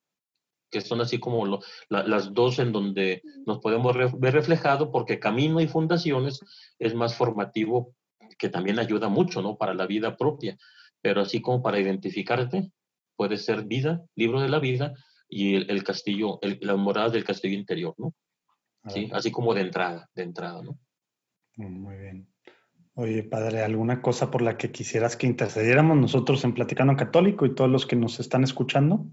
que son así como las dos en donde nos podemos ver reflejado, porque Camino y Fundaciones es más formativo, que también ayuda mucho, ¿no? Para la vida propia, pero así como para identificarte, puede ser vida, libro de la vida, y el, castillo, la morada del castillo interior, ¿no? ¿Sí? Así como de entrada, de entrada, ¿no? Muy bien. Oye, padre, ¿alguna cosa por la que quisieras que intercediéramos nosotros en Platicando Católico y todos los que nos están escuchando?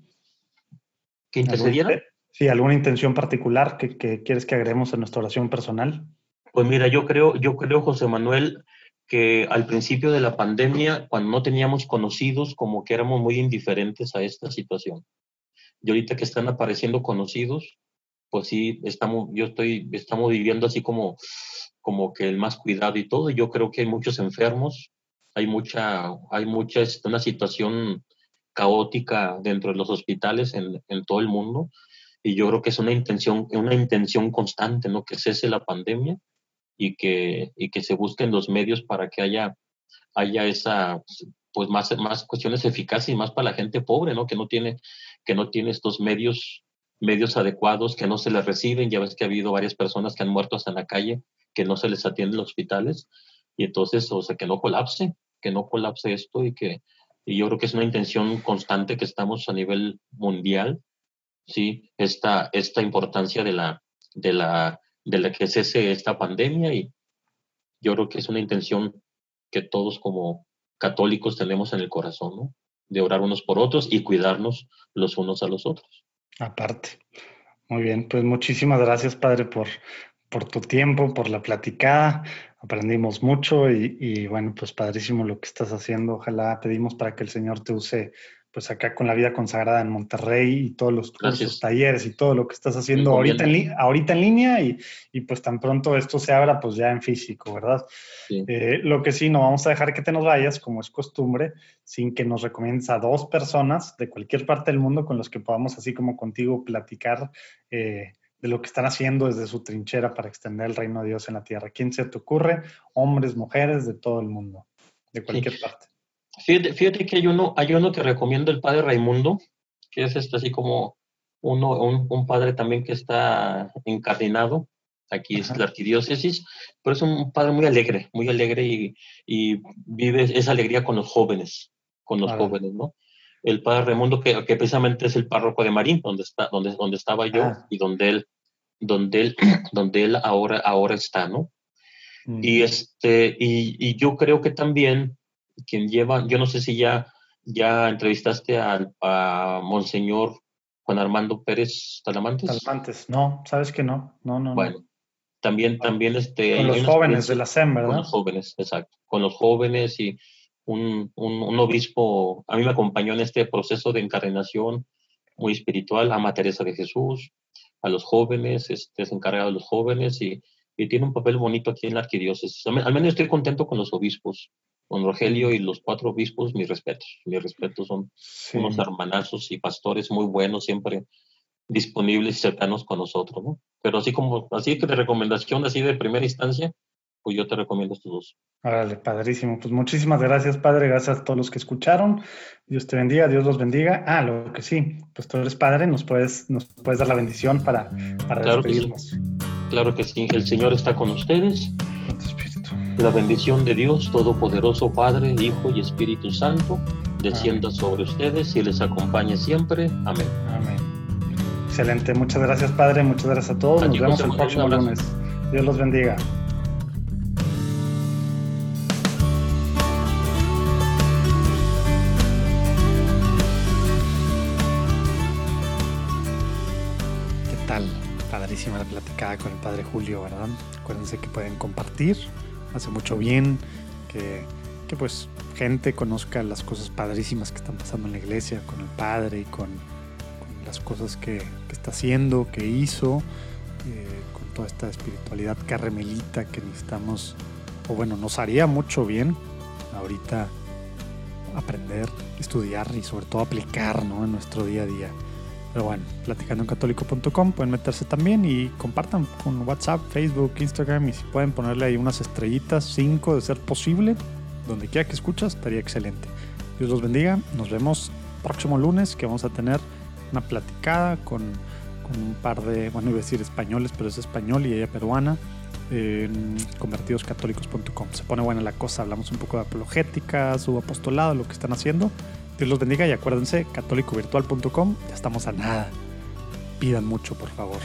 ¿Que intercedieran? Sí, ¿alguna intención particular que, quieres que agreguemos en nuestra oración personal? Pues mira, yo creo, yo creo, José Manuel, que al principio de la pandemia, cuando no teníamos conocidos, como que éramos muy indiferentes a esta situación. Y ahorita que están apareciendo conocidos, pues sí, estamos, yo estoy, estamos viviendo así como como que el más cuidado y todo. Yo creo que hay muchos enfermos, hay mucha, hay mucha, este, una situación caótica dentro de los hospitales en, en, todo el mundo y yo creo que es una intención, una intención constante, ¿no? Que cese la pandemia y que, y que se busquen los medios para que haya, haya esa, pues más, más cuestiones eficaces y más para la gente pobre, ¿no? Que no tiene, que no tiene estos medios, medios adecuados, que no se les reciben. Ya ves que ha habido varias personas que han muerto hasta en la calle que no se les atiende en los hospitales y entonces, o sea, que no colapse, que no colapse esto y que y yo creo que es una intención constante que estamos a nivel mundial, sí, esta, esta importancia de la, de la, de la que cese esta pandemia y yo creo que es una intención que todos como católicos tenemos en el corazón, ¿no? De orar unos por otros y cuidarnos los unos a los otros. Aparte. Muy bien, pues muchísimas gracias, Padre, por, por tu tiempo, por la platicada. Aprendimos mucho y, bueno, pues padrísimo lo que estás haciendo. Ojalá pedimos para que el Señor te use pues acá con la vida consagrada en Monterrey y todos los cursos, talleres y todo lo que estás haciendo ahorita en, ahorita en línea y, y, pues tan pronto esto se abra pues ya en físico, ¿verdad? Eh, lo que sí, no vamos a dejar que te nos vayas, como es costumbre, sin que nos recomiendes a dos personas de cualquier parte del mundo con los que podamos, así como contigo, platicar eh, de lo que están haciendo desde su trinchera para extender el reino de Dios en la tierra. ¿Quién se te ocurre? Hombres, mujeres, de todo el mundo, de cualquier parte. Fíjate, que hay uno, hay uno que recomiendo el padre Raimundo, que es este así como uno, un, padre también que está encardinado, aquí es la arquidiócesis, pero es un padre muy alegre, muy alegre y, vive esa alegría con los jóvenes, con los jóvenes, ¿no? el padre Raimundo, que, que, precisamente es el párroco de Marín, donde, está, donde, donde estaba yo ah. y donde él, donde él, donde él ahora, ahora está, ¿no? Mm. Y, este, y, yo creo que también quien lleva, yo no sé si ya, ya entrevistaste a, a Monseñor Juan Armando Pérez Talamantes. Talamantes, no, sabes que no, no, no. Bueno, también, también este. Con los jóvenes de la SEM, ¿verdad? Con los jóvenes, exacto. Con los jóvenes y un, un, obispo, a mí me acompañó en este proceso de encarnación muy espiritual, ama Teresa de Jesús, a los jóvenes, este, es encargado de los jóvenes y, y tiene un papel bonito aquí en la arquidiócesis. Al menos estoy contento con los obispos, con Rogelio y los cuatro obispos, mis respetos. Mis respetos son unos hermanazos y pastores muy buenos, siempre disponibles y cercanos con nosotros, ¿no? Pero así como, así que de recomendación, así de primera instancia, pues yo te recomiendo estos dos. Órale, padrísimo. Pues muchísimas gracias, Padre. Gracias a todos los que escucharon. Dios te bendiga, Dios los bendiga. Ah, lo que sí, pues tú eres Padre, nos puedes, nos puedes dar la bendición para, para claro despedirnos. Que sí. Claro que sí, el Señor está con ustedes. La bendición de Dios Todopoderoso, Padre, Hijo y Espíritu Santo, descienda sobre ustedes y les acompañe siempre. Amén. Amén. Excelente, muchas gracias, Padre. Muchas gracias a todos. Nos vemos el próximo lunes. Dios los bendiga. la platicada con el Padre Julio, ¿verdad? Acuérdense que pueden compartir, hace mucho bien, que, que pues gente conozca las cosas padrísimas que están pasando en la iglesia, con el Padre y con, las cosas que, que, está haciendo, que hizo, eh, con toda esta espiritualidad carmelita que necesitamos, o bueno, nos haría mucho bien ahorita aprender, estudiar y sobre todo aplicar ¿no? en nuestro día a día. Pero bueno, platicandoencatólico.com pueden meterse también y compartan con WhatsApp, Facebook, Instagram y si pueden ponerle ahí unas estrellitas, cinco de ser posible, donde quiera que escuchas, estaría excelente. Dios los bendiga, nos vemos próximo lunes que vamos a tener una platicada con, con un par de, bueno, iba a decir españoles, pero es español y ella peruana, en convertidoscatólicos.com. Se pone buena la cosa, hablamos un poco de apologética, su apostolado, lo que están haciendo. Dios los bendiga y acuérdense, católicovirtual.com, ya estamos a nada. Pidan mucho, por favor.